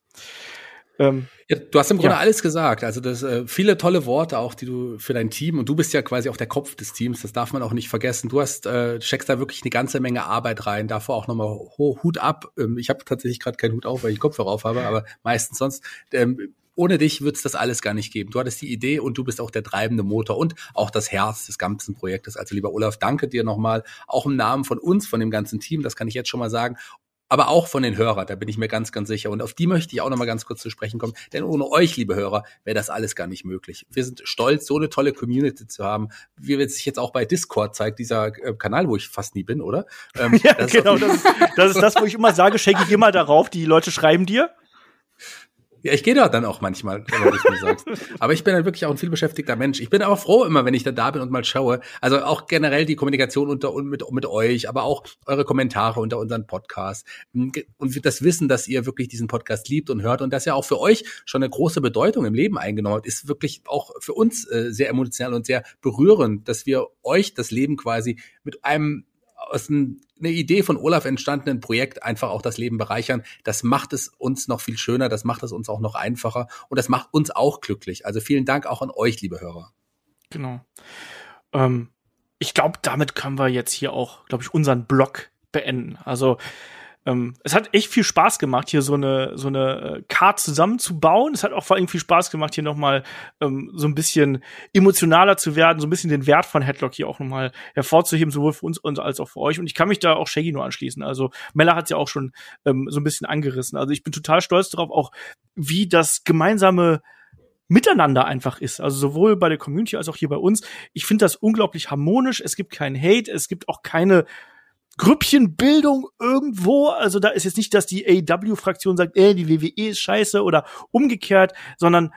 D: Ähm, ja, du hast im Grunde ja. alles gesagt. Also das äh, viele tolle Worte auch, die du für dein Team und du bist ja quasi auch der Kopf des Teams. Das darf man auch nicht vergessen. Du hast äh, steckst da wirklich eine ganze Menge Arbeit rein. Davor auch nochmal Hut ab. Ähm, ich habe tatsächlich gerade keinen Hut auf, weil ich Kopfhörer auf habe, aber meistens sonst. Ähm, ohne dich wird es das alles gar nicht geben. Du hattest die Idee und du bist auch der treibende Motor und auch das Herz des ganzen Projektes. Also lieber Olaf, danke dir nochmal, auch im Namen von uns, von dem ganzen Team, das kann ich jetzt schon mal sagen aber auch von den Hörern, da bin ich mir ganz, ganz sicher. Und auf die möchte ich auch noch mal ganz kurz zu sprechen kommen, denn ohne euch, liebe Hörer, wäre das alles gar nicht möglich. Wir sind stolz, so eine tolle Community zu haben, wie es sich jetzt auch bei Discord zeigt, dieser äh, Kanal, wo ich fast nie bin, oder?
A: Ähm, ja, das genau, das ist, das ist das, wo ich immer sage, schenke ich immer darauf, die Leute schreiben dir.
D: Ja, ich gehe da dann auch manchmal, wenn du mir sagst. Aber ich bin dann wirklich auch ein vielbeschäftigter Mensch. Ich bin aber froh immer, wenn ich dann da bin und mal schaue. Also auch generell die Kommunikation unter und mit, mit euch, aber auch eure Kommentare unter unseren Podcast. Und das Wissen, dass ihr wirklich diesen Podcast liebt und hört und dass er auch für euch schon eine große Bedeutung im Leben eingenommen hat, ist wirklich auch für uns äh, sehr emotional und sehr berührend, dass wir euch das Leben quasi mit einem aus ein, eine Idee von Olaf entstandenen Projekt einfach auch das Leben bereichern. Das macht es uns noch viel schöner, das macht es uns auch noch einfacher und das macht uns auch glücklich. Also vielen Dank auch an euch, liebe Hörer.
A: Genau. Ähm, ich glaube, damit können wir jetzt hier auch, glaube ich, unseren Blog beenden. Also ähm, es hat echt viel Spaß gemacht, hier so eine so eine äh, Card zusammenzubauen. Es hat auch vor allem viel Spaß gemacht, hier nochmal ähm, so ein bisschen emotionaler zu werden, so ein bisschen den Wert von Headlock hier auch nochmal hervorzuheben, sowohl für uns als auch für euch. Und ich kann mich da auch Shaggy nur anschließen. Also Mella hat ja auch schon ähm, so ein bisschen angerissen. Also ich bin total stolz darauf, auch wie das gemeinsame Miteinander einfach ist. Also sowohl bei der Community als auch hier bei uns. Ich finde das unglaublich harmonisch. Es gibt keinen Hate, es gibt auch keine Grüppchenbildung irgendwo. Also da ist jetzt nicht, dass die AEW-Fraktion sagt, ey, die WWE ist scheiße oder umgekehrt, sondern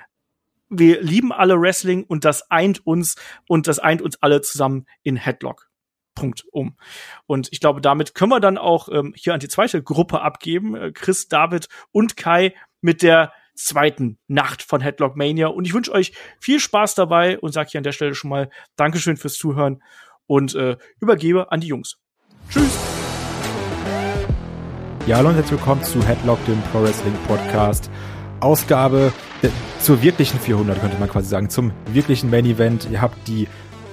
A: wir lieben alle Wrestling und das eint uns und das eint uns alle zusammen in Headlock. Punkt um. Und ich glaube, damit können wir dann auch ähm, hier an die zweite Gruppe abgeben. Äh, Chris, David und Kai mit der zweiten Nacht von Headlock Mania. Und ich wünsche euch viel Spaß dabei und sage hier an der Stelle schon mal Dankeschön fürs Zuhören und äh, übergebe an die Jungs. Tschüss.
E: Ja, hallo und herzlich willkommen zu Headlock, dem Pro Wrestling Podcast. Ausgabe äh, zur wirklichen 400, könnte man quasi sagen, zum wirklichen Main Event. Ihr habt die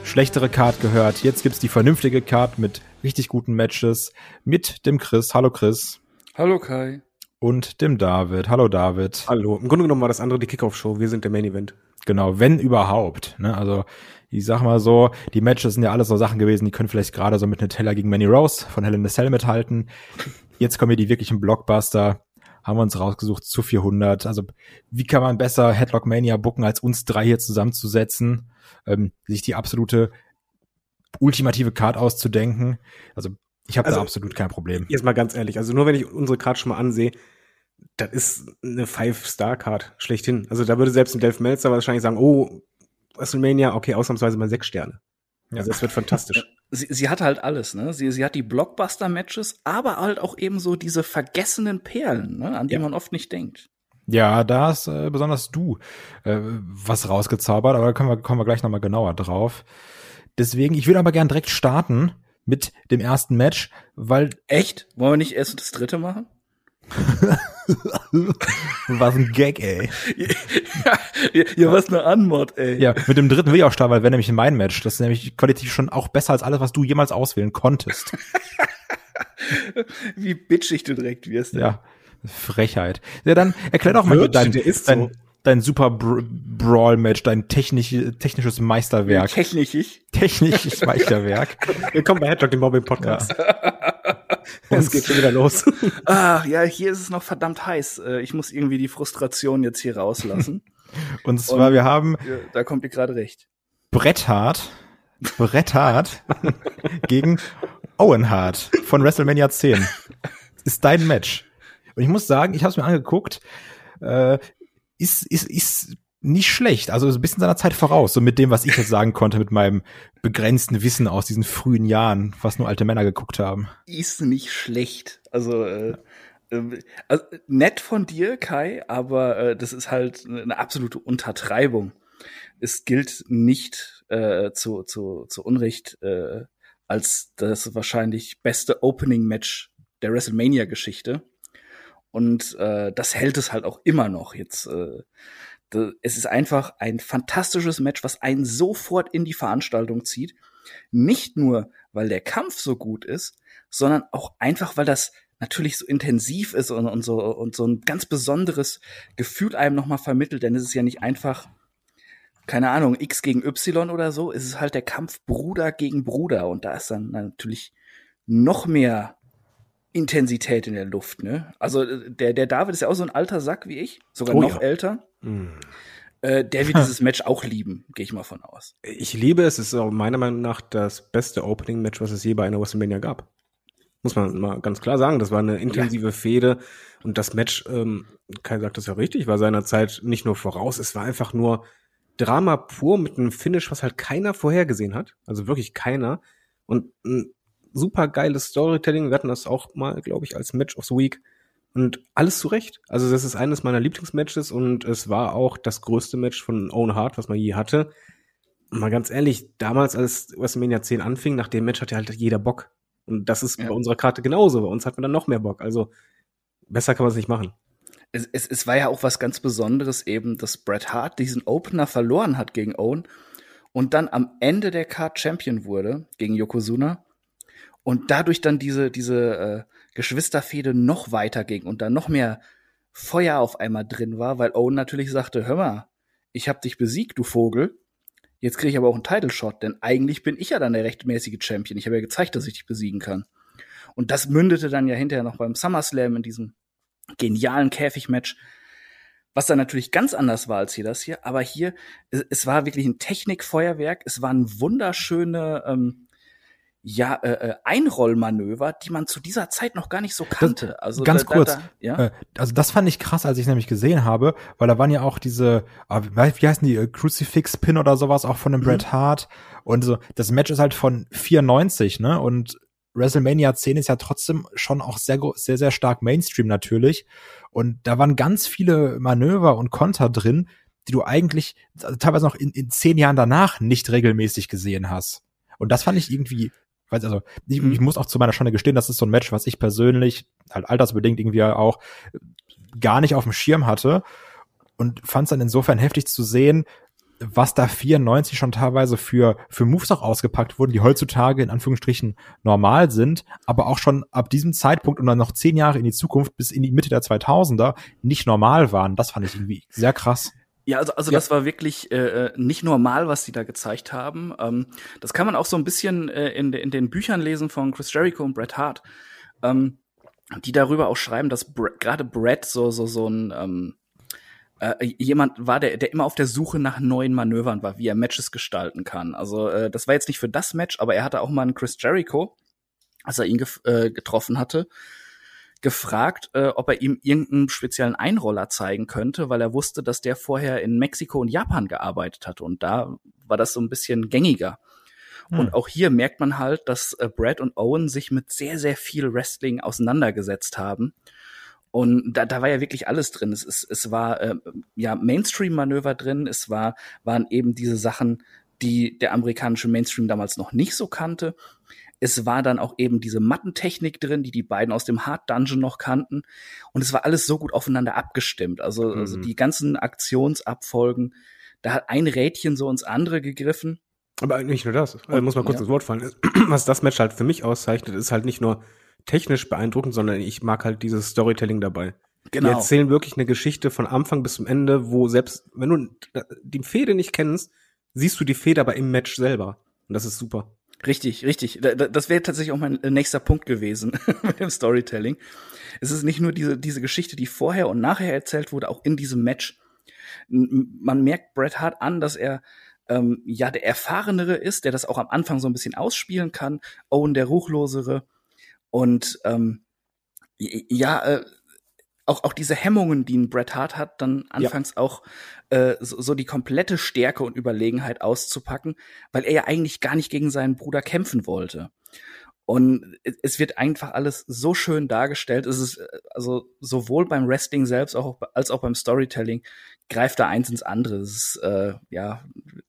E: schlechtere Card gehört. Jetzt gibt's die vernünftige Card mit richtig guten Matches mit dem Chris. Hallo Chris.
F: Hallo Kai.
E: Und dem David. Hallo David.
F: Hallo. Im Grunde genommen war das andere die Kickoff-Show. Wir sind der Main Event.
E: Genau, wenn überhaupt. Ne? Also ich sag mal so, die Matches sind ja alles so Sachen gewesen, die können vielleicht gerade so mit Nutella gegen Manny Rose von Hell in Cell mithalten. Jetzt kommen hier die wirklichen Blockbuster. Haben wir uns rausgesucht zu 400. Also wie kann man besser Headlock Mania booken, als uns drei hier zusammenzusetzen, ähm, sich die absolute ultimative Card auszudenken. Also ich habe also, da absolut kein Problem.
F: Jetzt mal ganz ehrlich, also nur wenn ich unsere Card schon mal ansehe, das ist eine Five-Star-Card schlechthin. Also da würde selbst ein Delph Melzer wahrscheinlich sagen, oh, WrestleMania, okay, ausnahmsweise mal sechs Sterne. Also es wird fantastisch.
G: Sie, sie hat halt alles, ne? Sie, sie hat die Blockbuster-Matches, aber halt auch eben so diese vergessenen Perlen, ne? an die ja. man oft nicht denkt.
E: Ja, da hast äh, besonders du äh, was rausgezaubert, aber da kommen wir, kommen wir gleich nochmal genauer drauf. Deswegen, ich würde aber gern direkt starten mit dem ersten Match, weil
G: Echt? Wollen wir nicht erst das dritte machen?
E: was ein Gag, ey.
G: ja, ja, was eine Anmod, ey.
E: Ja, mit dem dritten will ich auch starten, weil wäre nämlich mein Match. Das ist nämlich qualitativ schon auch besser als alles, was du jemals auswählen konntest.
G: Wie bitchig du direkt wirst. ey.
E: Ja, Frechheit. Ja, dann erklär doch mal
F: Wird,
E: dein,
F: der ist
E: dein,
F: so.
E: dein super Br Brawl-Match, dein technisch, technisches Meisterwerk.
G: Technisch ich.
E: Technisches Meisterwerk.
F: Willkommen bei Headlock, dem Mobbing-Podcast. Und es geht schon wieder los.
G: Ach, ja, hier ist es noch verdammt heiß. Äh, Ich muss irgendwie die Frustration jetzt hier rauslassen.
E: Und zwar,
G: Und-
E: wir haben
G: da kommt ihr gerade recht.
E: Bret Hart, Bret Hart gegen Owen Hart von WrestleMania 10. Ist dein Match. Und ich muss sagen, ich habe es mir angeguckt, äh, ist, ist, ist nicht schlecht. Also ein bisschen seiner Zeit voraus, so mit dem, was ich jetzt sagen konnte, mit meinem begrenzten Wissen aus diesen frühen Jahren, was nur alte Männer geguckt haben.
G: Ist nicht schlecht. Also, äh, äh, also nett von dir, Kai, aber äh, das ist halt eine absolute Untertreibung. Es gilt nicht äh, zu, zu, zu Unrecht äh, als das wahrscheinlich beste Opening-Match der WrestleMania-Geschichte. Und äh, das hält es halt auch immer noch. Jetzt, äh, es ist einfach ein fantastisches Match, was einen sofort in die Veranstaltung zieht. Nicht nur, weil der Kampf so gut ist, sondern auch einfach, weil das natürlich so intensiv ist und, und so und so ein ganz besonderes Gefühl einem nochmal vermittelt. Denn es ist ja nicht einfach, keine Ahnung, X gegen Y oder so. Es ist halt der Kampf Bruder gegen Bruder und da ist dann natürlich noch mehr Intensität in der Luft, ne? Also äh, der, der David ist ja auch so ein alter Sack wie ich, sogar
F: Oh
G: noch
F: ja.
G: älter.
F: Hm.
G: Äh, der wird dieses Match auch lieben, gehe ich mal von aus.
F: Ich liebe es. Es ist auch meiner Meinung nach das beste Opening-Match, was es je bei einer WrestleMania gab. Muss man mal ganz klar sagen. Das war eine intensive Fehde. Und das Match, ähm, Kai sagt das ja richtig, war seiner Zeit nicht nur voraus, es war einfach nur Drama pur mit einem Finish, was halt keiner vorhergesehen hat. Also wirklich keiner. Und ein super geiles Storytelling. Wir hatten das auch mal, glaube ich, als Match of the Week. Und alles zurecht. Also das ist eines meiner Lieblingsmatches und es war auch das größte Match von Owen Hart, was man je hatte. Und mal ganz ehrlich, damals, als WrestleMania 10 anfing, nach dem Match hatte halt jeder Bock. Und das ist
G: Ja.
F: bei unserer Karte genauso. Bei uns hat man dann noch mehr Bock. Also besser kann man es nicht machen.
G: es, es, es war ja auch was ganz Besonderes eben, dass Bret Hart diesen Opener verloren hat gegen Owen und dann am Ende der Card Champion wurde gegen Yokozuna und dadurch dann diese, diese äh, Geschwisterfehde noch weiter ging und dann noch mehr Feuer auf einmal drin war, weil Owen natürlich sagte, hör mal, ich hab dich besiegt, du Vogel. Jetzt kriege ich aber auch einen Title Shot, denn eigentlich bin ich ja dann der rechtmäßige Champion. Ich habe ja gezeigt, dass ich dich besiegen kann. Und das mündete dann ja hinterher noch beim SummerSlam in diesem genialen Käfigmatch, was dann natürlich ganz anders war als hier das hier. Aber hier, es, es war wirklich ein Technikfeuerwerk. Es waren wunderschöne ähm, ja, äh, äh, Einrollmanöver, die man zu dieser Zeit noch gar nicht so kannte. also
E: ganz
G: da, da,
E: kurz,
G: Da, ja?
E: Äh, also das fand ich krass, als ich nämlich gesehen habe, weil da waren ja auch diese, ah, wie heißen die, äh, Crucifix-Pin oder sowas, auch von dem
G: Mhm.
E: Bret Hart. Und so, das Match ist halt von 94, ne? Und WrestleMania 10 ist ja trotzdem schon auch sehr, sehr, sehr stark Mainstream natürlich. Und da waren ganz viele Manöver und Konter drin, die du eigentlich teilweise noch in, in zehn Jahren danach nicht regelmäßig gesehen hast. Und das fand ich irgendwie, weiß also, ich,
G: Mhm.
E: ich muss auch zu meiner Schande gestehen, das ist so ein Match, was ich persönlich, halt altersbedingt irgendwie auch gar nicht auf dem Schirm hatte und fand es dann insofern heftig zu sehen, was da 94 schon teilweise für, für Moves auch ausgepackt wurden, die heutzutage in Anführungsstrichen normal sind, aber auch schon ab diesem Zeitpunkt und dann noch zehn Jahre in die Zukunft bis in die Mitte der 2000er nicht normal waren. Das fand ich irgendwie sehr krass.
G: Ja, also, also das war wirklich äh, äh, nicht normal, was die da gezeigt haben. Ähm, das kann man auch so ein bisschen äh, in, in den Büchern lesen von Chris Jericho und Bret Hart, ähm, die darüber auch schreiben, dass Bre- gerade Bret so so so ein ähm, äh, jemand war, der der immer auf der Suche nach neuen Manövern war, wie er Matches gestalten kann. Also äh, das war jetzt nicht für das Match, aber er hatte auch mal einen Chris Jericho, als er ihn gef äh, getroffen hatte, gefragt, äh, ob er ihm irgendeinen speziellen Einroller zeigen könnte, weil er wusste, dass der vorher in Mexiko und Japan gearbeitet hatte und da war das so ein bisschen gängiger.
E: Hm.
G: Und auch hier merkt man halt, dass äh, Brad und Owen sich mit sehr, sehr viel Wrestling auseinandergesetzt haben Und da, da war ja wirklich alles drin. Es, es, es war äh, ja Mainstream-Manöver drin, es war, waren eben diese Sachen, die der amerikanische Mainstream damals noch nicht so kannte. Es war dann auch eben diese Mattentechnik drin, die die beiden aus dem Hard Dungeon noch kannten. Und es war alles so gut aufeinander abgestimmt. Also, also mhm. also die ganzen Aktionsabfolgen, da hat ein Rädchen so ins andere gegriffen.
F: Aber nicht nur das. Also muss man kurz ja. ins Wort fallen. Was das Match halt für mich auszeichnet, ist halt nicht nur technisch beeindruckend, sondern ich mag halt dieses Storytelling dabei. Genau. Die erzählen wirklich eine Geschichte von Anfang bis zum Ende, wo selbst, wenn du die Fehde nicht kennst, siehst du die Fehde aber im Match selber. Und das ist super.
G: Richtig, richtig. Das wäre tatsächlich auch mein nächster Punkt gewesen mit dem Storytelling. Es ist nicht nur diese, diese Geschichte, die vorher und nachher erzählt wurde, auch in diesem Match. Man merkt Bret Hart an, dass er ähm, ja der Erfahrenere ist, der das auch am Anfang so ein bisschen ausspielen kann. Owen der Ruchlosere. Und ähm, ja, äh, auch, auch diese Hemmungen, die ein Bret Hart hat, dann anfangs ja. auch äh, so, so die komplette Stärke und Überlegenheit auszupacken, weil er ja eigentlich gar nicht gegen seinen Bruder kämpfen wollte. Und es wird einfach alles so schön dargestellt. Es ist äh, also sowohl beim Wrestling selbst auch, als auch beim Storytelling greift da eins ins andere. Es ist äh, ja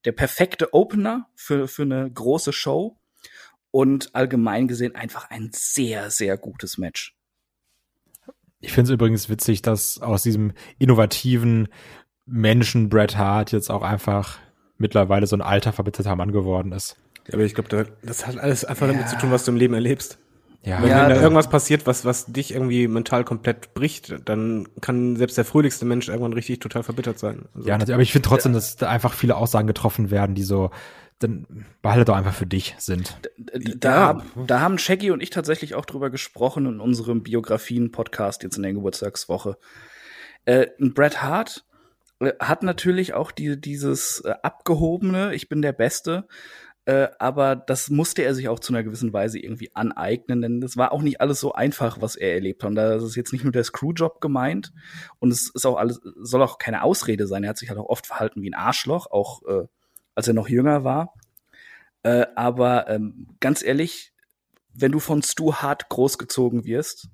G: der perfekte Opener für, für eine große Show und allgemein gesehen einfach ein sehr, sehr gutes Match.
E: Ich finde es übrigens witzig, dass aus diesem innovativen Menschen Bret Hart jetzt auch einfach mittlerweile so ein alter, verbitterter Mann geworden ist.
F: Ja, aber ich glaube, das hat alles einfach ja. damit zu tun, was du im Leben erlebst. Ja, wenn, ja, da irgendwas passiert, was, was dich irgendwie mental komplett bricht, dann kann selbst der fröhlichste Mensch irgendwann richtig total verbittert sein.
E: Also, ja, aber ich finde trotzdem, dass da einfach viele Aussagen getroffen werden, die so, dann behalte doch einfach für dich sind.
G: Da, da, da, haben Shaggy und ich tatsächlich auch drüber gesprochen in unserem Biografien-Podcast jetzt in der Geburtstagswoche. Äh, Bret Hart hat natürlich auch die, dieses äh, abgehobene, ich bin der Beste, äh, aber das musste er sich auch zu einer gewissen Weise irgendwie aneignen, denn das war auch nicht alles so einfach, was er erlebt hat. Und da ist jetzt nicht nur der Screwjob gemeint und es ist auch alles, soll auch keine Ausrede sein. Er hat sich halt auch oft verhalten wie ein Arschloch, auch äh, als er noch jünger war. Äh, aber ähm, ganz ehrlich, wenn du von Stu Hart großgezogen wirst,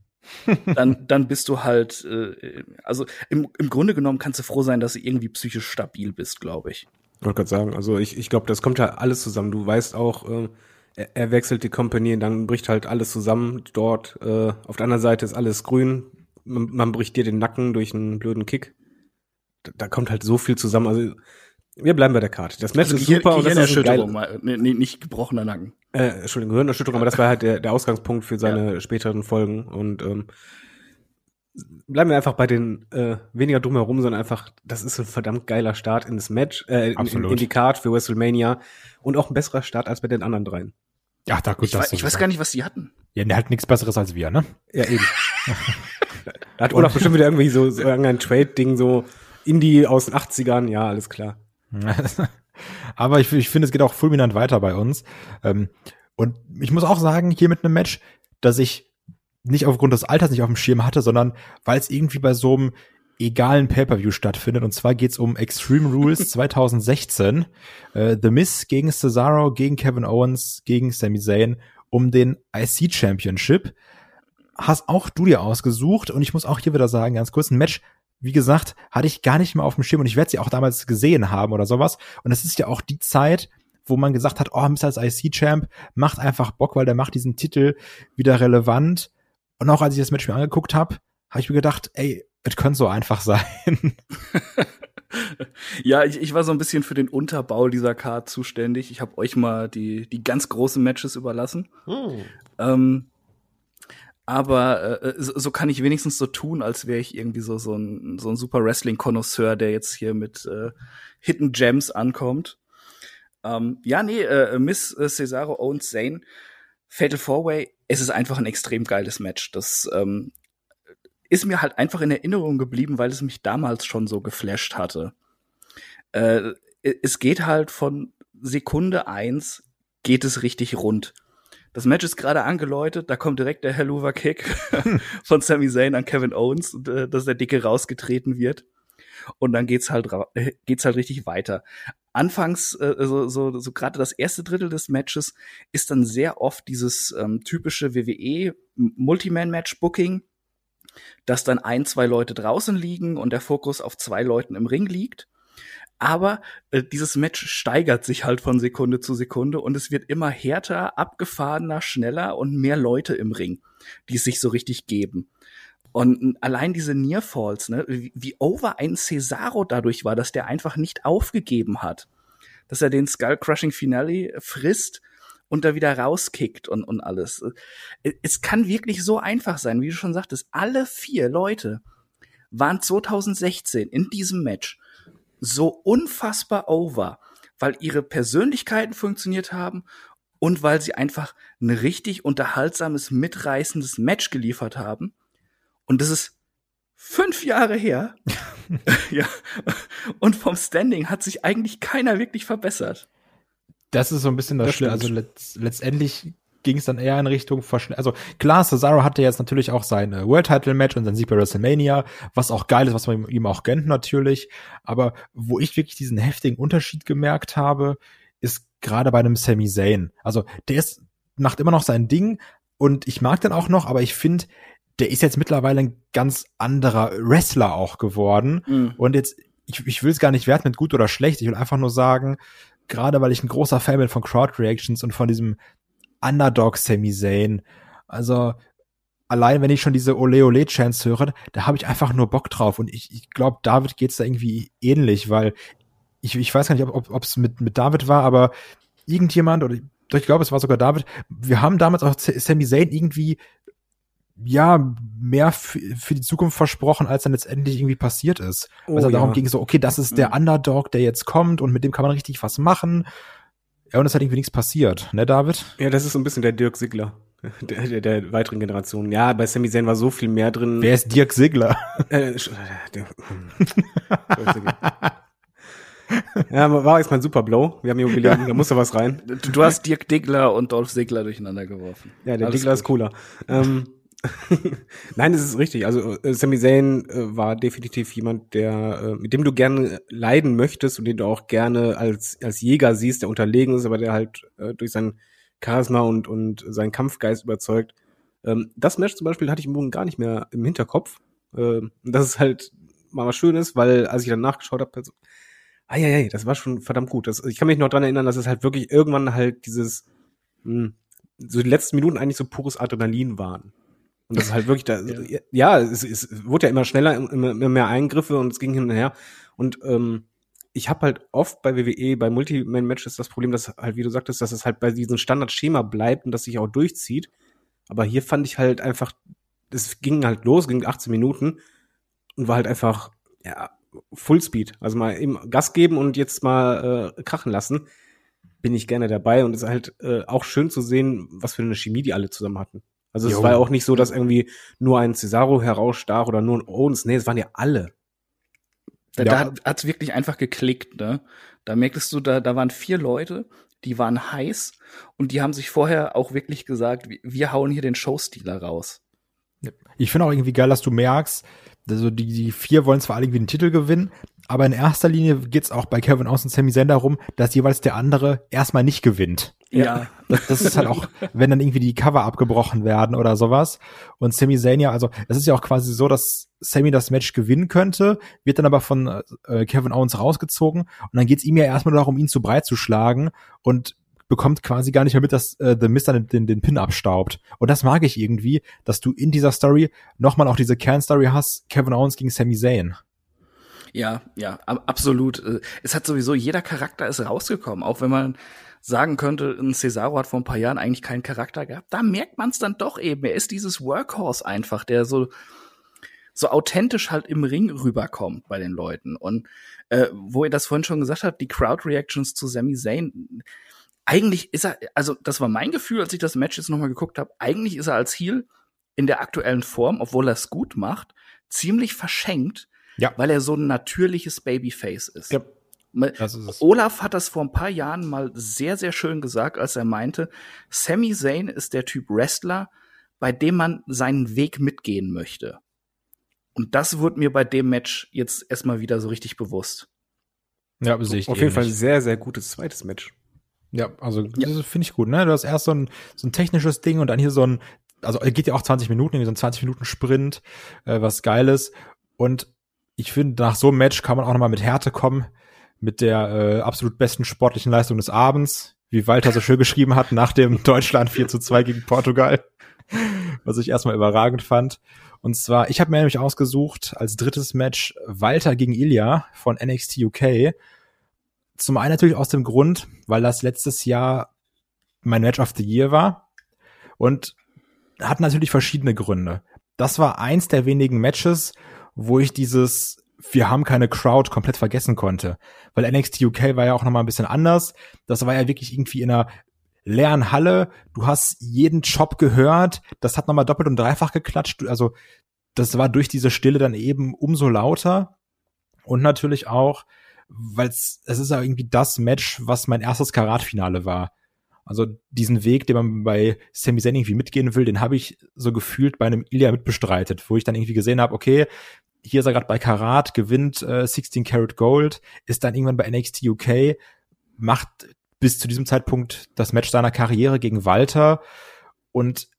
G: dann, dann bist du halt, äh, also im, im Grunde genommen kannst du froh sein, dass du irgendwie psychisch stabil bist, glaube ich.
F: Ich wollte gerade sagen, also ich, ich glaube, das kommt ja alles zusammen. Du weißt auch, äh, er, wechselt die Company, dann bricht halt alles zusammen dort. Äh, auf der anderen Seite ist alles grün. Man, man bricht dir den Nacken durch einen blöden Kick. Da, da kommt halt so viel zusammen. Also wir bleiben bei der Karte. Das Match also ist super
G: und das ist geil nee, nicht gebrochener Nacken.
F: Äh, Entschuldigung, Gehirnerschütterung, aber das war halt der, der Ausgangspunkt für seine ja. späteren Folgen und ähm, bleiben wir einfach bei den äh, weniger drumherum, sondern einfach, das ist ein verdammt geiler Start in das Match, äh, in, in, die Card für WrestleMania und auch ein besserer Start als bei den anderen dreien.
G: Ja, da gut, ich, das weiß, ich weiß gar nicht, was die hatten.
E: Ja, der hat nichts Besseres als wir, ne?
F: Ja, eben. da hat Olaf bestimmt wieder irgendwie so, so ein Trade-Ding, so Indie aus den 80ern, ja, alles klar.
E: Aber ich, ich finde, es geht auch fulminant weiter bei uns. Ähm, und ich muss auch sagen, hier mit einem Match, dass ich nicht aufgrund des Alters nicht auf dem Schirm hatte, sondern weil es irgendwie bei so einem egalen Pay-per-View stattfindet. Und zwar geht's um Extreme Rules 2016. Äh, The Miz gegen Cesaro, gegen Kevin Owens, gegen Sami Zayn um den IC Championship. Hast auch du dir ausgesucht und ich muss auch hier wieder sagen, ganz kurz, ein Match, wie gesagt, hatte ich gar nicht mehr auf dem Schirm und ich werde sie auch damals gesehen haben oder sowas. Und es ist ja auch die Zeit, wo man gesagt hat, oh, Mr. als IC-Champ macht einfach Bock, weil der macht diesen Titel wieder relevant. Und auch als ich das Match mir angeguckt habe, habe ich mir gedacht, ey, es könnte so einfach sein.
G: ja, ich, ich war so ein bisschen für den Unterbau dieser Card zuständig. Ich habe euch mal die, die ganz großen Matches überlassen. Hm. Ähm, aber äh, so kann ich wenigstens so tun, als wäre ich irgendwie so so ein so ein super Wrestling Konnoisseur, der jetzt hier mit äh, Hidden Gems ankommt. Ähm, ja, nee, äh, Miss äh, Cesaro owns Zane. Fatal Four Way, es ist einfach ein extrem geiles Match. Das ähm, ist mir halt einfach in Erinnerung geblieben, weil es mich damals schon so geflasht hatte. Äh, es geht halt von Sekunde eins geht es richtig rund. Das Match ist gerade angeläutet, da kommt direkt der Helluva Kick von Sami Zayn an Kevin Owens, äh, dass der Dicke rausgetreten wird. Und dann geht's halt äh, geht's halt richtig weiter. Anfangs äh, so so, so gerade das erste Drittel des Matches ist dann sehr oft dieses ähm, typische WWE Multiman Match Booking dass dann ein, zwei Leute draußen liegen und der Fokus auf zwei Leuten im Ring liegt. Aber äh, dieses Match steigert sich halt von Sekunde zu Sekunde und es wird immer härter, abgefahrener, schneller und mehr Leute im Ring, die es sich so richtig geben. Und allein diese Nearfalls, ne, wie, wie over ein Cesaro dadurch war, dass der einfach nicht aufgegeben hat. Dass er den Skull Crushing Finale frisst und da wieder rauskickt und, und alles. Es kann wirklich so einfach sein, wie du schon sagtest. Alle vier Leute waren 2016 in diesem Match so unfassbar over, weil ihre Persönlichkeiten funktioniert haben und weil sie einfach ein richtig unterhaltsames, mitreißendes Match geliefert haben. Und das ist fünf Jahre her. ja. Und vom Standing hat sich eigentlich keiner wirklich verbessert.
E: Das ist so ein bisschen das, das Schlimme. Also letzt, letztendlich ging es dann eher in Richtung Verschnitt. Also klar, Cesaro hatte jetzt natürlich auch sein äh, World Title Match und sein Sieg bei WrestleMania, was auch geil ist, was man ihm auch gönnt natürlich. Aber wo ich wirklich diesen heftigen Unterschied gemerkt habe, ist gerade bei einem Sami Zayn. Also der ist, macht immer noch sein Ding und ich mag den auch noch, aber ich finde, der ist jetzt mittlerweile ein ganz anderer Wrestler auch geworden. Mhm. Und jetzt, ich, ich will es gar nicht werten mit gut oder schlecht. Ich will einfach nur sagen, gerade weil ich ein großer Fan bin von Crowd Reactions und von diesem Underdog Sami Zayn. Also allein wenn ich schon diese Ole Ole Chance höre, da habe ich einfach nur Bock drauf und ich, ich glaube, David geht's da irgendwie ähnlich, weil ich, ich weiß gar nicht, ob es mit mit David war, aber irgendjemand oder ich glaube, es war sogar David. Wir haben damals auch Sami Zayn irgendwie ja, mehr für, die Zukunft versprochen, als dann letztendlich irgendwie passiert ist. Oh, Weil es ja. darum ging, so, okay, das ist der mhm. Underdog, der jetzt kommt und mit dem kann man richtig was machen. Ja, und es hat irgendwie nichts passiert, ne, David?
F: Ja, das ist so ein bisschen der Dirk Sigler. Der, der, der weiteren Generation. Ja, bei Sami Zayn war so viel mehr drin.
E: Wer ist Dirk Sigler? Äh,
F: der, ja, war jetzt mal ein super Blow. Wir haben Jubiläum, da muss da was rein.
G: Du, du hast Dirk Diggler und Dolph Sigler durcheinander geworfen.
F: Ja, der Alles Diggler gut. ist cooler. Ähm, Nein, es ist richtig. Also äh, Sami Zayn äh, war definitiv jemand, der äh, mit dem du gerne leiden möchtest und den du auch gerne als als Jäger siehst, der unterlegen ist, aber der halt äh, durch sein Charisma und und seinen Kampfgeist überzeugt. Ähm, das Match zum Beispiel hatte ich im Bogen gar nicht mehr im Hinterkopf. Äh, das ist halt mal was Schönes, weil als ich dann nachgeschaut habe, also, ah ja, ja, das war schon verdammt gut. Das, ich kann mich noch dran erinnern, dass es halt wirklich irgendwann halt dieses mh, hm, so die letzten Minuten eigentlich so pures Adrenalin waren. Und das ist halt wirklich da, ja, ja es, es wurde ja immer schneller, immer, immer mehr Eingriffe und es ging hin und her. Und ähm, ich habe halt oft bei WWE, bei Multiman-Matches das Problem, dass halt, wie du sagtest, dass es halt bei diesem Standardschema bleibt und das sich auch durchzieht. Aber hier fand ich halt einfach, es ging halt los, ging 18 Minuten und war halt einfach, ja, Fullspeed. Also mal eben Gas geben und jetzt mal äh, krachen lassen. Bin ich gerne dabei und es ist halt äh, auch schön zu sehen, was für eine Chemie die alle zusammen hatten. Also jo. es war ja auch nicht so, dass irgendwie nur ein Cesaro herausstach oder nur ein Owens. Nee, es waren ja alle.
G: Da, ja. da hat's wirklich einfach geklickt, ne? Da merktest du, da, da waren vier Leute, die waren heiß und die haben sich vorher auch wirklich gesagt, wir hauen hier den Showstealer raus.
E: Ich finde auch irgendwie geil, dass du merkst, also die, die vier wollen zwar alle irgendwie den Titel gewinnen, aber in erster Linie geht's auch bei Kevin Owens und Sami Zayn darum, dass jeweils der andere erstmal nicht gewinnt.
G: Ja.
E: Das ist halt auch, wenn dann irgendwie die Cover abgebrochen werden oder sowas. Und Sami Zayn ja, also es ist ja auch quasi so, dass Sami das Match gewinnen könnte, wird dann aber von äh, Kevin Owens rausgezogen und dann geht's ihm ja erstmal darum, ihn zu breit zu schlagen und bekommt quasi gar nicht mehr mit, dass äh, The Mist dann den, den Pin abstaubt. Und das mag ich irgendwie, dass du in dieser Story nochmal auch diese Kernstory hast, Kevin Owens gegen Sami Zayn.
G: Ja, ja, absolut. Äh, es hat sowieso, jeder Charakter ist rausgekommen, auch wenn man sagen könnte, ein Cesaro hat vor ein paar Jahren eigentlich keinen Charakter gehabt. Da merkt man es dann doch eben. Er ist dieses Workhorse einfach, der so so authentisch halt im Ring rüberkommt bei den Leuten. Und äh, wo ihr das vorhin schon gesagt habt, die Crowd Reactions zu Sami Zayn, eigentlich ist er, also das war mein Gefühl, als ich das Match jetzt nochmal geguckt habe, eigentlich ist er als Heel in der aktuellen Form, obwohl er es gut macht, ziemlich verschenkt, ja. weil er so ein natürliches Babyface ist. Ja. Ist Olaf hat das vor ein paar Jahren mal sehr, sehr schön gesagt, als er meinte, Sami Zayn ist der Typ Wrestler, bei dem man seinen Weg mitgehen möchte. Und das wurde mir bei dem Match jetzt erstmal wieder so richtig bewusst.
F: Ja, sehe ich Auf jeden Fall ein sehr, sehr gutes zweites Match.
E: Ja, also ja. das finde ich gut, ne? Du hast erst so ein, so ein technisches Ding und dann hier so ein also geht ja auch 20 Minuten, irgendwie so ein 20 Minuten Sprint, äh, was geiles. Und ich finde, nach so einem Match kann man auch nochmal mit Härte kommen, mit der äh, absolut besten sportlichen Leistung des Abends, wie Walter so schön geschrieben hat, nach dem Deutschland 4 zu 2 gegen Portugal, was ich erstmal überragend fand. Und zwar, ich habe mir nämlich ausgesucht als drittes Match Walter gegen Ilya von NXT UK. Zum einen natürlich aus dem Grund, weil das letztes Jahr mein Match of the Year war und hat natürlich verschiedene Gründe. Das war eins der wenigen Matches, wo ich dieses wir haben keine Crowd komplett vergessen konnte, weil NXT UK war ja auch noch mal ein bisschen anders. Das war ja wirklich irgendwie in einer leeren Halle. Du hast jeden Job gehört. Das hat noch mal doppelt und dreifach geklatscht. Also das war durch diese Stille dann eben umso lauter und natürlich auch, weil es es ist ja irgendwie das Match, was mein erstes Karatfinale war. Also diesen Weg, den man bei Sami Zayn irgendwie mitgehen will, den habe ich so gefühlt bei einem Ilya mitbestreitet, wo ich dann irgendwie gesehen habe, okay, hier ist er gerade bei Karat, gewinnt äh, 16 Karat Gold, ist dann irgendwann bei NXT UK, macht bis zu diesem Zeitpunkt das Match seiner Karriere gegen Walter und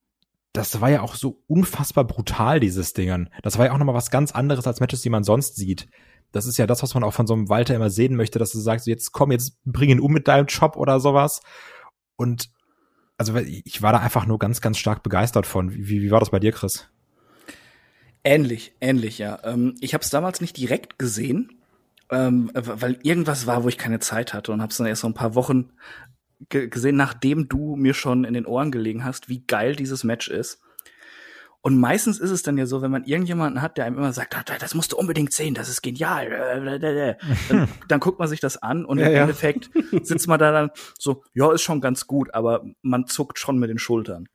E: das war ja auch so unfassbar brutal, dieses Ding. Das war ja auch nochmal was ganz anderes als Matches, die man sonst sieht. Das ist ja das, was man auch von so einem Walter immer sehen möchte, dass du sagst, jetzt komm, jetzt bring ihn um mit deinem Job oder sowas. Und also ich war da einfach nur ganz, ganz stark begeistert von. Wie, wie war das bei dir, Chris?
G: Ähnlich, ähnlich, ja. Ähm, ich habe es damals nicht direkt gesehen, ähm, weil irgendwas war, wo ich keine Zeit hatte und habe es dann erst so ein paar Wochen gesehen, nachdem du mir schon in den Ohren gelegen hast, wie geil dieses Match ist. Und meistens ist es dann ja so, wenn man irgendjemanden hat, der einem immer sagt, das musst du unbedingt sehen, das ist genial. Dann, dann guckt man sich das an und ja, im ja. Endeffekt sitzt man da dann so, ja, ist schon ganz gut, aber man zuckt schon mit den Schultern.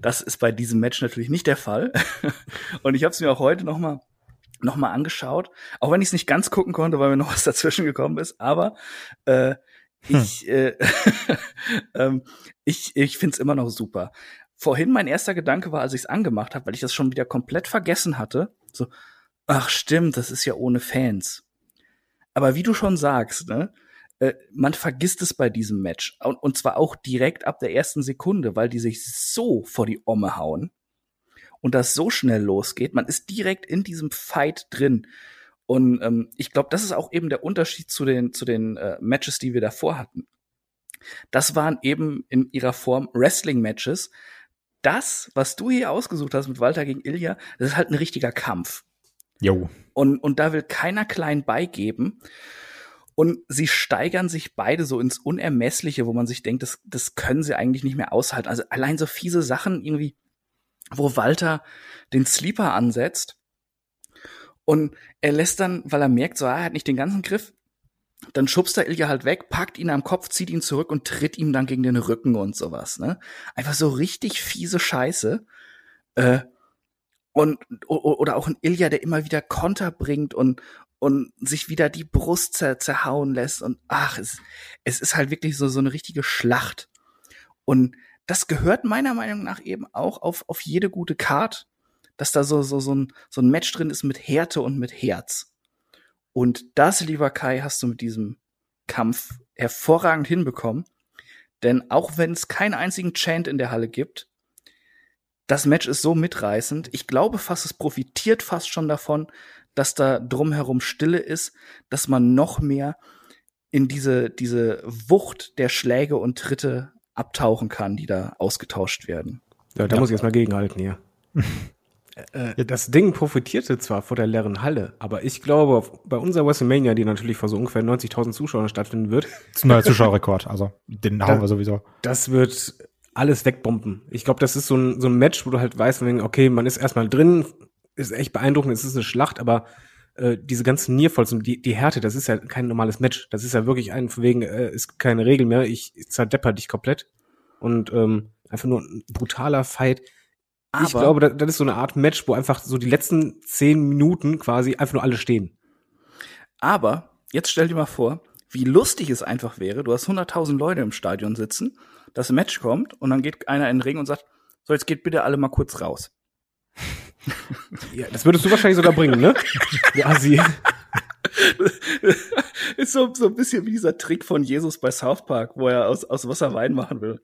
G: Das ist bei diesem Match natürlich nicht der Fall. Und ich habe es mir auch heute noch mal noch mal angeschaut, auch wenn ich es nicht ganz gucken konnte, weil mir noch was dazwischen gekommen ist. Aber äh, hm. ich, äh, ähm, ich, ich finde es immer noch super. Vorhin mein erster Gedanke war, als ich es angemacht habe, weil ich das schon wieder komplett vergessen hatte, so, ach stimmt, das ist ja ohne Fans. Aber wie du schon sagst, ne, äh, man vergisst es bei diesem Match. Und, und zwar auch direkt ab der ersten Sekunde, weil die sich so vor die Omme hauen und das so schnell losgeht. Man ist direkt in diesem Fight drin. Und ähm, ich glaube, das ist auch eben der Unterschied zu den, zu den äh, Matches, die wir davor hatten. Das waren eben in ihrer Form Wrestling-Matches. Das, was du hier ausgesucht hast mit Walter gegen Ilya, das ist halt ein richtiger Kampf.
E: Jo.
G: Und, und da will keiner klein beigeben. Und sie steigern sich beide so ins Unermessliche, wo man sich denkt, das, das können sie eigentlich nicht mehr aushalten. Also allein so fiese Sachen irgendwie, wo Walter den Sleeper ansetzt und er lässt dann, weil er merkt, so, ah, er hat nicht den ganzen Griff, dann schubst er Ilja halt weg, packt ihn am Kopf, zieht ihn zurück und tritt ihm dann gegen den Rücken und sowas. Ne? Einfach so richtig fiese Scheiße. Äh, und oder auch ein Ilja, der immer wieder Konter bringt und und sich wieder die Brust zer zerhauen lässt und ach, es, es ist halt wirklich so, so eine richtige Schlacht. Und das gehört meiner Meinung nach eben auch auf, auf jede gute Card, dass da so, so, so, ein, so ein Match drin ist mit Härte und mit Herz. Und das, lieber Kai, hast du mit diesem Kampf hervorragend hinbekommen. Denn auch wenn es keinen einzigen Chant in der Halle gibt, das Match ist so mitreißend. Ich glaube fast, es profitiert fast schon davon, dass da drumherum Stille ist, dass man noch mehr in diese, diese Wucht der Schläge und Tritte abtauchen kann, die da ausgetauscht werden.
F: Ja, da ja. muss ich erstmal gegenhalten hier. äh, das Ding profitierte zwar vor der leeren Halle, aber ich glaube, bei unserer WrestleMania, die natürlich vor so ungefähr 90.000 Zuschauern stattfinden wird.
E: Das ist ein neuer Zuschauerrekord, also den haben wir sowieso.
F: Das wird alles wegbomben. Ich glaube, das ist so ein, so ein Match, wo du halt weißt, okay, man ist erstmal drin, ist echt beeindruckend, es ist eine Schlacht, aber äh, diese ganzen Nierfalls und die, die Härte, das ist ja kein normales Match. Das ist ja wirklich ein, von wegen, äh, ist keine Regel mehr, ich, ich zerdepper dich komplett. Und ähm, einfach nur ein brutaler Fight. Aber ich glaube, das, das ist so eine Art Match, wo einfach so die letzten zehn Minuten quasi einfach nur alle stehen.
G: Aber jetzt stell dir mal vor, wie lustig es einfach wäre. Du hast 100.000 Leute im Stadion sitzen, das Match kommt und dann geht einer in den Ring und sagt, so jetzt geht bitte alle mal kurz raus.
F: Ja, das würdest du wahrscheinlich sogar bringen, ne? Ja, sie.
G: Ist so, so ein bisschen wie dieser Trick von Jesus bei South Park, wo er aus, aus Wasser Wein machen will.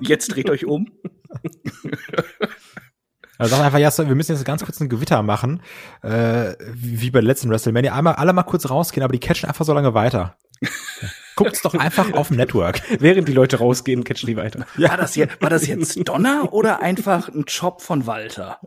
G: Jetzt dreht euch um.
E: Also sag einfach, ja, wir müssen jetzt ganz kurz ein Gewitter machen, äh, wie, bei der letzten WrestleMania. Einmal, alle mal kurz rausgehen, aber die catchen einfach so lange weiter. Guckt's doch einfach auf dem Network.
F: Während die Leute rausgehen, catchen die weiter.
G: War, das jetzt, war das jetzt Donner oder einfach ein Job von Walter?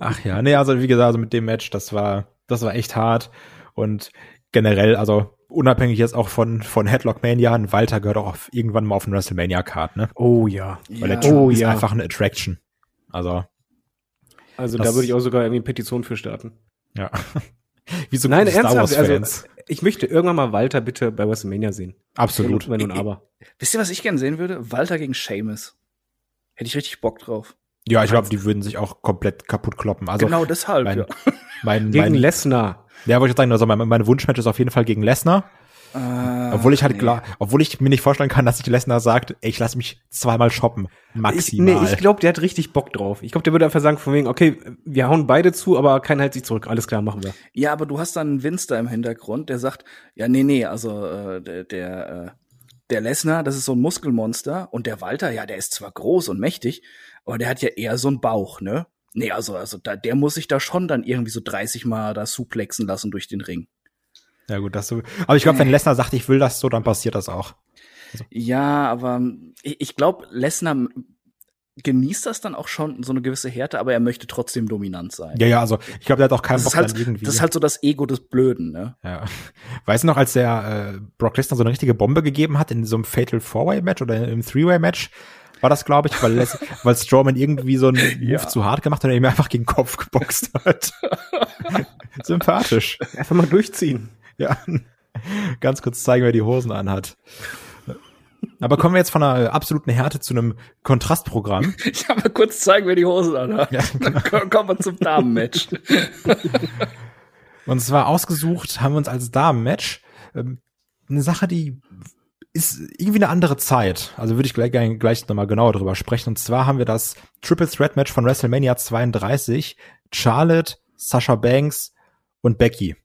E: Ach ja, nee, also wie gesagt, also mit dem Match, das war, das war echt hart und generell, also unabhängig jetzt auch von, von Headlock Mania, ein Walter gehört auch auf, irgendwann mal auf den WrestleMania Card, ne?
F: Oh ja.
E: Weil der
G: Ja.
E: Typ
F: Oh
E: ist
F: ja.
E: einfach eine Attraction. Also,
F: Also
E: Das-
F: da würde ich auch sogar irgendwie eine Petition für starten.
E: ja. Wie so
F: Nein, ernsthaft, also ich möchte irgendwann mal Walter bitte bei WrestleMania sehen.
E: Absolut.
F: Wenn, wenn nun aber.
G: Wisst ihr, was ich gern sehen würde? Walter gegen Seamus. Hätte ich richtig Bock drauf.
E: Ja, ich glaube, die würden sich auch komplett kaputt kloppen. Also,
G: genau deshalb.
E: mein,
G: ja.
E: mein,
F: Gegen
E: mein,
F: Lesnar.
E: ja, wollte ich sagen, also mein, mein Wunschmatch ist auf jeden Fall gegen Lesnar.
G: Ah,
E: Obwohl ich halt
G: nee.
E: klar, obwohl ich mir nicht vorstellen kann, dass sich Lesnar sagt, ey, ich lasse mich zweimal shoppen.
F: Ich,
E: Maximal.
F: nee, ich glaube, der hat richtig Bock drauf. Ich glaube, der würde einfach sagen, von wegen, okay, wir hauen beide zu, aber keiner hält sich zurück. Alles klar, machen wir.
G: Ja, aber du hast dann einen da im Hintergrund, der sagt, ja, nee, nee, also äh, der, der, äh, der Lesnar, das ist so ein Muskelmonster und der Walter, ja, der ist zwar groß und mächtig, aber der hat ja eher so einen Bauch, ne? Nee, also, also da, der muss sich da schon dann irgendwie so 30 Mal da suplexen lassen durch den Ring.
E: ja gut, das so. Aber ich glaube, wenn Lesnar sagt, ich will das so, dann passiert das auch.
G: Ja, aber ich, ich glaube, Lesnar genießt das dann auch schon so eine gewisse Härte, aber er möchte trotzdem dominant sein.
E: Ja, ja, also ich glaube, der hat auch keinen
G: das,
E: Bock
G: halt,
E: irgendwie.
G: das ist halt so das Ego des Blöden, ne?
E: ja. Weißt du noch, als der äh, Brock Lesnar so eine richtige Bombe gegeben hat in so einem Fatal Four-Way-Match oder im Three-Way-Match? War das, glaube ich, weil, weil Strowman irgendwie so einen Move
G: Ja.
E: zu hart gemacht hat und ihm einfach gegen den Kopf geboxt hat. Sympathisch.
F: Einfach mal durchziehen.
E: Ja. Ganz kurz zeigen, wer die Hosen anhat. Aber kommen wir jetzt von einer absoluten Härte zu einem Kontrastprogramm.
G: Ich habe mal kurz zeigen, wer die Hosen anhat.
E: Ja.
G: Dann ko- kommen wir zum Damenmatch.
E: Und zwar ausgesucht haben wir uns als Damenmatch ähm, eine Sache, die ist irgendwie eine andere Zeit. Also würde ich gleich, gleich nochmal genauer drüber sprechen. Und zwar haben wir das Triple Threat Match von WrestleMania 32. Charlotte, Sasha Banks und Becky.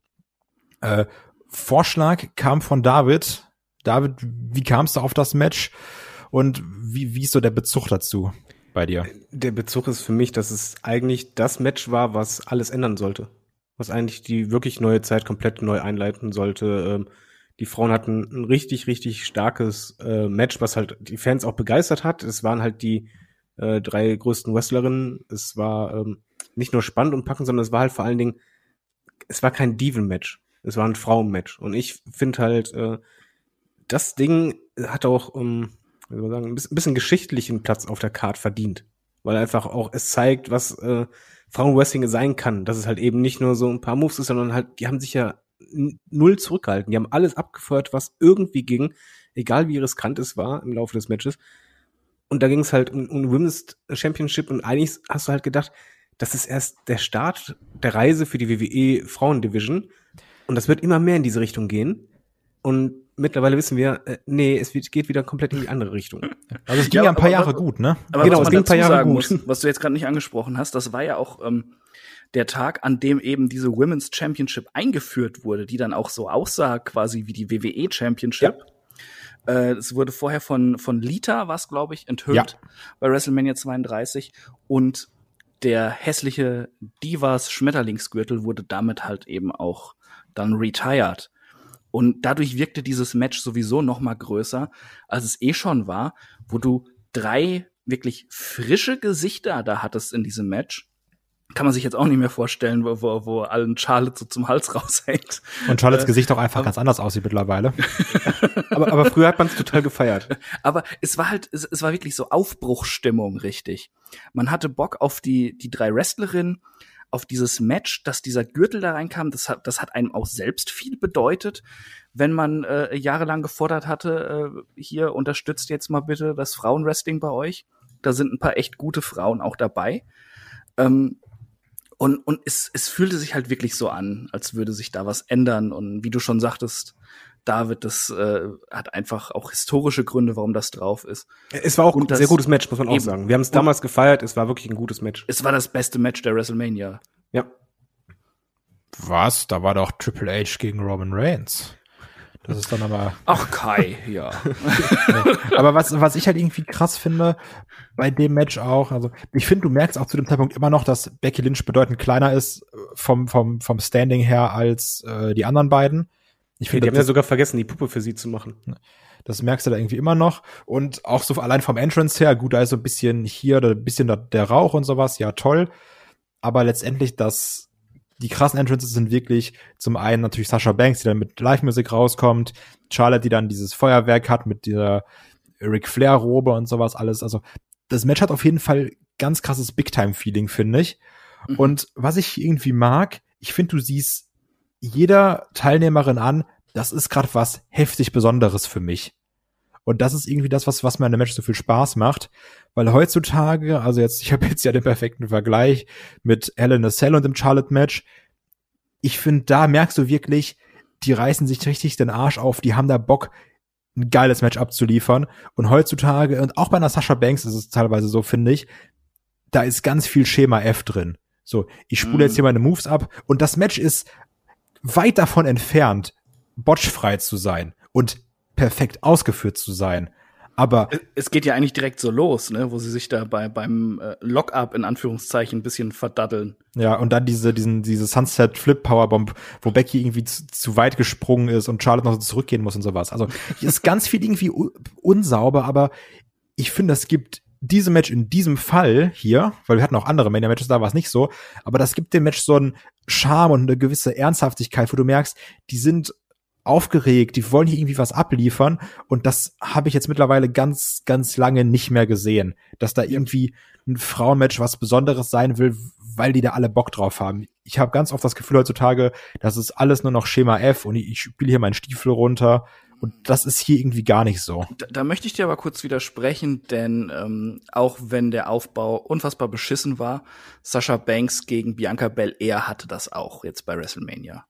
E: Äh, Vorschlag kam von David. David, wie kamst du auf das Match? Und wie, wie ist so der Bezug dazu bei dir?
F: Der Bezug ist für mich, dass es eigentlich das Match war, was alles ändern sollte. Was eigentlich die wirklich neue Zeit komplett neu einleiten sollte. Ähm, die Frauen hatten ein richtig, richtig starkes äh, Match, was halt die Fans auch begeistert hat. Es waren halt die äh, drei größten Wrestlerinnen. Es war ähm, nicht nur spannend und packend, sondern es war halt vor allen Dingen, es war kein Diven-Match. Es war ein Frauen-Match. Und ich finde halt, äh, das Ding hat auch, ähm, wie soll man sagen, ein bisschen, geschichtlichen Platz auf der Card verdient. Weil einfach auch es zeigt, was äh, Frauenwrestling sein kann. Dass es halt eben nicht nur so ein paar Moves ist, sondern halt, die haben sich ja null zurückgehalten. Die haben alles abgefeuert, was irgendwie ging, egal wie riskant es war im Laufe des Matches. Und da ging es halt um, um Women's Championship und eigentlich hast du halt gedacht, das ist erst der Start der Reise für die WWE Frauendivision. Und das wird immer mehr in diese Richtung gehen. Und mittlerweile wissen wir, äh, nee, es wird, geht wieder komplett in die andere Richtung.
E: Also es ging
G: Ja,
E: ja, ein paar
G: aber-
E: Jahre gut, ne?
G: Aber
F: Genau,
G: was
F: es ging ein paar Jahre gut.
G: muss, was du jetzt gerade nicht angesprochen hast, das war ja auch ähm, der Tag, an dem eben diese Women's Championship eingeführt wurde, die dann auch so aussah quasi wie die WWE Championship. Äh, es wurde vorher von, von Lita, was glaube ich, enthüllt
E: Ja.
G: bei WrestleMania 32 und der hässliche Divas Schmetterlingsgürtel wurde damit halt eben auch dann retired. Und dadurch wirkte dieses Match sowieso noch mal größer, als es eh schon war, wo du drei wirklich frische Gesichter da hattest in diesem Match. Kann man sich jetzt auch nicht mehr vorstellen, wo, wo, wo allen Charlotte so zum Hals raushängt.
E: Und Charlottes
G: Äh,
E: Gesicht auch einfach ganz anders aussieht mittlerweile.
F: aber, aber früher hat man es total gefeiert.
G: Aber es war halt, es, es war wirklich so Aufbruchstimmung, richtig. Man hatte Bock auf die, die drei Wrestlerinnen, auf dieses Match, dass dieser Gürtel da reinkam. Das hat, das hat einem auch selbst viel bedeutet, wenn man äh, jahrelang gefordert hatte, äh, hier unterstützt jetzt mal bitte das Frauenwrestling bei euch. Da sind ein paar echt gute Frauen auch dabei. Ähm, und, und es, es fühlte sich halt wirklich so an, als würde sich da was ändern. Und wie du schon sagtest, David, das äh, hat einfach auch historische Gründe, warum das drauf ist.
F: Es war auch
G: Und
F: ein
G: das-
F: sehr gutes Match, muss man auch sagen. Wir haben es damals gefeiert, es war wirklich ein gutes Match.
G: Es war das beste Match der WrestleMania.
F: Ja.
E: Was? Da war doch Triple H gegen Roman Reigns. Das ist dann aber.
G: Ach Kai, ja.
E: aber was, was ich halt irgendwie krass finde, bei dem Match auch. Also ich finde, du merkst auch zu dem Zeitpunkt immer noch, dass Becky Lynch bedeutend kleiner ist vom, vom, vom Standing her als äh, die anderen beiden. Ich
F: Die
E: finde,
F: haben ja sogar vergessen, die Puppe für sie zu machen.
E: das merkst du da irgendwie immer noch. Und auch so allein vom Entrance her, gut, da ist so ein bisschen hier oder ein bisschen der, der Rauch und sowas, ja toll. Aber letztendlich das, die krassen Entrances sind wirklich zum einen natürlich Sasha Banks, die dann mit Live-Musik rauskommt, Charlotte, die dann dieses Feuerwerk hat mit dieser Ric Flair-Robe und sowas alles. Also das Match hat auf jeden Fall ganz krasses Big-Time-Feeling, finde ich.
G: Mhm.
E: Und was ich irgendwie mag, ich finde, du siehst jeder Teilnehmerin an, das ist gerade was heftig Besonderes für mich. Und das ist irgendwie das, was, was mir an dem Match so viel Spaß macht. Weil heutzutage, also jetzt, ich habe jetzt ja den perfekten Vergleich mit Hell in Cell und dem Charlotte-Match. Ich finde, da merkst du wirklich, die reißen sich richtig den Arsch auf, die haben da Bock, ein geiles Match abzuliefern. Und heutzutage, und auch bei einer Sasha Banks ist es teilweise so, finde ich, da ist ganz viel Schema F drin. So, ich spule
G: Mhm.
E: jetzt hier meine Moves ab und das Match ist weit davon entfernt, botchfrei zu sein und perfekt ausgeführt zu sein. Aber
G: Es geht ja eigentlich direkt so los, ne, wo sie sich da bei, beim äh, Lock-up in Anführungszeichen ein bisschen verdaddeln.
E: ja, und dann diese, diesen, diese Sunset Flip Powerbomb, wo Becky irgendwie zu, zu weit gesprungen ist und Charlotte noch so zurückgehen muss und sowas. Also ist ganz viel irgendwie unsauber, aber ich finde, es gibt diese Match in diesem Fall hier, weil wir hatten auch andere Mania-Matches, da war es nicht so, aber das gibt dem Match so einen Charme und eine gewisse Ernsthaftigkeit, wo du merkst, die sind aufgeregt, die wollen hier irgendwie was abliefern und das habe ich jetzt mittlerweile ganz, ganz lange nicht mehr gesehen, dass da irgendwie ein Frauenmatch was Besonderes sein will, weil die da alle Bock drauf haben. Ich habe ganz oft das Gefühl heutzutage, das ist alles nur noch Schema F und ich spiele hier meinen Stiefel runter und das ist hier irgendwie gar nicht so.
G: Da, da möchte ich dir aber kurz widersprechen, denn ähm, auch wenn der Aufbau unfassbar beschissen war, Sasha Banks gegen Bianca Belair hatte das auch jetzt bei WrestleMania.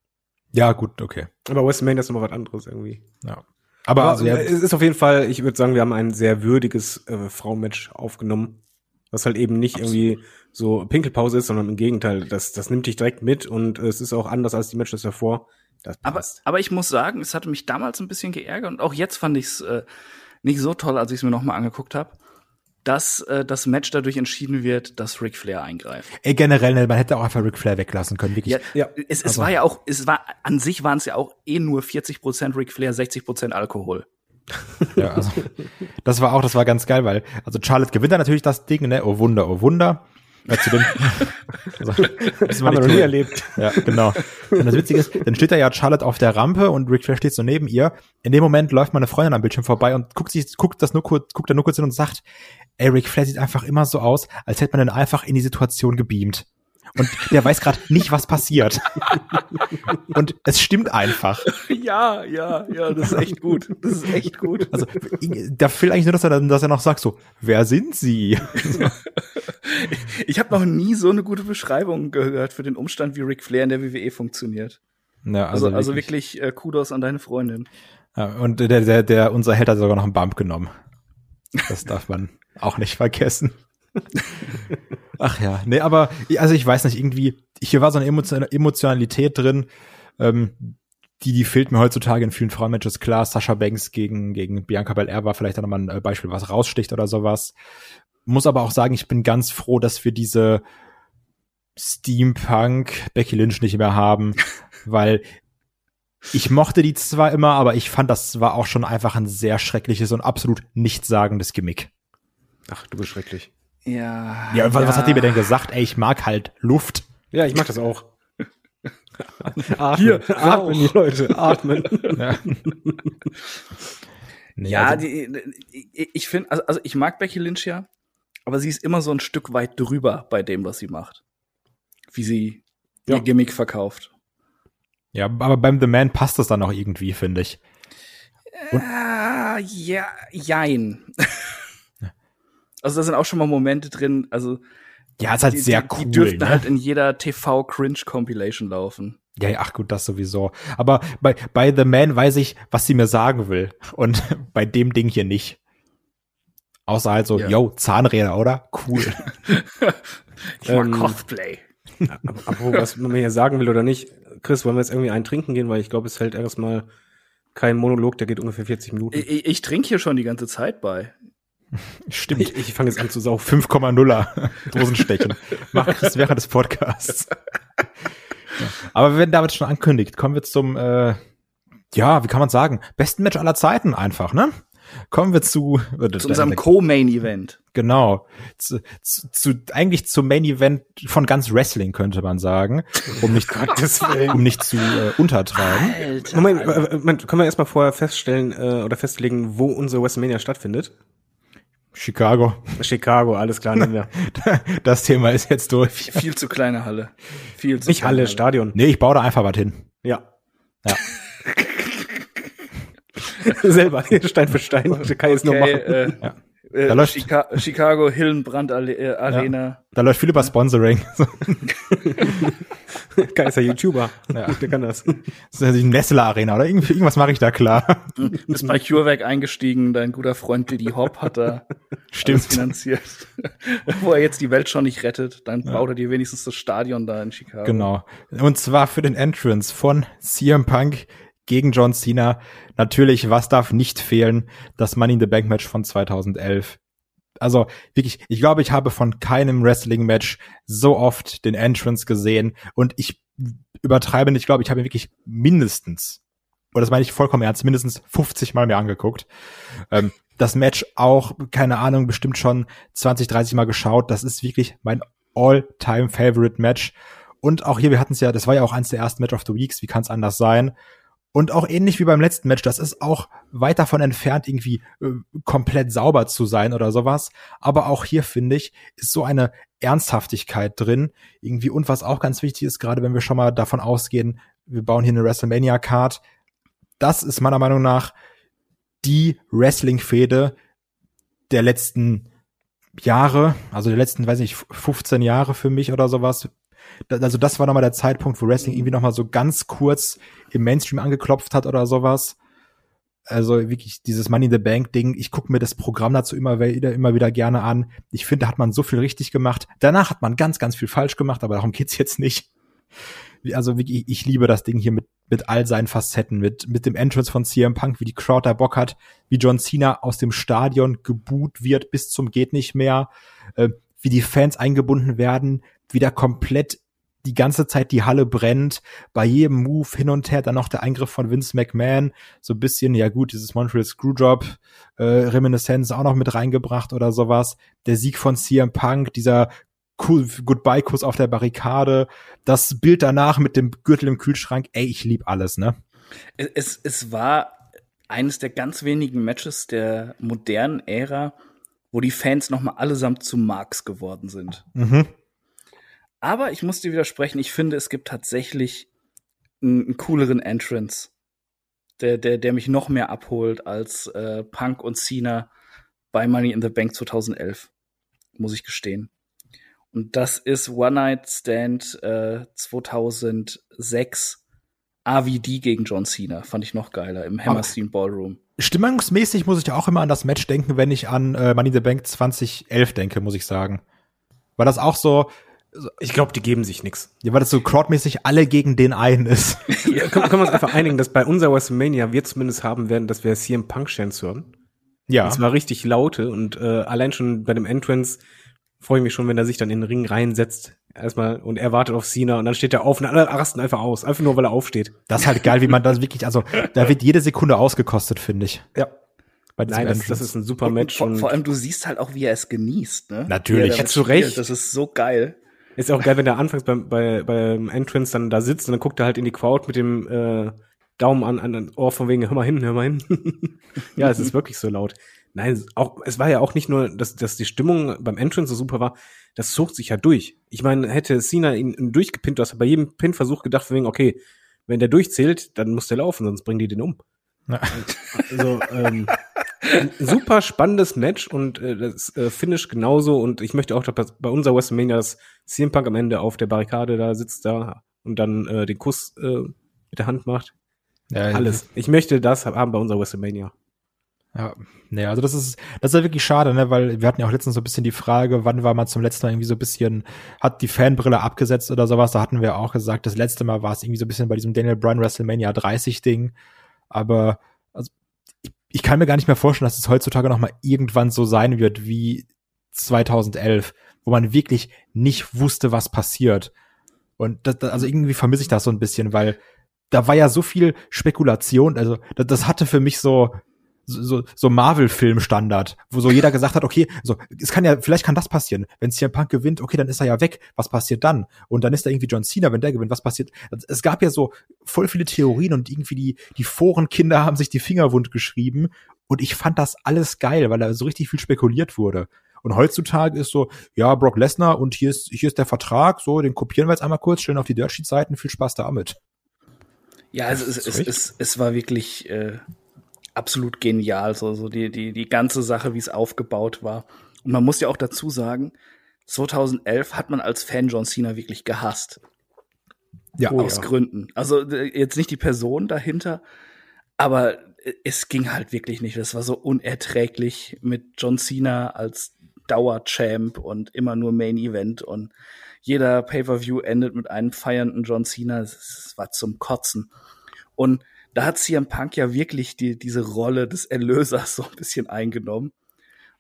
E: Ja, gut, okay.
F: Aber WrestleMania ist nochmal was anderes irgendwie.
E: Ja. Aber,
F: Aber
E: also, ja,
F: es ist auf jeden Fall, ich würde sagen, wir haben ein sehr würdiges äh, Frauenmatch aufgenommen. Was halt eben nicht irgendwie so Pinkelpause ist, sondern im Gegenteil, das, das nimmt dich direkt mit und äh, es ist auch anders als die Matches davor. Das
G: Aber, aber ich muss sagen, es hatte mich damals ein bisschen geärgert und auch jetzt fand ich es äh, nicht so toll, als ich es mir nochmal angeguckt habe, dass äh, das Match dadurch entschieden wird, dass Ric Flair eingreift.
E: ey, generell, ne, man hätte auch einfach Ric Flair weglassen können, wirklich.
G: Ja,
F: Ja,
G: es, es
E: also-
G: war ja auch, es war an sich waren es ja auch eh nur 40% Ric Flair, 60% Alkohol.
E: Ja, also, das war auch, das war ganz geil, weil, also Charlotte gewinnt dann natürlich das Ding, ne, oh Wunder, oh Wunder. Ja, zu dem, also, wissen
F: Haben wir noch nie erlebt.
E: Ja, genau. Und das Witzige ist, dann steht da ja Charlotte auf der Rampe und Ric Flair steht so neben ihr. In dem Moment läuft meine Freundin am Bildschirm vorbei und guckt sich, guckt das nur kurz, guckt da nur kurz hin und sagt, ey, Ric Flair sieht einfach immer so aus, als hätte man ihn einfach in die Situation gebeamt. Und der weiß gerade nicht, was passiert. und es stimmt einfach.
G: Ja, ja, ja, das ist echt gut. Das ist echt gut.
E: Also, da fehlt eigentlich nur, dass er, dann- dass er noch sagt so, wer sind Sie?
G: Ich habe noch nie so eine gute Beschreibung gehört für den Umstand, wie Ric Flair in der WWE funktioniert.
E: Ja,
G: Also, also wirklich, äh, Kudos an deine Freundin.
E: Ja, und der, der, der, unser Held hat sogar noch einen Bump genommen. Das darf man auch nicht vergessen. Ach ja, nee, aber, also ich weiß nicht, irgendwie, hier war so eine Emotion Emotionalität drin, ähm, die, die fehlt mir heutzutage in vielen Frauenmatches. Klar, Sasha Banks gegen, gegen Bianca Belair war vielleicht auch nochmal ein äh, Beispiel, was raussticht oder sowas. Muss aber auch sagen, ich bin ganz froh, dass wir diese Steampunk Becky Lynch nicht mehr haben, weil ich mochte die zwar immer, aber ich fand, das war auch schon einfach ein sehr schreckliches und absolut nichtssagendes Gimmick.
F: Ach, du bist schrecklich.
G: Ja.
E: Ja, was, was hat die mir denn gesagt? Ey, ich mag halt Luft.
F: Ja, ich mach das auch. atmen,
G: Hier,
F: atmen die Leute, atmen.
E: Ja, nee,
G: Ja,
E: also,
G: die, ich, finde, also, also ich mag Becky Lynch ja, aber sie ist immer so ein Stück weit drüber bei dem, was sie macht. Wie sie
F: Ja.
G: ihr Gimmick verkauft.
E: ja, aber beim The Man passt das dann auch irgendwie, finde ich. Und-
G: Ah, ja, jein. also da sind auch schon mal Momente drin, also
E: Ja, ist halt
G: die,
E: sehr cool.
G: die dürften
E: ne?
G: halt in jeder TV-Cringe-Compilation laufen.
E: Ja, ja, ach gut, das sowieso. Aber bei, bei The Man weiß ich, was sie mir sagen will. Und bei dem Ding hier nicht. Außer halt so,
G: Ja.
E: yo, Zahnräder, oder? Cool.
G: Ich mag
F: Ähm,
G: Cosplay.
F: Apropos, was man mir hier sagen will oder nicht. Chris, wollen wir jetzt irgendwie einen trinken gehen, weil ich glaube, es hält erstmal kein Monolog, der geht ungefähr 40 Minuten.
G: Ich, ich, ich trinke hier schon die ganze Zeit bei.
E: Stimmt.
F: Ich, ich fange jetzt an zu saufen.
E: 5,0er Dosenstechen. Mach das während des Podcasts. Ja. Aber wenn David schon ankündigt, kommen wir zum, äh, ja, wie kann man sagen, besten Match aller Zeiten einfach, ne? Kommen wir zu, äh,
G: Zu unserem Co-Main-Event.
E: genau, zu, zu, zu, eigentlich zum Main Event von ganz Wrestling könnte man sagen, um nicht,
F: Willen.
E: um nicht zu äh, untertreiben.
G: Alter.
F: Moment, äh, Moment, können wir erstmal vorher feststellen äh, oder festlegen, wo unsere WrestleMania stattfindet?
E: Chicago.
F: Chicago, alles klar, nehmen wir.
E: Das Thema ist jetzt durch.
G: Viel zu kleine Halle. Viel zu
F: Nicht
G: kleine
F: Halle, Stadion.
E: Nee, ich baue da einfach was hin.
F: Ja.
E: Ja.
F: Selber, Stein für Stein. Kann ich jetzt noch
G: Okay,
F: machen.
G: äh,
E: Ja.
G: Äh,
E: Da läuft-
G: Chica Chicago Hillenbrand äh, Arena.
E: Da läuft viel über Sponsoring.
F: Ist ja YouTuber.
E: Ja.
F: Der kann das.
E: Das ist die Nessler Arena oder irgendwie, irgendwas mache ich da klar.
G: Bist bei CureVac eingestiegen, dein guter Freund Diddy Hop hat da alles
E: Stimmt.
G: finanziert. Wo er jetzt die Welt schon nicht rettet, dann baut er dir wenigstens das Stadion da in Chicago.
E: Genau. Und zwar für den Entrance von CM Punk gegen John Cena. Natürlich, was darf nicht fehlen? Das Money in the Bank Match von 2011. Also wirklich, ich glaube, ich habe von keinem Wrestling-Match so oft den Entrance gesehen und ich übertreibe nicht, ich glaube, ich habe ihn wirklich mindestens, und das meine ich vollkommen ernst, mindestens 50 Mal mir angeguckt. Ähm, das Match auch, keine Ahnung, bestimmt schon 20, 30 Mal geschaut. Das ist wirklich mein All-Time-Favorite-Match. Und auch hier, wir hatten es ja, das war ja auch eins der ersten Match of the Weeks, wie kann es anders sein? Und auch ähnlich wie beim letzten Match, das ist auch weit davon entfernt, irgendwie äh, komplett sauber zu sein oder sowas. Aber auch hier, finde ich, ist so eine Ernsthaftigkeit drin. Irgendwie, und was auch ganz wichtig ist, gerade wenn wir schon mal davon ausgehen, wir bauen hier eine WrestleMania-Card. Das ist meiner Meinung nach die Wrestling-Fehde der letzten Jahre, also der letzten, weiß nicht, 15 Jahre für mich oder sowas. Also das war nochmal der Zeitpunkt, wo Wrestling irgendwie nochmal so ganz kurz im Mainstream angeklopft hat oder sowas. Also wirklich dieses Money in the Bank Ding. Ich gucke mir das Programm dazu immer wieder, immer wieder gerne an. Ich finde, da hat man so viel richtig gemacht. Danach hat man ganz, ganz viel falsch gemacht, aber darum geht's jetzt nicht. Also wirklich, ich liebe das Ding hier mit, mit all seinen Facetten, mit, mit dem Entrance von CM Punk, wie die Crowd da Bock hat, wie John Cena aus dem Stadion geboot wird bis zum geht nicht mehr, äh, wie die Fans eingebunden werden, wie da komplett die ganze Zeit die Halle brennt, bei jedem Move hin und her, dann noch der Eingriff von Vince McMahon, so ein bisschen, ja gut, dieses Montreal Screwjob, äh, Reminiscence auch noch mit reingebracht oder sowas, der Sieg von CM Punk, dieser cool, Goodbye-Kuss auf der Barrikade, das Bild danach mit dem Gürtel im Kühlschrank, ey, ich lieb alles, ne?
G: Es, es, war eines der ganz wenigen Matches der modernen Ära, wo die Fans noch mal allesamt zu Marks geworden sind.
E: Mhm.
G: Aber ich muss dir widersprechen, ich finde, es gibt tatsächlich einen, einen cooleren Entrance, der, der, der mich noch mehr abholt als äh, Punk und Cena bei Money in the Bank 2011, muss ich gestehen. Und das ist One Night Stand äh, 2006 AVD gegen John Cena. Fand ich noch geiler im Hammerstein Ballroom.
E: Stimmungsmäßig muss ich auch immer an das Match denken, wenn ich an äh, Money in the Bank 2011 denke, muss ich sagen. Weil das auch so,
F: Ich glaube, die geben sich nix.
E: ja, weil das so crowdmäßig alle gegen den einen ist.
F: Ja, können, können wir uns einfach einigen, dass bei unserer WrestleMania wir zumindest haben werden, dass wir CM Punk Chants hören.
E: Ja.
F: Und zwar richtig laute und äh, allein schon bei dem Entrance freue ich mich schon, wenn er sich dann in den Ring reinsetzt. Erstmal und er wartet auf Cena und dann steht er auf und alle rasten einfach aus. Einfach nur, weil er aufsteht.
E: Das ist halt geil, wie man das wirklich, also da wird jede Sekunde ausgekostet, finde ich.
F: Ja. Nein, das, das ist ein super
G: Und
F: Match
G: vor,
F: und
G: vor allem, du siehst halt auch, wie er es genießt, ne?
E: Natürlich.
G: Er
F: Ja, zu Recht.
G: Das ist so geil.
F: Ist auch geil, wenn er anfangs beim, bei, beim Entrance dann da sitzt und dann guckt er halt in die Crowd mit dem äh, Daumen an, an das Ohr von wegen, hör mal hin, hör mal hin. ja, es ist wirklich so laut. Nein, auch, es war ja auch nicht nur, dass, dass die Stimmung beim Entrance so super war, das zog sich ja durch. Ich meine, hätte Cena ihn, ihn durchgepinnt, du hast bei jedem Pin-Versuch gedacht, von wegen, okay, wenn der durchzählt, dann muss der laufen, sonst bringen die den um.
E: Ja.
F: Also, ähm, super spannendes Match und äh, das äh, Finish genauso. Und ich möchte auch, dass bei unserer WrestleMania das CM Punk am Ende auf der Barrikade da sitzt da und dann äh, den Kuss äh, mit der Hand macht.
E: ja,
F: Alles. Ich möchte das haben bei unserer WrestleMania.
E: Ja, nee, also das ist, das ist ja wirklich schade, ne, weil wir hatten ja auch letztens so ein bisschen die Frage, wann war man zum letzten Mal irgendwie so ein bisschen, hat die Fanbrille abgesetzt oder sowas, da hatten wir auch gesagt, das letzte Mal war es irgendwie so ein bisschen bei diesem Daniel Bryan WrestleMania 30 Ding, aber, ich, kann mir gar nicht mehr vorstellen, dass es heutzutage noch mal irgendwann so sein wird wie 2011, wo man wirklich nicht wusste, was passiert. Und das, also irgendwie vermisse ich das so ein bisschen, weil da war ja so viel Spekulation. Also das, das hatte für mich so so, so Marvel-Film-Standard, wo so jeder gesagt hat, okay, so, es kann ja, vielleicht kann das passieren. Wenn CM Punk gewinnt, okay, dann ist er ja weg. Was passiert dann? Und dann ist da irgendwie John Cena, wenn der gewinnt, was passiert? Es gab ja so voll viele Theorien und irgendwie die, die Forenkinder haben sich die Finger wund geschrieben. Und ich fand das alles geil, weil da so richtig viel spekuliert wurde. Und heutzutage ist so, ja, Brock Lesnar und hier ist, hier ist der Vertrag, so, den kopieren wir jetzt einmal kurz, stellen auf die Dirtsheet-Seiten, viel Spaß damit.
G: Ja, also es, es, es, es war wirklich äh, absolut genial, so, so die, die, die ganze Sache, wie es aufgebaut war. Und man muss ja auch dazu sagen, 2011 hat man als Fan John Cena wirklich gehasst.
E: Ja,
G: aus
E: ja.
G: Gründen. Also jetzt nicht die Person dahinter, aber es ging halt wirklich nicht. Das war so unerträglich mit John Cena als Dauerchamp und immer nur Main Event und jeder Pay-per-View endet mit einem feiernden John Cena. Es war zum Kotzen. Und da hat CM Punk ja wirklich die, diese Rolle des Erlösers so ein bisschen eingenommen.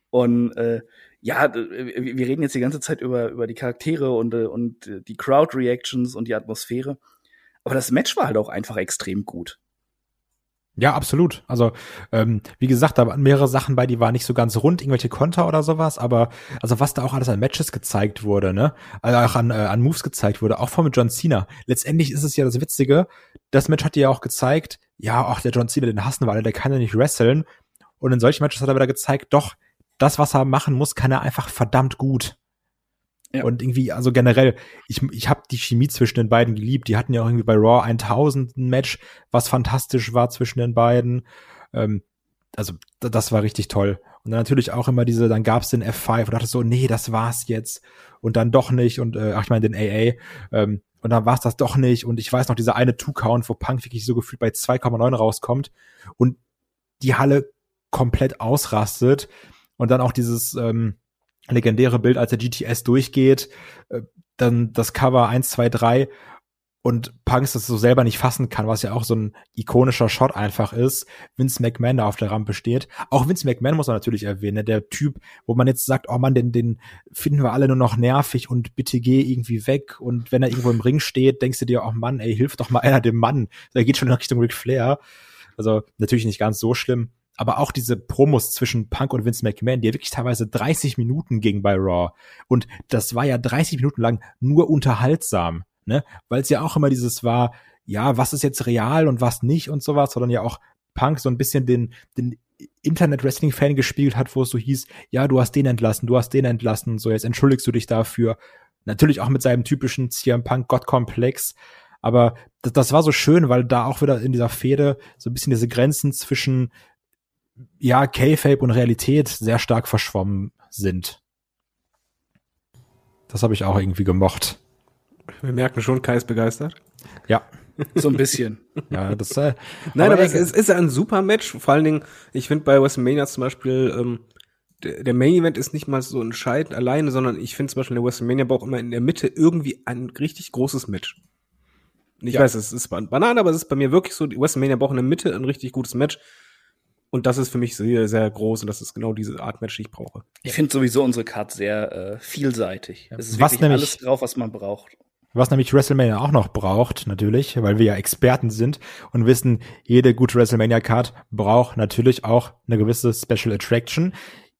G: Und äh, ja, wir reden jetzt die ganze Zeit über, über die Charaktere und, äh, und die Crowd-Reactions und die Atmosphäre. Aber das Match war halt auch einfach extrem gut.
E: Ja, absolut. Also, ähm, wie gesagt, da waren mehrere Sachen bei, die waren nicht so ganz rund, irgendwelche Konter oder sowas, aber also was da auch alles an Matches gezeigt wurde, ne? Also auch an, äh, an Moves gezeigt wurde, auch von John Cena. Letztendlich ist es ja das Witzige, das Match hat dir ja auch gezeigt, ja, ach, der John Cena, den hassen wir alle, der kann ja nicht wresteln. Und in solchen Matches hat er wieder gezeigt, doch, das, was er machen muss, kann er einfach verdammt gut.
G: Ja.
E: Und irgendwie, also generell, ich, ich habe die Chemie zwischen den beiden geliebt. Die hatten ja auch irgendwie bei Raw 1000 ein Match, was fantastisch war zwischen den beiden. Ähm, also das war richtig toll. Und dann natürlich auch immer diese, dann gab's den F5 und dachte so, nee, das war's jetzt. Und dann doch nicht. Und äh, ach, ich meine den AA. Ähm, und dann war's das doch nicht. Und ich weiß noch, dieser eine Two-Count, wo Punk wirklich so gefühlt bei 2,9 rauskommt und die Halle komplett ausrastet. Und dann auch dieses ähm, legendäre Bild, als der GTS durchgeht, äh, dann das Cover 1, 2, 3 und Punks das so selber nicht fassen kann, was ja auch so ein ikonischer Shot einfach ist. Vince McMahon da auf der Rampe steht. Auch Vince McMahon muss man natürlich erwähnen, ne? der Typ, wo man jetzt sagt, oh man, den, den finden wir alle nur noch nervig und bitte geh irgendwie weg. Und wenn er irgendwo im Ring steht, denkst du dir, oh Mann, ey, hilf doch mal einer dem Mann. Der geht schon in Richtung Ric Flair. Also natürlich nicht ganz so schlimm. Aber auch diese Promos zwischen Punk und Vince McMahon, die ja wirklich teilweise 30 Minuten ging bei Raw. Und das war ja 30 Minuten lang nur unterhaltsam, ne? Weil es ja auch immer dieses war, ja, was ist jetzt real und was nicht und sowas, sondern ja auch Punk so ein bisschen den, den Internet-Wrestling-Fan gespielt hat, wo es so hieß, ja, du hast den entlassen, du hast den entlassen, so jetzt entschuldigst du dich dafür. Natürlich auch mit seinem typischen CM Punk Gottkomplex. Aber das, das war so schön, weil da auch wieder in dieser Fehde so ein bisschen diese Grenzen zwischen ja, K-Fape und Realität sehr stark verschwommen sind. Das habe ich auch irgendwie gemocht.
F: Wir merken schon, Kai ist begeistert.
E: Ja,
G: So ein bisschen.
E: ja, das äh,
F: Nein, aber,
E: ey,
F: es ist, ist ein super Match. Vor allen Dingen, ich finde bei WrestleMania zum Beispiel, ähm, der, Main Event ist nicht mal so entscheidend alleine, sondern ich finde zum Beispiel der WrestleMania braucht immer in der Mitte irgendwie ein richtig großes Match. Ich
E: Ja.
F: weiß, es ist ban- Banane, aber es ist bei mir wirklich so, die WrestleMania braucht in der Mitte ein richtig gutes Match. Und das ist für mich sehr, sehr groß und das ist genau diese Art Match, die ich brauche.
G: Ich finde sowieso unsere Card sehr äh, vielseitig. Es ist
E: Was
G: wirklich
E: nämlich-
G: alles drauf, was man braucht.
E: Was nämlich WrestleMania auch noch braucht, natürlich, weil wir ja Experten sind und wissen, jede gute WrestleMania-Card braucht natürlich auch eine gewisse Special Attraction.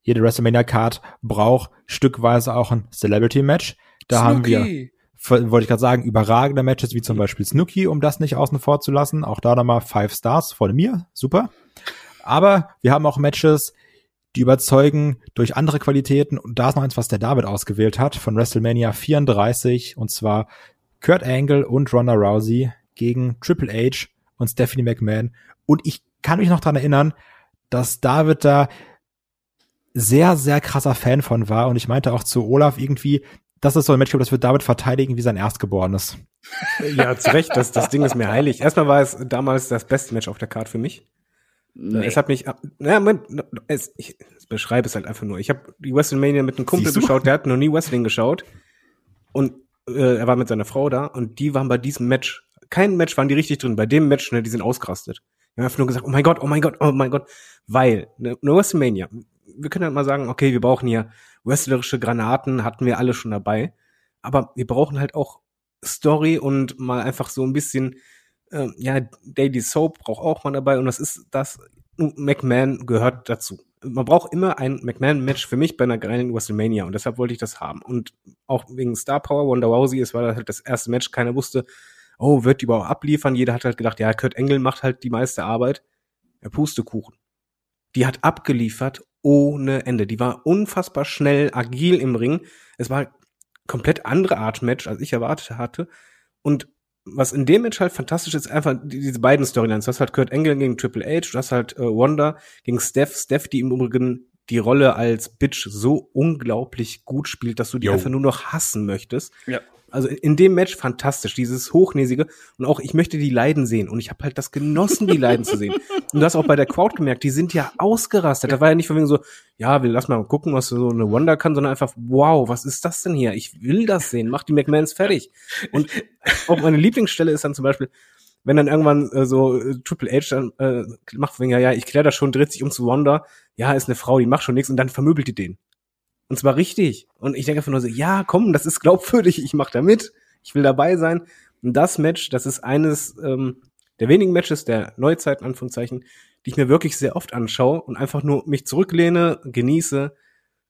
E: Jede WrestleMania-Card braucht stückweise auch ein Celebrity-Match. Da haben wir,
G: Snooki.
E: wollte ich gerade sagen, überragende Matches wie zum Beispiel Snooki, um das nicht außen vor zu lassen. Auch da nochmal Five Stars von mir, super. Aber wir haben auch Matches, die überzeugen durch andere Qualitäten. Und da ist noch eins, was der David ausgewählt hat, von WrestleMania 34. Und zwar Kurt Angle und Ronda Rousey gegen Triple H und Stephanie McMahon. Und ich kann mich noch dran erinnern, dass David da sehr, sehr krasser Fan von war. Und ich meinte auch zu Olaf irgendwie, das ist so ein Match, das wird David verteidigen wie sein Erstgeborenes.
F: Ja, zu Recht, das, das Ding ist mir heilig. Erstmal war es damals das beste Match auf der Card für mich.
G: Nee.
F: Es hat mich, naja, Moment, es, ich beschreibe es halt einfach nur. Ich habe die WrestleMania mit einem Kumpel geschaut, der hat noch nie Wrestling geschaut. Und äh, er war mit seiner Frau da und die waren bei diesem Match, kein Match waren die richtig drin, bei dem Match, ne, die sind ausgerastet. Wir haben einfach nur gesagt, oh mein Gott, oh mein Gott, oh mein Gott, weil eine ne WrestleMania, wir können halt mal sagen, okay, wir brauchen hier wrestlerische Granaten, hatten wir alle schon dabei, aber wir brauchen halt auch Story und mal einfach so ein bisschen, äh, ja, Daily Soap braucht auch mal dabei und das ist das, McMahon gehört dazu. Man braucht immer ein McMahon-Match für mich bei einer geilen WrestleMania und deshalb wollte ich das haben. Und auch wegen Star Power, Wonder Rousey, es war halt das erste Match, keiner wusste, oh, wird die überhaupt abliefern? Jeder hat halt gedacht, ja, Kurt Engel macht halt die meiste Arbeit. Der Pustekuchen. Die hat abgeliefert ohne Ende. Die war unfassbar schnell, agil im Ring. Es war halt komplett andere Art Match, als ich erwartet hatte. Und was in dem Match halt fantastisch ist, einfach diese beiden Storylines. Du hast halt Kurt Engel gegen Triple H, du hast halt äh, Wanda gegen Steph. Steph, die im Übrigen die Rolle als Bitch so unglaublich gut spielt, dass du die
D: Jo.
F: einfach nur noch hassen möchtest.
G: Ja.
F: Also in dem Match fantastisch, dieses Hochnäsige und auch ich möchte die Leiden sehen und ich habe halt das genossen, die Leiden zu sehen. Und du hast auch bei der Crowd gemerkt, die sind ja ausgerastet. Da war ja nicht von wegen so, ja, wir lassen mal gucken, was so eine Wonder kann, sondern einfach, wow, was ist das denn hier? Ich will das sehen, mach die McMahons fertig. Und auch meine Lieblingsstelle ist dann zum Beispiel, wenn dann irgendwann äh, so äh, Triple H dann äh, macht wegen, ja, ja, ich klär das schon, dreht sich um zu Wanda, ja, ist eine Frau, die macht schon nichts und dann vermöbelt die den. Und zwar richtig. Und ich denke einfach nur so, ja, komm, das ist glaubwürdig, ich mach da mit, ich will dabei sein. Und das Match, das ist eines ähm, der wenigen Matches der Neuzeit, in Anführungszeichen, die ich mir wirklich sehr oft anschaue und einfach nur mich zurücklehne, genieße.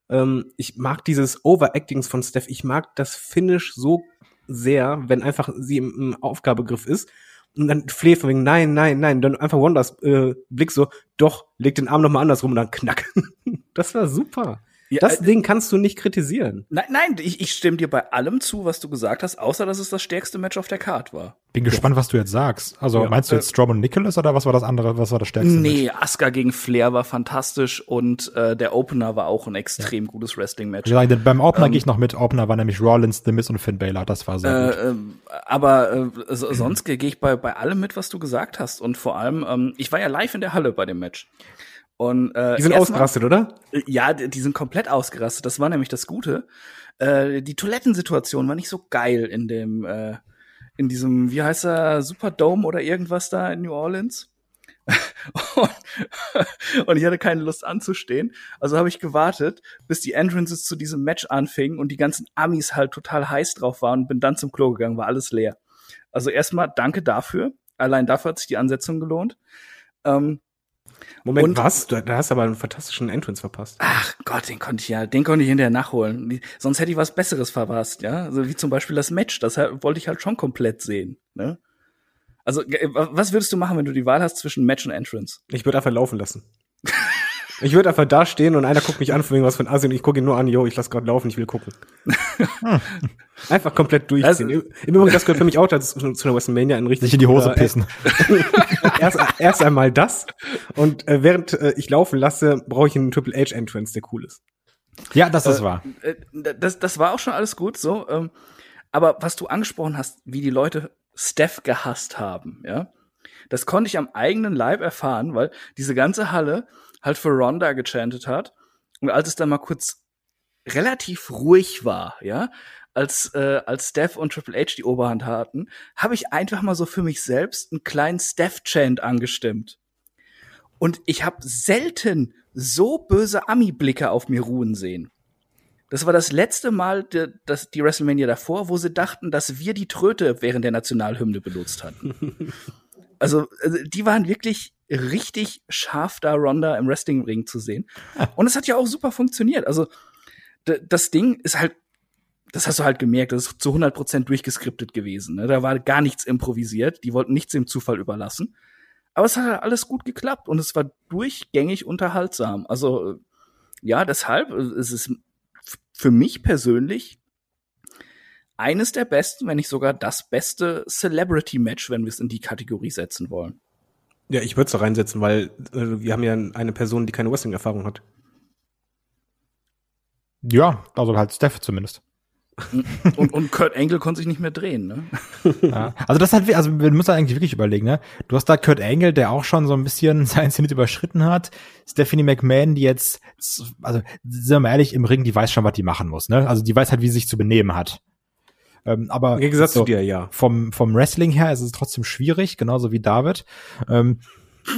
F: Ähm, ich mag dieses Overactings von Steph, ich mag das Finish so sehr, wenn einfach sie im, im Aufgabegriff ist. Und dann fleht von wegen, nein, nein, nein, dann einfach Wonders äh, Blick so, doch, leg den Arm noch mal andersrum und dann knack. das war super.
G: Ja,
F: das
G: äh,
F: Ding kannst du nicht kritisieren.
G: Nein, nein, ich, ich stimme dir bei allem zu, was du gesagt hast, außer dass es das stärkste Match auf der Card war.
E: Bin gespannt, was du jetzt sagst. Also
F: Ja,
E: meinst du
G: äh,
E: jetzt Strom und Nicholas oder was war das andere, was war das stärkste? Match?
G: Nee, Asuka gegen Flair war fantastisch und äh, der Opener war auch ein extrem gutes Wrestling-Match.
E: Denn beim Opener
G: Ähm,
E: gehe ich noch mit. Opener war nämlich Rollins, The Miz und Finn Balor. Das war sehr gut.
G: Äh, ähm, aber äh, so- sonst gehe ich bei, bei allem mit, was du gesagt hast. Und vor allem, ähm, ich war ja live in der Halle bei dem Match. Und, äh,
F: Die sind ausgerastet, oder?
G: Äh, Ja, die die sind komplett ausgerastet. Das war nämlich das Gute. Äh, die Toilettensituation war nicht so geil in dem, äh, in diesem, wie heißt er, Superdome oder irgendwas da in New Orleans. und, und ich hatte keine Lust anzustehen. Also habe ich gewartet, bis die Entrances zu diesem Match anfingen und die ganzen Amis halt total heiß drauf waren und bin dann zum Klo gegangen, war alles leer. Also erstmal danke dafür. Allein dafür hat sich die Ansetzung gelohnt. Ähm,
F: Moment,
G: Und-
F: was? Du, da hast aber einen fantastischen Entrance verpasst.
G: Ach Gott, den konnte ich ja, den konnte ich hinterher nachholen. Sonst hätte ich was Besseres verpasst, ja. Also wie zum Beispiel das Match, das wollte ich halt schon komplett sehen. Ne? Also ge- was würdest du machen, wenn du die Wahl hast zwischen Match und Entrance?
F: Ich würde einfach laufen lassen. ich würde einfach da stehen und einer guckt mich an, von wegen was für ein Assi und ich gucke ihn nur an, yo, ich lass gerade laufen, ich will gucken. einfach komplett durchziehen.
G: Also-
F: Im Übrigen, das gehört für mich auch dazu, zu der WrestleMania ein richtig
E: Sich in die Hose
F: guter-
E: pissen.
F: erst, erst einmal das und äh, während äh, ich laufen lasse, brauche ich einen Triple H Entrance, der cool ist.
E: Ja, das ist wahr.
G: Äh, das, das war auch schon alles gut, so. Ähm, aber was du angesprochen hast, wie die Leute Steph gehasst haben, ja, das konnte ich am eigenen Leib erfahren, weil diese ganze Halle halt für Ronda gechantet hat. Und als es dann mal kurz relativ ruhig war, ja, als, äh, als Steph und Triple H die Oberhand hatten, habe ich einfach mal so für mich selbst einen kleinen Steph-Chant angestimmt. Und ich habe selten so böse Ami-Blicke auf mir ruhen sehen. Das war das letzte Mal, de, das, die WrestleMania davor, wo sie dachten, dass wir die Tröte während der Nationalhymne benutzt hatten. also, also, die waren wirklich richtig scharf da, Ronda im Wrestlingring zu sehen. Und es hat ja auch super funktioniert. Also, das Ding ist halt, das hast du halt gemerkt, das ist zu 100% durchgeskriptet gewesen. Ne? Da war gar nichts improvisiert. Die wollten nichts dem Zufall überlassen. Aber es hat halt alles gut geklappt und es war durchgängig unterhaltsam. Also, ja, deshalb, äh, es ist f- für mich persönlich eines der besten, wenn nicht sogar das beste Celebrity-Match, wenn wir es in die Kategorie setzen wollen.
F: Ja, ich würde es da reinsetzen, weil äh, wir haben ja eine Person, die keine Wrestling-Erfahrung hat.
E: Ja, also halt Steph zumindest.
G: Und, und Kurt Angle konnte sich nicht mehr drehen, ne?
E: Ja. Also das hat, also wir müssen eigentlich wirklich überlegen, ne? Du hast da Kurt Angle, der auch schon so ein bisschen sein Zenit überschritten hat. Stephanie McMahon, die jetzt, also sind wir mal ehrlich, im Ring, die weiß schon, was die machen muss, ne? Also die weiß halt, wie sie sich zu benehmen hat. Ähm, aber
F: Im Gegensatz
E: so,
F: zu dir, ja.
E: vom, vom Wrestling her ist es trotzdem schwierig, genauso wie David. Ähm,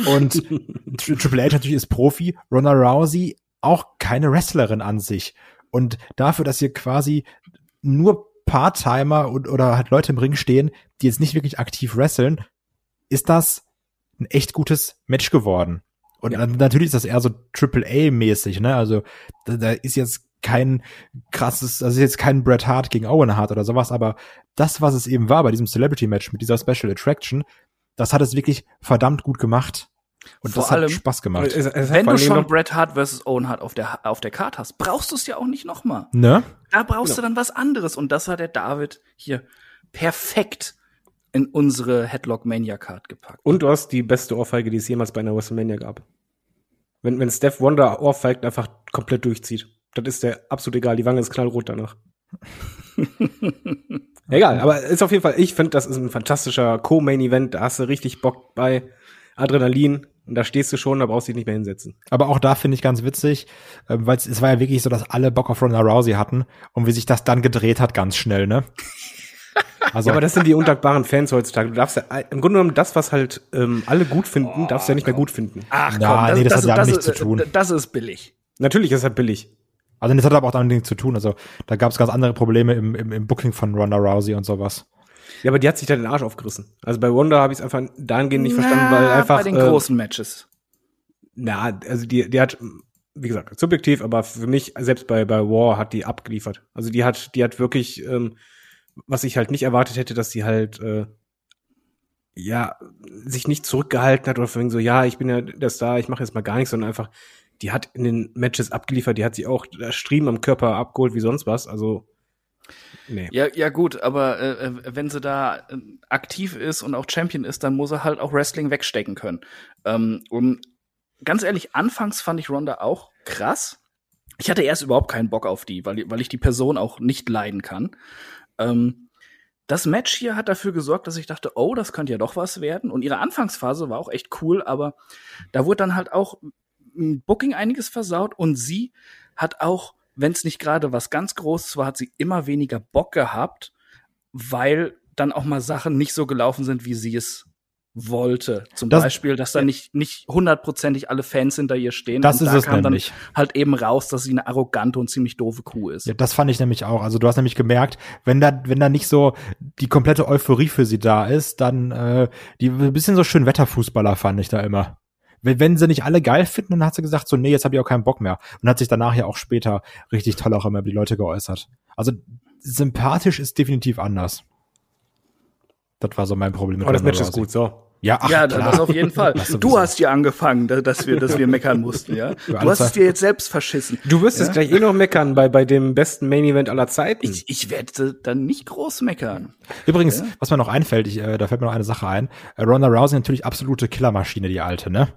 E: Und Tri- Triple H natürlich ist Profi, Ronda Rousey auch keine Wrestlerin an sich. Und dafür, dass hier quasi nur Part-Timer und, oder halt Leute im Ring stehen, die jetzt nicht wirklich aktiv wresteln, ist das ein echt gutes Match geworden. Und dann- natürlich ist das eher so Triple A-mäßig, ne? Also da, da ist jetzt kein krasses, das ist jetzt kein Bret Hart gegen Owen Hart oder sowas, aber das, was es eben war bei diesem Celebrity-Match mit dieser Special Attraction, das hat es wirklich verdammt gut gemacht. Und
G: Vor
E: das hat
G: allem-
E: Spaß gemacht.
F: Es- es hat
G: Wenn du schon
F: noch-
G: Bret Hart versus Owen Hart auf der, auf der Card hast, brauchst du es ja auch nicht noch mal.
E: Ne?
G: Da brauchst du dann was anderes. Und das hat der David hier perfekt in unsere Headlock Mania Card gepackt.
F: Und du hast die beste Ohrfeige, die es jemals bei einer WrestleMania gab. Wenn, wenn Steph Wonder ohrfeigt, einfach komplett durchzieht. Das ist der absolut egal. Die Wange ist knallrot danach. egal, aber ist auf jeden Fall, ich finde, das ist ein fantastischer Co-Main-Event. Da hast du richtig Bock bei Adrenalin. Und da stehst du schon, da brauchst du dich nicht mehr hinsetzen.
E: Aber auch da finde ich ganz witzig, äh, weil es war ja wirklich so, dass alle Bock auf Ronda Rousey hatten und wie sich das dann gedreht hat ganz schnell, ne? Also,
F: Ja, aber das sind die undankbaren Fans heutzutage. Du darfst ja, im Grunde genommen, das, was halt ähm, alle gut finden, darfst du ja nicht mehr gut finden.
G: Ach
E: Ja, nee, das hat ja
G: das,
E: nichts zu tun.
G: Das ist billig.
F: Natürlich ist das billig.
E: Also das hat aber auch damit zu tun. Also da gab es ganz andere Probleme im, im, im Booking von Ronda Rousey und sowas.
F: Ja, aber die hat sich da den Arsch aufgerissen. Also bei Wanda habe ich es einfach dahingehend nicht verstanden, weil einfach.
G: bei den
F: äh,
G: großen Matches.
F: Na, also die, die hat, wie gesagt, subjektiv, aber für mich, selbst bei, bei War hat die abgeliefert. Also die hat, die hat wirklich, ähm, was ich halt nicht erwartet hätte, dass sie halt, äh, ja, sich nicht zurückgehalten hat oder von so, ja, ich bin ja der Star, ich mache jetzt mal gar nichts, sondern einfach, die hat in den Matches abgeliefert, die hat sie auch äh, Striemen am Körper abgeholt wie sonst was, also, nee.
G: Ja, ja gut, aber äh, äh, wenn sie da äh, aktiv ist und auch Champion ist, dann muss er halt auch Wrestling wegstecken können. Ähm, und ganz ehrlich, anfangs fand ich Ronda auch krass. Ich hatte erst überhaupt keinen Bock auf die, weil, weil ich die Person auch nicht leiden kann. Ähm, das Match hier hat dafür gesorgt, dass ich dachte, oh, das könnte ja doch was werden. Und ihre Anfangsphase war auch echt cool, aber da wurde dann halt auch im Booking einiges versaut und sie hat auch, wenn es nicht gerade was ganz Großes war, hat sie immer weniger Bock gehabt, weil dann auch mal Sachen nicht so gelaufen sind, wie sie es wollte. Zum
E: Das-
G: Beispiel, dass da nicht nicht hundertprozentig alle Fans hinter ihr stehen.
E: Das
G: und
E: ist
G: da
E: es
G: kam
E: nämlich.
G: dann halt eben raus, dass sie eine arrogante und ziemlich doofe Kuh ist.
E: Ja, das fand ich nämlich auch. Also du hast nämlich gemerkt, wenn da, wenn da nicht so die komplette Euphorie für sie da ist, dann äh, die ein bisschen so schön Wetterfußballer fand ich da immer. Wenn, wenn sie nicht alle geil finden, dann hat sie gesagt, so, nee, jetzt habe ich auch keinen Bock mehr. Und hat sich danach ja auch später richtig toll auch immer über die Leute geäußert. Also sympathisch ist definitiv anders. Das war so mein Problem mit
F: Aber das
E: Ronda
F: Match ist gut, so.
E: Ja, ach,
G: ja,
E: klar.
G: das auf jeden Fall. Du hast ja angefangen, da- dass wir, dass wir meckern mussten, ja. Du hast es dir jetzt selbst verschissen.
F: Du wirst jetzt gleich eh noch meckern bei, bei dem besten Main Event aller Zeiten.
G: Ich, ich werde dann nicht groß meckern.
E: Übrigens, was mir noch einfällt, ich, äh, da fällt mir noch eine Sache ein. Ronda Rousey natürlich absolute Killermaschine, die alte, ne?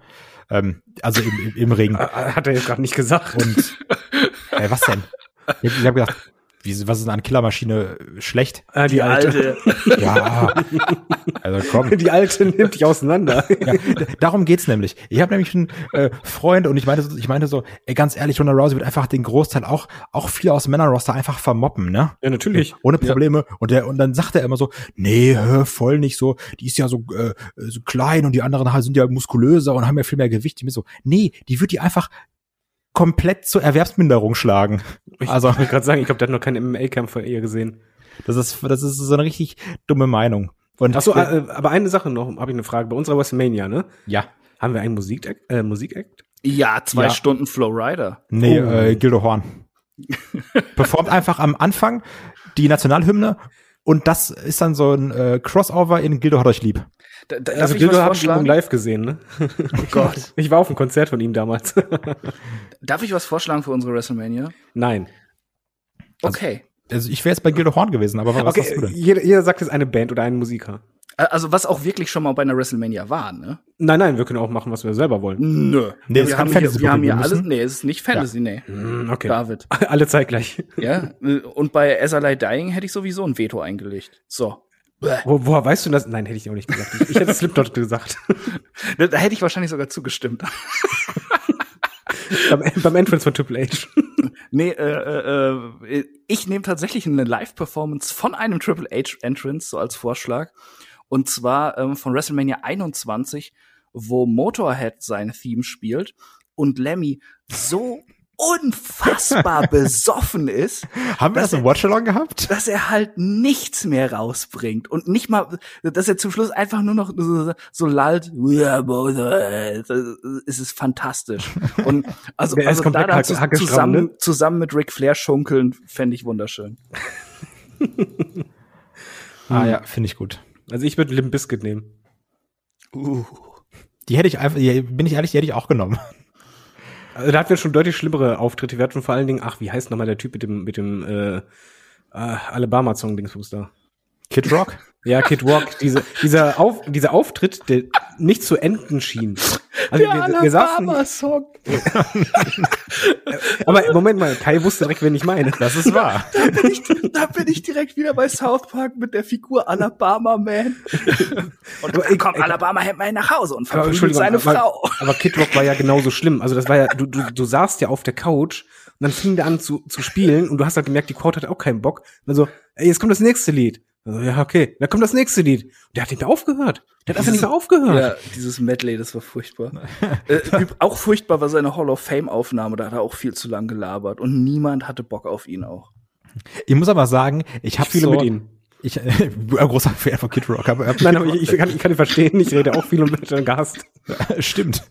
E: Ähm, also im, im, im Ring.
F: Hat er jetzt gerade nicht gesagt.
E: Und äh, was denn? Ich, ich habe gedacht, wie, was ist denn an Killermaschine äh, schlecht?
F: Ah, die, alte.
E: Ja, also komm.
F: Die alte nimmt dich auseinander.
E: Ja, darum geht's nämlich. Ich habe nämlich einen äh, Freund und ich meinte, so- ich meinte so, ey, ganz ehrlich, Ronda Rousey wird einfach den Großteil auch auch viel aus dem Männerroster einfach vermoppen, ne?
F: Ja, natürlich.
E: Ohne Probleme. Und der und dann sagt er immer so, nee, hör, voll nicht so. Die ist ja so äh, so klein und die anderen sind ja muskulöser und haben ja viel mehr Gewicht. Die mir so, nee, die wird die einfach komplett zur Erwerbsminderung schlagen.
F: Ich
E: Also
F: wollte gerade sagen, ich glaube, der hat noch keinen MMA-Kampf von ihr gesehen.
E: das ist das ist so eine richtig dumme Meinung. Und
F: Ach so, äh, aber eine Sache noch, habe ich eine Frage. Bei unserer WrestleMania, ne?
E: ja,
F: Haben wir einen Musik äh, Musikact?
G: Ja, zwei
E: Ja.
G: Stunden Flow Rider.
E: nee,
F: Oh.
E: äh, Gildo Horn performt einfach am Anfang die Nationalhymne und das ist dann so ein äh, Crossover in Gildo hat euch lieb.
G: Da, da,
F: Also Gildo habe ich ihn
G: vorschlagen?
F: live gesehen, ne? Oh Gott. Ich war auf einem Konzert von ihm damals.
G: Darf ich was vorschlagen für unsere WrestleMania?
F: Nein.
G: Okay.
E: Also ich wäre jetzt bei Gildo Horn gewesen, aber was hast du
F: Okay,
E: denn?
F: jeder, jeder sagt jetzt eine Band oder einen Musiker.
G: Also was auch wirklich schon mal bei einer WrestleMania war, ne?
F: Nein, nein, wir können auch machen, was wir selber wollen.
G: Nö.
E: Nee,
G: wir, haben hier, wir haben hier alles.
E: müssen-
G: Nee, es ist nicht Fantasy, nee.
F: Hm, Okay.
G: David.
F: Alle zeitgleich.
G: Ja. äh, Und bei As I Lie Dying hätte ich sowieso ein Veto eingelegt. So.
F: Wo, woher weißt du das? Nein, hätte ich auch nicht gesagt. Ich, ich hätte Slipknot gesagt.
G: Da, da hätte ich wahrscheinlich sogar zugestimmt.
F: beim, beim Entrance von Triple H.
G: Nee, äh, äh, äh, ich nehme tatsächlich eine Live-Performance von einem Triple H Entrance so als Vorschlag. Und zwar ähm, von WrestleMania 21, wo Motorhead sein Theme spielt und Lemmy so unfassbar besoffen ist,
E: Haben wir das im Watchalong gehabt?
G: dass er halt nichts mehr rausbringt und nicht mal, dass er zum Schluss einfach nur noch so, so lallt, "We are both it." es ist fantastisch. Und also, also da
F: hack-
G: zu, zusammen,
F: ne?
G: zusammen mit Ric Flair schunkeln, fände ich wunderschön.
E: Ah ja, finde ich gut.
F: Also ich würde Limp Bizkit nehmen.
G: Uh.
E: Die hätte ich einfach, bin ich ehrlich, die hätte ich auch genommen.
F: Also da hatten wir schon deutlich schlimmere Auftritte. Wir hatten vor allen Dingen, ach, wie heißt nochmal der Typ mit dem, mit dem äh, äh, Alabama-Song-Dingsbums da?
E: Kid Rock?
F: Ja, Kid Rock, diese, dieser, Auf, dieser Auftritt, der nicht zu enden schien. Also wir, wir saßen,
G: Song.
F: aber Moment mal, Kai wusste direkt, wen ich meine.
E: Das ist wahr.
G: Da bin, ich, da bin ich direkt wieder bei South Park mit der Figur Alabama Man. Und
F: Aber
G: dann
F: ich-
G: kommt
F: ich-
G: Alabama Hemd nach Hause und verprügelt seine
F: aber,
G: Frau.
F: aber Kid Rock war ja genauso schlimm. Also das war ja, du, du, du saßt ja auf der Couch und dann fing der an zu, zu spielen und du hast halt gemerkt, die Crowd hat auch keinen Bock. Und dann so, ey, jetzt kommt das nächste Lied. Also, ja, okay, dann kommt das nächste Lied. Der hat nicht mehr aufgehört. Der hat einfach nicht mehr aufgehört.
G: Ja, dieses Medley, das war furchtbar. äh, auch furchtbar war seine Hall of Fame Aufnahme, da hat er auch viel zu lang gelabert und niemand hatte Bock auf ihn auch.
E: Ich muss aber sagen, ich habe so,
F: mit ihm.
E: Ich äh, bin ein großer Fan von Kid Rock, aber
F: Nein, aber ich, ich, kann, ich kann ihn verstehen. Ich rede auch viel und werde dann gehasst.
E: Stimmt.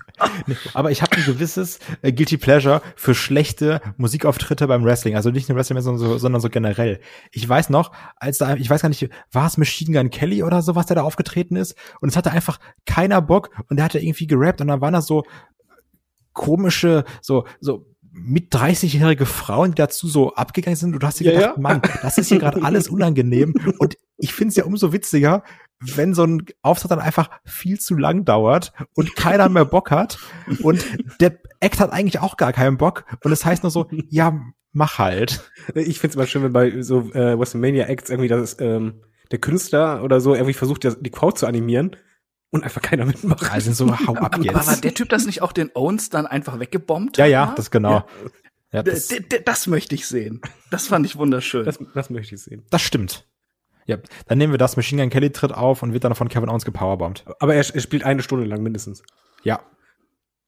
E: Aber ich habe ein gewisses äh, Guilty Pleasure für schlechte Musikauftritte beim Wrestling. Also nicht nur Wrestling, sondern so, sondern so generell. Ich weiß noch, als da, ich weiß gar nicht, war es Machine Gun Kelly oder so, was der da aufgetreten ist? Und es hatte einfach keiner Bock und der hat da irgendwie gerappt und dann waren das so komische, so, so mit 30-jährige Frauen, die dazu so abgegangen sind. Und du hast dir
F: Ja,
E: gedacht,
F: ja.
E: Mann, das ist hier gerade alles unangenehm. Und ich finde es ja umso witziger, wenn so ein Auftritt dann einfach viel zu lang dauert und keiner mehr Bock hat und der Act hat eigentlich auch gar keinen Bock und es heißt nur so, ja, mach halt.
F: Ich find's immer schön, wenn bei so äh, WrestleMania Acts irgendwie das, ähm, der Künstler oder so irgendwie versucht, das- die Crowd zu animieren und einfach keiner mitmacht.
E: Also so, hau ab
G: Aber war
E: jetzt.
G: der Typ das nicht auch den Owens dann einfach weggebombt?
E: Ja, ja,
G: hat?
E: das genau. Ja,
G: D-
E: das,
G: das möchte ich sehen. Das fand ich wunderschön.
F: Das, das möchte ich sehen.
E: das stimmt. Ja, dann nehmen wir das, Machine Gun Kelly tritt auf und wird dann von Kevin Owens gepowerbombt.
F: Aber er, er spielt eine Stunde lang mindestens.
E: Ja.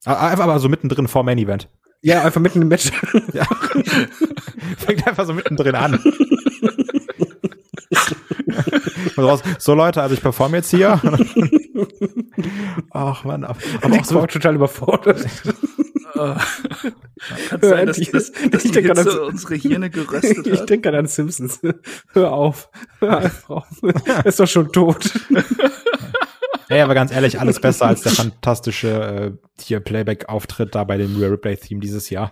E: Einfach aber so mittendrin vor Main Event.
F: Ja, einfach mitten im Match.
E: Ja. Fängt einfach so mittendrin an. So Leute, also ich performe jetzt hier. Ach man, aber auch
F: so total überfordert.
G: Kann sein, dass,
F: Ich-
G: dass,
F: ich
G: die
F: denke an
G: Hitze
F: das-
G: unsere Hirne geröstet
F: Ich denke an Simpsons. Hör auf. Hör auf. Er ist doch schon tot.
E: ey, aber ganz ehrlich, alles besser als der fantastische äh, hier Playback-Auftritt da bei dem Rare Replay-Theme dieses Jahr.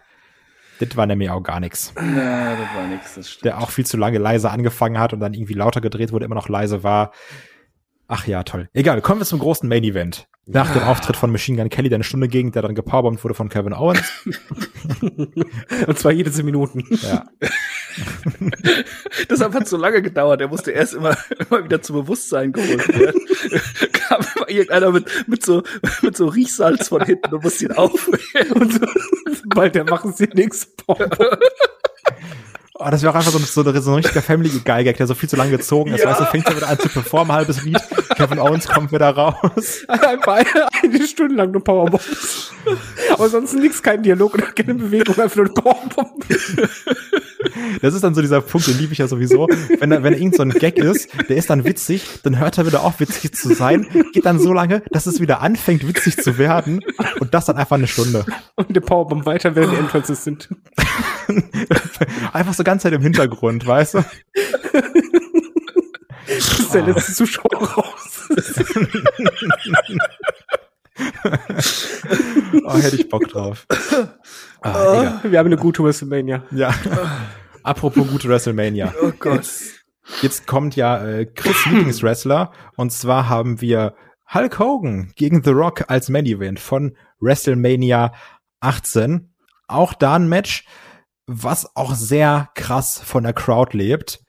E: Das war nämlich auch gar nichts.
G: Ja, das war nix, das stimmt.
E: Der auch viel zu lange leise angefangen hat und dann irgendwie lauter gedreht wurde, immer noch leise war. Ach ja, toll. Egal, kommen wir zum großen Main Event. Nach dem Auftritt von Machine Gun Kelly, der eine Stunde ging, der dann gepowerbombt wurde von Kevin Owens.
F: Und zwar jede zehn Minuten.
E: Ja.
G: Das hat so lange gedauert. Er musste erst immer, immer wieder zu Bewusstsein geholt werden. Kam immer irgendeiner mit, mit so, mit so Riechsalz von hinten und musste ihn aufwärmen.
F: Und sobald der machen sie nichts.
E: Oh, das wäre auch einfach so, so, so ein richtiger Family Guy Gag, der so viel zu lange gezogen ist.
G: Ja.
E: Weißt du, fängt er wieder an zu performen, halbes Lied. Kevin Owens kommt wieder raus.
F: Einfach eine, eine Stunde lang nur Powerbombs. Aber sonst nichts, kein Dialog oder keine Bewegung, einfach nur Powerbomb.
E: Das ist dann so dieser Punkt, den liebe ich ja sowieso. Wenn wenn irgend so ein Gag ist, der ist dann witzig, dann hört er wieder auf, witzig zu sein, geht dann so lange, dass es wieder anfängt, witzig zu werden. Und das dann einfach eine Stunde.
F: Und der Powerbomb weiter, während die Entrances sind.
E: Einfach so ganz Zeit im Hintergrund, weißt du?
F: Das ist der letzte Zuschauer raus.
E: Oh, hätte ich Bock drauf. Ah, egal.
F: Wir haben eine gute WrestleMania.
E: Ja. Apropos gute WrestleMania.
G: Oh Gott.
E: Jetzt kommt ja äh, Chris Lieblingswrestler und zwar haben wir Hulk Hogan gegen The Rock als Main Event von WrestleMania 18. Auch da ein Match, was auch sehr krass von der Crowd lebt.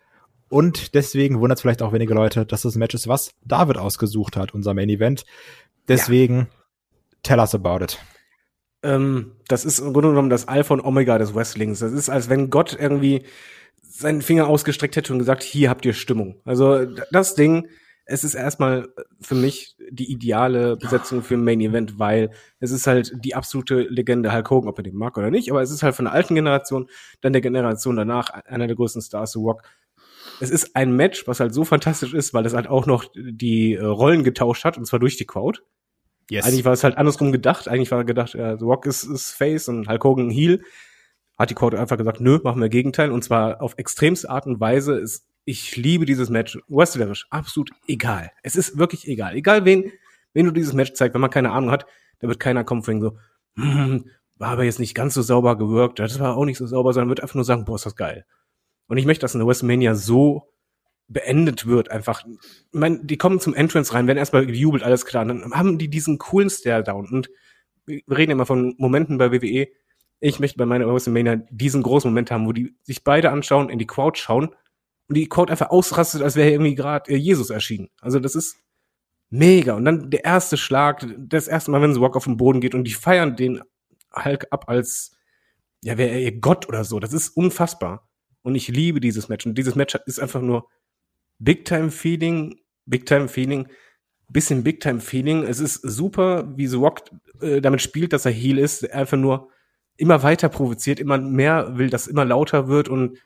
E: Und deswegen wundert es vielleicht auch wenige Leute, dass das Match ist, was David ausgesucht hat, unser Main Event. Deswegen, tell us about it.
F: Ähm, das ist im Grunde genommen das Alpha und Omega des Wrestlings. Das ist, als wenn Gott irgendwie seinen Finger ausgestreckt hätte und gesagt, hier habt ihr Stimmung. Also das Ding, es ist erstmal für mich die ideale Besetzung für ein Main Event, weil es ist halt die absolute Legende Hulk Hogan, ob er den mag oder nicht, aber es ist halt von der alten Generation, dann der Generation danach einer der größten Stars, The Rock. Es ist ein Match, was halt so fantastisch ist, weil es halt auch noch die äh, Rollen getauscht hat, und zwar durch die Crowd.
E: Yes.
F: Eigentlich war es halt andersrum gedacht. Eigentlich war gedacht, äh, The Rock ist, ist Face und Hulk Hogan Heel. Hat die Crowd einfach gesagt, nö, machen wir Gegenteil. Und zwar auf extremste Art und Weise. Ist, ich liebe dieses Match. Wrestlerisch, absolut egal. Es ist wirklich egal. Egal wen, wen du dieses Match zeigst, wenn man keine Ahnung hat, da wird keiner kommen von so, hm, war aber jetzt nicht ganz so sauber gewirkt. Das war auch nicht so sauber, sondern wird einfach nur sagen, boah, ist das geil. Und ich möchte, dass eine WrestleMania so beendet wird, einfach. Ich meine, die kommen zum Entrance rein, werden erstmal gejubelt, alles klar. Und dann haben die diesen coolen Stare-Down. Und wir reden immer von Momenten bei WWE. Ich möchte bei meiner WrestleMania diesen großen Moment haben, wo die sich beide anschauen, in die Crowd schauen und die Crowd einfach ausrastet, als wäre irgendwie gerade äh, Jesus erschienen. Also das ist mega. Und dann der erste Schlag, das erste Mal, wenn The Rock auf den Boden geht und die feiern den Hulk ab als, ja, wäre er ihr Gott oder so. Das ist unfassbar. Und ich liebe dieses Match. Und dieses Match ist einfach nur Big Time Feeling, Big Time Feeling, bisschen Big Time Feeling. Es ist super, wie The Rock äh, damit spielt, dass er Heel ist, einfach nur immer weiter provoziert, immer mehr will, dass immer lauter wird und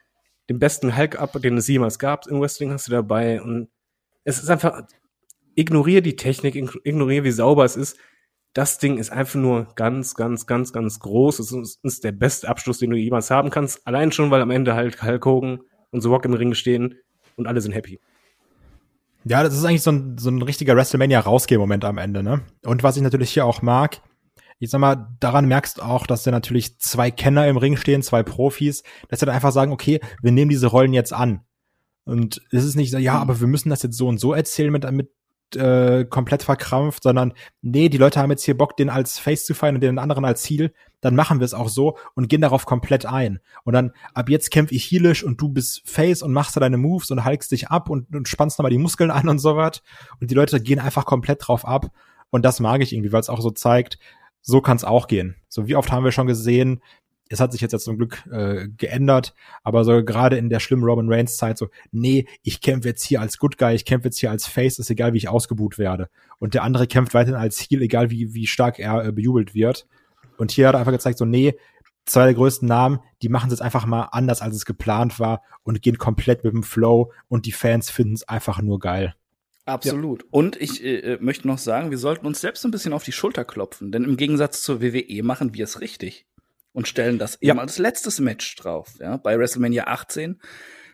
F: den besten Hulk-Up, den es jemals gab im Wrestling, hast du dabei. Und es ist einfach, ignoriere die Technik, ign- ignoriere, wie sauber es ist. Das Ding ist einfach nur ganz, ganz, ganz, ganz groß. Es ist, ist der beste Abschluss, den du jemals haben kannst. Allein schon, weil am Ende halt Hulk Hogan und The Rock im Ring stehen und alle sind happy.
E: Ja, das ist eigentlich so ein, so ein richtiger WrestleMania-Rausgeh-Moment am Ende, ne? Und was ich natürlich hier auch mag, ich sag mal, daran merkst du auch, dass da natürlich zwei Kenner im Ring stehen, zwei Profis, dass sie dann einfach sagen, okay, wir nehmen diese Rollen jetzt an. Und es ist nicht so, ja, aber wir müssen das jetzt so und so erzählen mit, mit äh, komplett verkrampft, sondern nee, die Leute haben jetzt hier Bock, den als Face zu feiern und den anderen als Ziel, dann machen wir es auch so und gehen darauf komplett ein. Und dann, ab jetzt kämpf ich heelisch und du bist Face und machst da deine Moves und halkst dich ab und, und spannst nochmal die Muskeln an und so was. Und die Leute gehen einfach komplett drauf ab. Und das mag ich irgendwie, weil es auch so zeigt, so kann es auch gehen. So wie oft haben wir schon gesehen, es hat sich jetzt, jetzt zum Glück äh, geändert, aber so gerade in der schlimmen Roman Reigns Zeit so, nee, ich kämpfe jetzt hier als Good Guy, ich kämpfe jetzt hier als Face, ist egal, wie ich ausgebuht werde. Und der andere kämpft weiterhin als Heel, egal wie, wie stark er äh, bejubelt wird. Und hier hat er einfach gezeigt, so, nee, zwei der größten Namen, die machen es jetzt einfach mal anders, als es geplant war und gehen komplett mit dem Flow und die Fans finden es einfach nur geil.
G: Absolut. Und ich äh, möchte noch sagen, wir sollten uns selbst ein bisschen auf die Schulter klopfen, denn im Gegensatz zur WWE machen wir es richtig und stellen das
F: Ja.
G: eben als letztes Match drauf. Ja, bei WrestleMania 18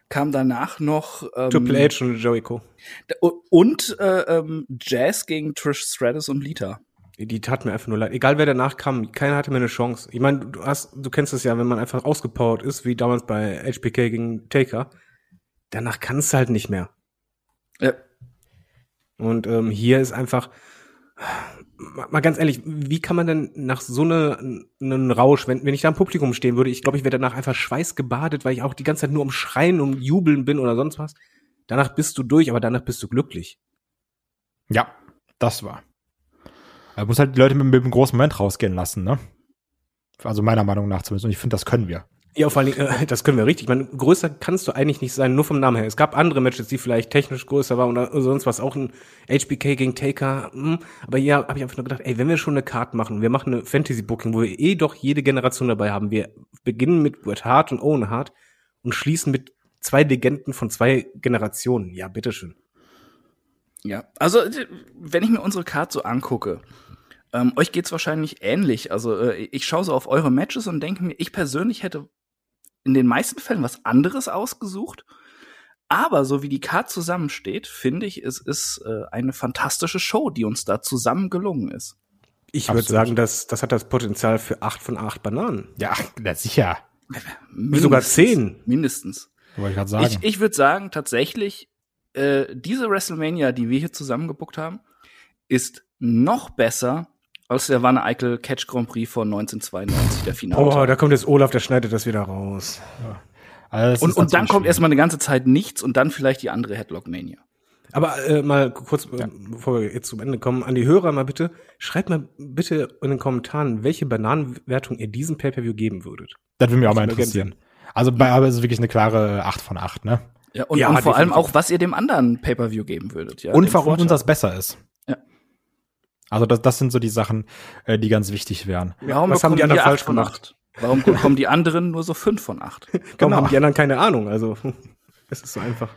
G: kam danach noch ähm,
F: Triple H und Jericho.
G: und äh, ähm, Jazz gegen Trish Stratus und Lita.
F: Die tat mir einfach nur leid. Egal wer danach kam, keiner hatte mehr eine Chance. Ich meine, du hast, du kennst es ja, wenn man einfach ausgepowert ist, wie damals bei HBK gegen Taker, danach kannst du halt nicht mehr.
G: Ja.
F: Und ähm, hier ist einfach, mal ganz ehrlich, wie kann man denn nach so ne, einem Rausch, wenn, wenn ich da im Publikum stehen würde, ich glaube, ich wäre danach einfach schweißgebadet, weil ich auch die ganze Zeit nur um Schreien, um Jubeln bin oder sonst was. Danach bist du durch, aber danach bist du glücklich.
E: Ja, das war. Man muss halt die Leute mit, mit einem großen Moment rausgehen lassen, ne? Also meiner Meinung nach zumindest. Und ich finde, das können wir.
F: Ja, vor Dingen, äh, das können wir richtig. Ich meine, größer kannst du eigentlich nicht sein, nur vom Namen her. Es gab andere Matches, die vielleicht technisch größer waren oder sonst was, auch ein HBK gegen Taker. Hm. Aber hier habe ich einfach nur gedacht, ey, wenn wir schon eine Card machen, wir machen eine Fantasy-Booking, wo wir eh doch jede Generation dabei haben. Wir beginnen mit Bret Hart und Owen Hart und schließen mit zwei Legenden von zwei Generationen. Ja, bitteschön.
G: Ja, also äh, wenn ich mir unsere Card so angucke, ähm, euch geht's wahrscheinlich ähnlich. Also äh, ich schaue so auf eure Matches und denke mir, ich persönlich hätte in den meisten Fällen was anderes ausgesucht. Aber so wie die Card zusammensteht, finde ich, es ist äh, eine fantastische Show, die uns da zusammen gelungen ist.
F: Ich würde sagen, das, das hat das Potenzial für acht von acht Bananen.
E: Ja, na sicher.
F: Sogar zehn.
G: Mindestens.
E: Wollte ich gerade sagen.
G: Ich, ich würde sagen, tatsächlich, äh, diese WrestleMania, die wir hier zusammengebuckt haben, ist noch besser als der Wanne Eickel Catch Grand Prix von 1992, der Finale.
F: Oh, da kommt jetzt Olaf, der schneidet das wieder raus.
E: also das
G: und, und dann kommt
E: schwierig.
G: erstmal eine ganze Zeit nichts und dann vielleicht die andere Headlock Mania.
F: Aber äh, mal kurz, äh, bevor wir jetzt zum Ende kommen, an die Hörer mal bitte, schreibt mal bitte in den Kommentaren, welche Bananenwertung ihr diesem Pay-Per-View geben würdet.
E: Das würde mich auch mal interessieren. Also bei aber ist es wirklich eine klare 8 von 8, ne?
G: Ja, und,
F: Ja,
G: und vor allem auch, was ihr dem anderen Pay-Per-View geben würdet. Ja,
E: Und warum uns das besser ist. Also das, das sind so die Sachen, äh, die ganz wichtig wären.
G: Warum
F: Was haben die
G: bekommen
F: anderen
G: wir
F: falsch gemacht?
G: acht? Warum bekommen die anderen nur so fünf von acht?
F: Warum
E: Genau.
F: haben die anderen keine Ahnung? Also, es ist so einfach.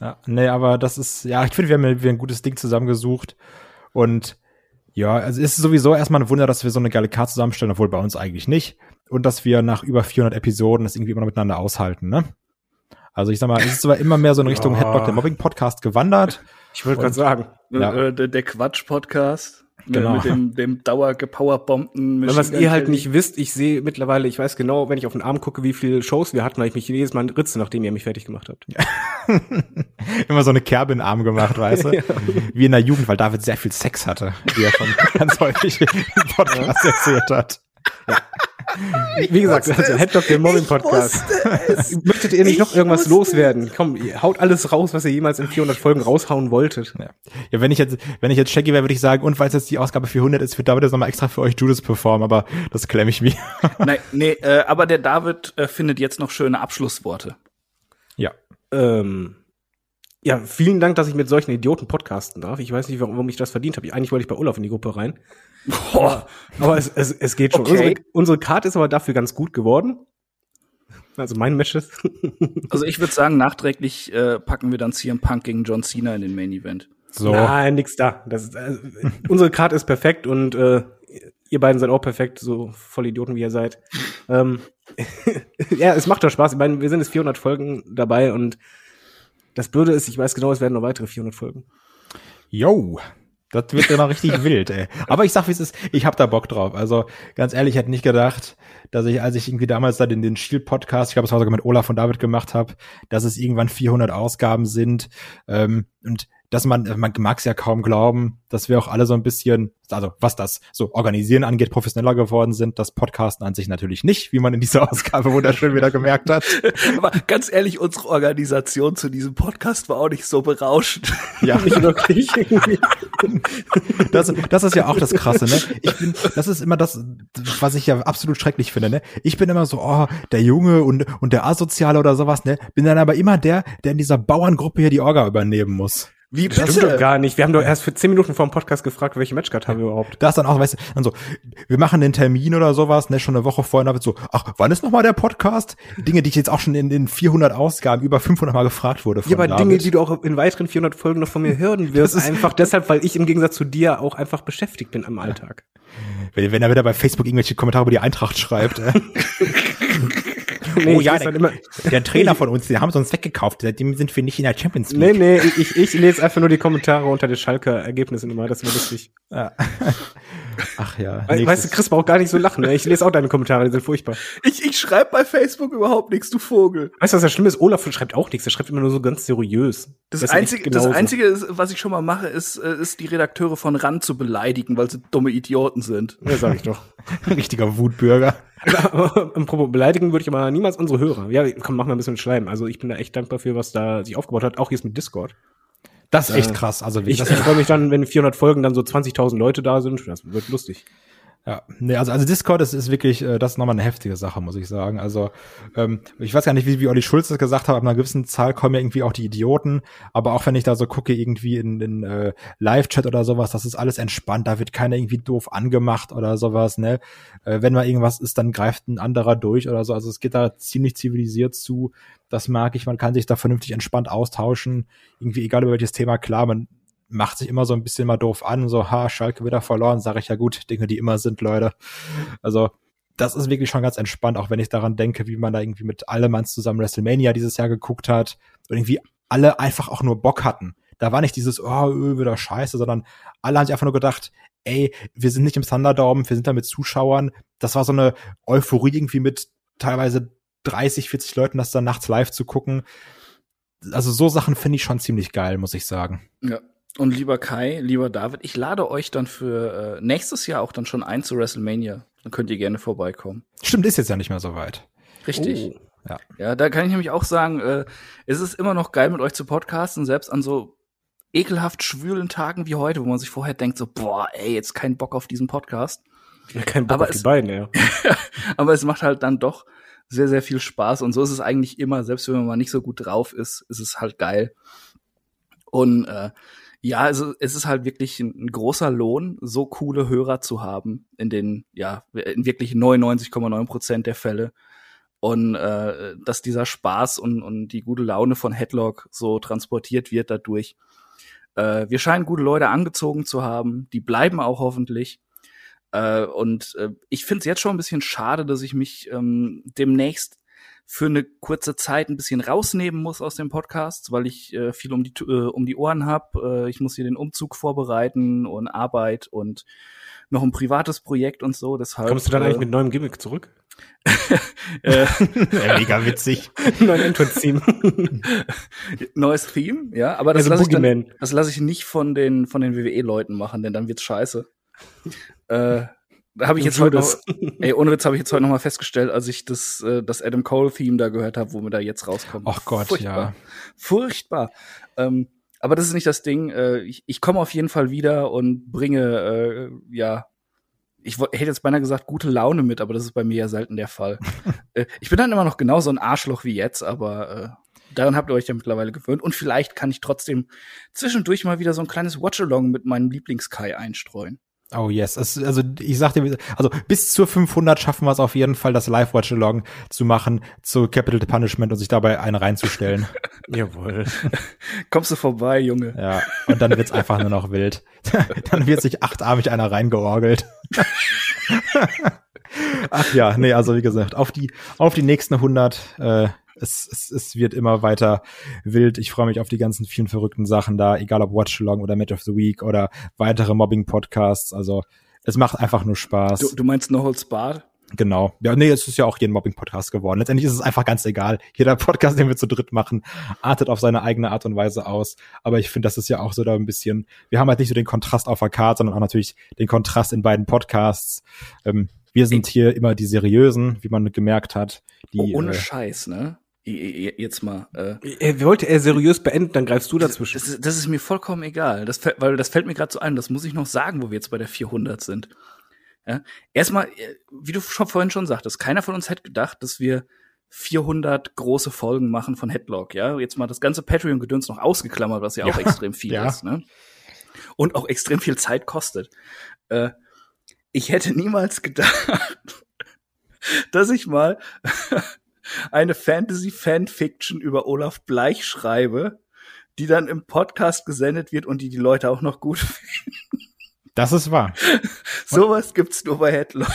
E: Ja, nee, aber das ist, ja, ich finde, wir haben ja wieder ein gutes Ding zusammengesucht. Und ja, also es ist sowieso erstmal ein Wunder, dass wir so eine geile Karte zusammenstellen, obwohl bei uns eigentlich nicht. Und dass wir nach über 400 Episoden das irgendwie immer noch miteinander aushalten, ne? Also ich sag mal, es ist zwar immer mehr so in Richtung
F: Ja.
E: Headlock, der Mobbing-Podcast gewandert.
F: Ich wollte gerade sagen,
E: Ja.
G: Äh, der, der Quatsch-Podcast.
E: Genau.
G: Mit dem, dem Dauergepowerbombten.
F: Was ihr halt nicht wisst, ich sehe mittlerweile, ich weiß genau, wenn ich auf den Arm gucke, wie viele Shows wir hatten, weil ich mich jedes Mal ritze, nachdem ihr mich fertig gemacht habt.
E: immer so eine Kerbe in den Arm gemacht, weißt du? Wie in der Jugend, weil David sehr viel Sex hatte, wie er schon ganz häufig im Podcast erzählt hat.
F: Wie gesagt, also Headlock, der Mobbing-Podcast. Möchtet ihr nicht noch irgendwas loswerden? Komm, ihr haut alles raus, was ihr jemals in 400 Folgen raushauen wolltet.
E: Ja. ja, wenn ich jetzt, wenn ich jetzt Shaggy wäre, würde ich sagen, und weil es jetzt die Ausgabe 400 ist, wird David jetzt nochmal extra für euch Judas performen, aber das klemme ich mir.
G: Nein, nee, äh, aber der David äh, findet jetzt noch schöne Abschlussworte.
E: ja.
F: Ähm, ja, vielen Dank, dass ich mit solchen Idioten podcasten darf. Ich weiß nicht, warum, warum ich das verdient habe. Eigentlich wollte ich bei Olaf in die Gruppe rein.
G: Boah.
F: Aber es, es, es geht schon.
G: Okay.
F: Unsere, unsere Karte ist aber dafür ganz gut geworden. Also mein Matches.
G: Also ich würde sagen, nachträglich äh, packen wir dann CM Punk gegen John Cena in den Main Event.
E: So.
F: Nein, nix da. Das ist, also, unsere Karte ist perfekt und äh, ihr beiden seid auch perfekt, so voll Idioten wie ihr seid. Ähm, ja, es macht doch Spaß. Ich meine, wir sind jetzt 400 Folgen dabei und das Blöde ist, ich weiß genau, es werden noch weitere 400 Folgen.
E: Yo. Das wird immer richtig wild, ey. Aber ich sag, wie es ist, ich hab da Bock drauf. Also, ganz ehrlich, ich hätte nicht gedacht, dass ich, als ich irgendwie damals da den, den Shield-Podcast, ich glaube, es war sogar mit Olaf und David gemacht habe, dass es irgendwann 400 Ausgaben sind. Ähm, und dass man, man mag es ja kaum glauben, dass wir auch alle so ein bisschen, also was das so Organisieren angeht, professioneller geworden sind. Das Podcasten an sich natürlich nicht, wie man in dieser Ausgabe wunderschön wieder gemerkt hat.
G: Aber ganz ehrlich, unsere Organisation zu diesem Podcast war auch nicht so berauschend.
E: Ja,
F: Nicht wirklich.
E: Das, das ist ja auch das Krasse, ne? Ich bin, das ist immer das, was ich ja absolut schrecklich finde, ne? Ich bin immer so, oh, der Junge und, und der Asoziale oder sowas, ne? Bin dann aber immer der, der in dieser Bauerngruppe hier die Orga übernehmen muss.
G: Wie
F: Das stimmt doch gar nicht. Wir haben doch erst für 10 Minuten vor dem Podcast gefragt, welche Matchcard haben wir überhaupt.
E: Da ist dann auch, weißt du, dann so, wir machen den Termin oder sowas, ne, schon eine Woche vorher, da wird so, ach, wann ist nochmal der Podcast? Dinge, die ich jetzt auch schon in den 400 Ausgaben über 500 Mal gefragt wurde von
F: Ja, aber
E: David.
F: Dinge, die du auch in weiteren 400 Folgen noch von mir hören wirst, einfach deshalb, weil ich im Gegensatz zu dir auch einfach beschäftigt bin am Alltag.
E: wenn, wenn er wieder bei Facebook irgendwelche Kommentare über die Eintracht schreibt, äh.
F: Nee,
E: oh ja, der,
F: immer,
E: der Trainer von uns, den haben sie uns weggekauft, seitdem sind wir nicht in der Champions
F: nee,
E: League.
F: nee, ich, ich lese einfach nur die Kommentare unter den Schalker Ergebnissen immer, das ist immer lustig.
E: Ja. Ach ja. Nächstes.
F: Weißt du, Chris braucht gar nicht so lachen, ne? Ich lese auch deine Kommentare, die sind furchtbar.
G: Ich, ich schreibe bei Facebook überhaupt nichts, du Vogel.
F: Weißt du, was das Schlimme ist? Olaf schreibt auch nichts, er schreibt immer nur so ganz seriös.
G: Das,
F: echt
G: Einzige, das. Einzige, ist, was ich schon mal mache, ist, äh, ist die Redakteure von RAN zu beleidigen, weil sie dumme Idioten sind.
F: Ja, sag ich doch.
E: richtiger Wutbürger.
F: Probe beleidigen würde ich aber niemals unsere Hörer. Ja, komm, mach mal ein bisschen Schleim. Also ich bin da echt dankbar für, was da sich aufgebaut hat. Auch jetzt mit Discord.
E: Das ist echt
F: Äh,
E: krass. Also
F: Ich
E: das,
F: freue mich dann, wenn 400 Folgen dann so 20.000 Leute da sind. Das wird lustig.
E: Ja, nee, also, also Discord ist, ist wirklich, äh, das ist nochmal eine heftige Sache, muss ich sagen. Also ähm, ich weiß gar nicht, wie, wie Olli Schulz das gesagt hat, ab einer gewissen Zahl kommen ja irgendwie auch die Idioten. Aber auch wenn ich da so gucke, irgendwie in den äh, Live-Chat oder sowas, das ist alles entspannt. Da wird keiner irgendwie doof angemacht oder sowas. Ne, äh, wenn mal irgendwas ist, dann greift ein anderer durch oder so. Also es geht da ziemlich zivilisiert zu. Das mag ich. Man kann sich da vernünftig entspannt austauschen. Irgendwie egal über welches Thema. Klar, man macht sich immer so ein bisschen mal doof an, so, ha, Schalke wieder verloren, sage ich ja gut, Dinge, die immer sind, Leute. Also, das ist wirklich schon ganz entspannt, auch wenn ich daran denke, wie man da irgendwie mit Allemanns zusammen WrestleMania dieses Jahr geguckt hat und irgendwie alle einfach auch nur Bock hatten. Da war nicht dieses, oh, öh, wieder scheiße, sondern alle haben sich einfach nur gedacht, ey, wir sind nicht im Thunderdome, wir sind da mit Zuschauern. Das war so eine Euphorie irgendwie mit teilweise 30, 40 Leuten, das dann nachts live zu gucken. Also so Sachen finde ich schon ziemlich geil, muss ich sagen.
G: Ja. Und lieber Kai, lieber David, ich lade euch dann für äh, nächstes Jahr auch dann schon ein zu WrestleMania. Dann könnt ihr gerne vorbeikommen.
E: Stimmt, ist jetzt ja nicht mehr so weit.
G: Richtig.
F: Oh.
E: Ja.
G: Ja, da kann ich nämlich auch sagen, äh, es ist immer noch geil mit euch zu podcasten, selbst an so ekelhaft schwülen Tagen wie heute, wo man sich vorher denkt so, boah, ey, jetzt kein Bock auf diesen Podcast.
F: Ja, kein Bock
G: Aber
F: auf die
G: es-
F: beiden, ja.
G: Aber es macht halt dann doch sehr, sehr viel Spaß. Und so ist es eigentlich immer, selbst wenn man mal nicht so gut drauf ist, ist es halt geil. Und äh, ja, also es ist halt wirklich ein, großer Lohn, so coole Hörer zu haben in den, ja, in wirklich 99,9 Prozent der Fälle. Und äh, dass dieser Spaß und, und die gute Laune von Headlock so transportiert wird dadurch. Äh, wir scheinen gute Leute angezogen zu haben, die bleiben auch hoffentlich. Äh, und äh, ich finde es jetzt schon ein bisschen schade, dass ich mich ähm, demnächst für eine kurze Zeit ein bisschen rausnehmen muss aus dem Podcast, weil ich äh, viel um die äh, um die Ohren habe. Äh, ich muss hier den Umzug vorbereiten und Arbeit und noch ein privates Projekt und so. Deshalb,
F: Kommst du dann
G: äh,
F: eigentlich mit neuem Gimmick zurück?
G: äh,
E: Ja, mega witzig.
F: Neuen Entrance-Theme.
G: neues Theme, ja, aber das
F: Also
G: lasse ich, lasse ich nicht von den von den WWE-Leuten machen, denn dann wird's scheiße. äh, habe ich jetzt heute noch, ey, ohne Witz habe ich jetzt heute noch mal festgestellt, als ich das äh, das Adam Cole Theme da gehört habe, wo wir da jetzt rauskommen.
E: Ach Gott,
G: Furchtbar.
E: ja.
G: Furchtbar. Ähm, aber das ist nicht das Ding. Äh, ich ich komme auf jeden Fall wieder und bringe, äh, ja, ich hätte jetzt beinahe gesagt, gute Laune mit, aber das ist bei mir ja selten der Fall. äh, ich bin dann immer noch genauso ein Arschloch wie jetzt, aber äh, daran habt ihr euch ja mittlerweile gewöhnt. Und vielleicht kann ich trotzdem zwischendurch mal wieder so ein kleines Watch-Along mit meinem Lieblingskai einstreuen.
E: Oh yes, es, also ich sagte, also bis zur 500 schaffen wir es auf jeden Fall, das Live-Watch-Along zu machen zu Capital Punishment und sich dabei einen reinzustellen.
F: Jawohl.
G: Kommst du vorbei, Junge?
E: ja, und dann wird's einfach nur noch wild. dann wird sich achtarmig einer reingeorgelt. Ach ja, nee, also wie gesagt, auf die auf die nächsten 100 äh, es, es, es wird immer weiter wild. Ich freue mich auf die ganzen vielen verrückten Sachen da, egal ob Watch-Along oder Match of the Week oder weitere Mobbing-Podcasts. Also es macht einfach nur Spaß.
G: Du, du meinst No Holds Barred?
E: Genau. Ja, nee, es ist ja auch hier ein Mobbing-Podcast geworden. Letztendlich ist es einfach ganz egal. Jeder Podcast, den wir zu dritt machen, artet auf seine eigene Art und Weise aus. Aber ich finde, das ist ja auch so da ein bisschen, wir haben halt nicht so den Kontrast auf der Karte, sondern auch natürlich den Kontrast in beiden Podcasts. Ähm, wir sind hier immer die seriösen, wie man gemerkt hat. Die,
G: Oh, ohne
E: äh,
G: Scheiß, ne? Jetzt mal. Äh,
F: Er wollte er seriös beenden, dann greifst du dazwischen.
G: Das ist, das ist mir vollkommen egal. Das, fällt- weil das fällt mir gerade so ein. Das muss ich noch sagen, wo wir jetzt bei der 400 sind. Ja? Erstmal, äh, wie du schon vorhin schon sagtest, keiner von uns hätte gedacht, dass wir 400 große Folgen machen von Headlock. Ja, jetzt mal das ganze Patreon-Gedöns noch ausgeklammert, was ja, auch extrem viel
E: ja.
G: ist. Ne? Und auch extrem viel Zeit kostet. Äh, ich hätte niemals gedacht, dass ich mal eine Fantasy-Fanfiction über Olaf Bleich schreibe, die dann im Podcast gesendet wird und die die Leute auch noch gut finden.
E: das ist wahr.
G: Sowas gibt's nur bei Headlock.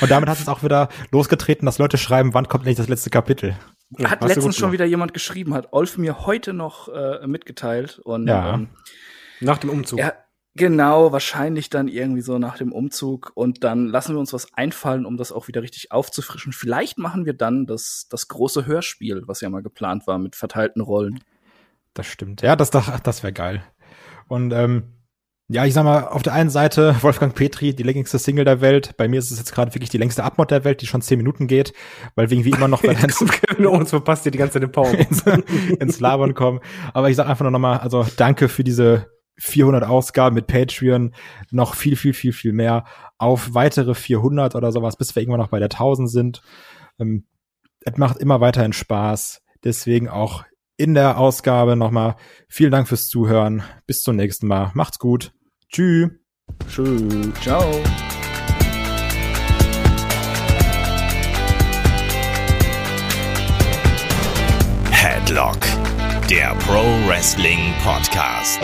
E: Und damit hat es auch wieder losgetreten, dass Leute schreiben, wann kommt nicht das letzte Kapitel.
F: Ja,
G: hat letztens
F: gut
G: schon wieder jemand geschrieben, hat Olf mir heute noch äh, mitgeteilt. Und
E: Ja.
G: ähm,
F: Nach dem Umzug.
G: ja, genau, wahrscheinlich dann irgendwie so nach dem Umzug. Und dann lassen wir uns was einfallen, um das auch wieder richtig aufzufrischen. Vielleicht machen wir dann das, das große Hörspiel, was ja mal geplant war, mit verteilten Rollen.
E: Das stimmt. Ja, das, das, das wäre geil. Und ähm, ja, ich sag mal, auf der einen Seite Wolfgang Petri, die längste Single der Welt. Bei mir ist es jetzt gerade wirklich die längste Abmod der Welt, die schon zehn Minuten geht, weil wir irgendwie immer noch
F: kommt Kevin Owens verpasst dir die ganze Zeit Power.
E: ins, ins Labern kommen. Aber ich sag einfach nur nochmal, also danke für diese 400 Ausgaben mit Patreon, noch viel, viel, viel, viel mehr auf weitere 400 oder sowas, bis wir irgendwann noch bei der 1000 sind. Ähm, es macht immer weiterhin Spaß. Deswegen auch in der Ausgabe nochmal vielen Dank fürs Zuhören. Bis zum nächsten Mal. Macht's gut. Tschüss.
G: Tschüss. Ciao.
B: Headlock, der Pro Wrestling Podcast.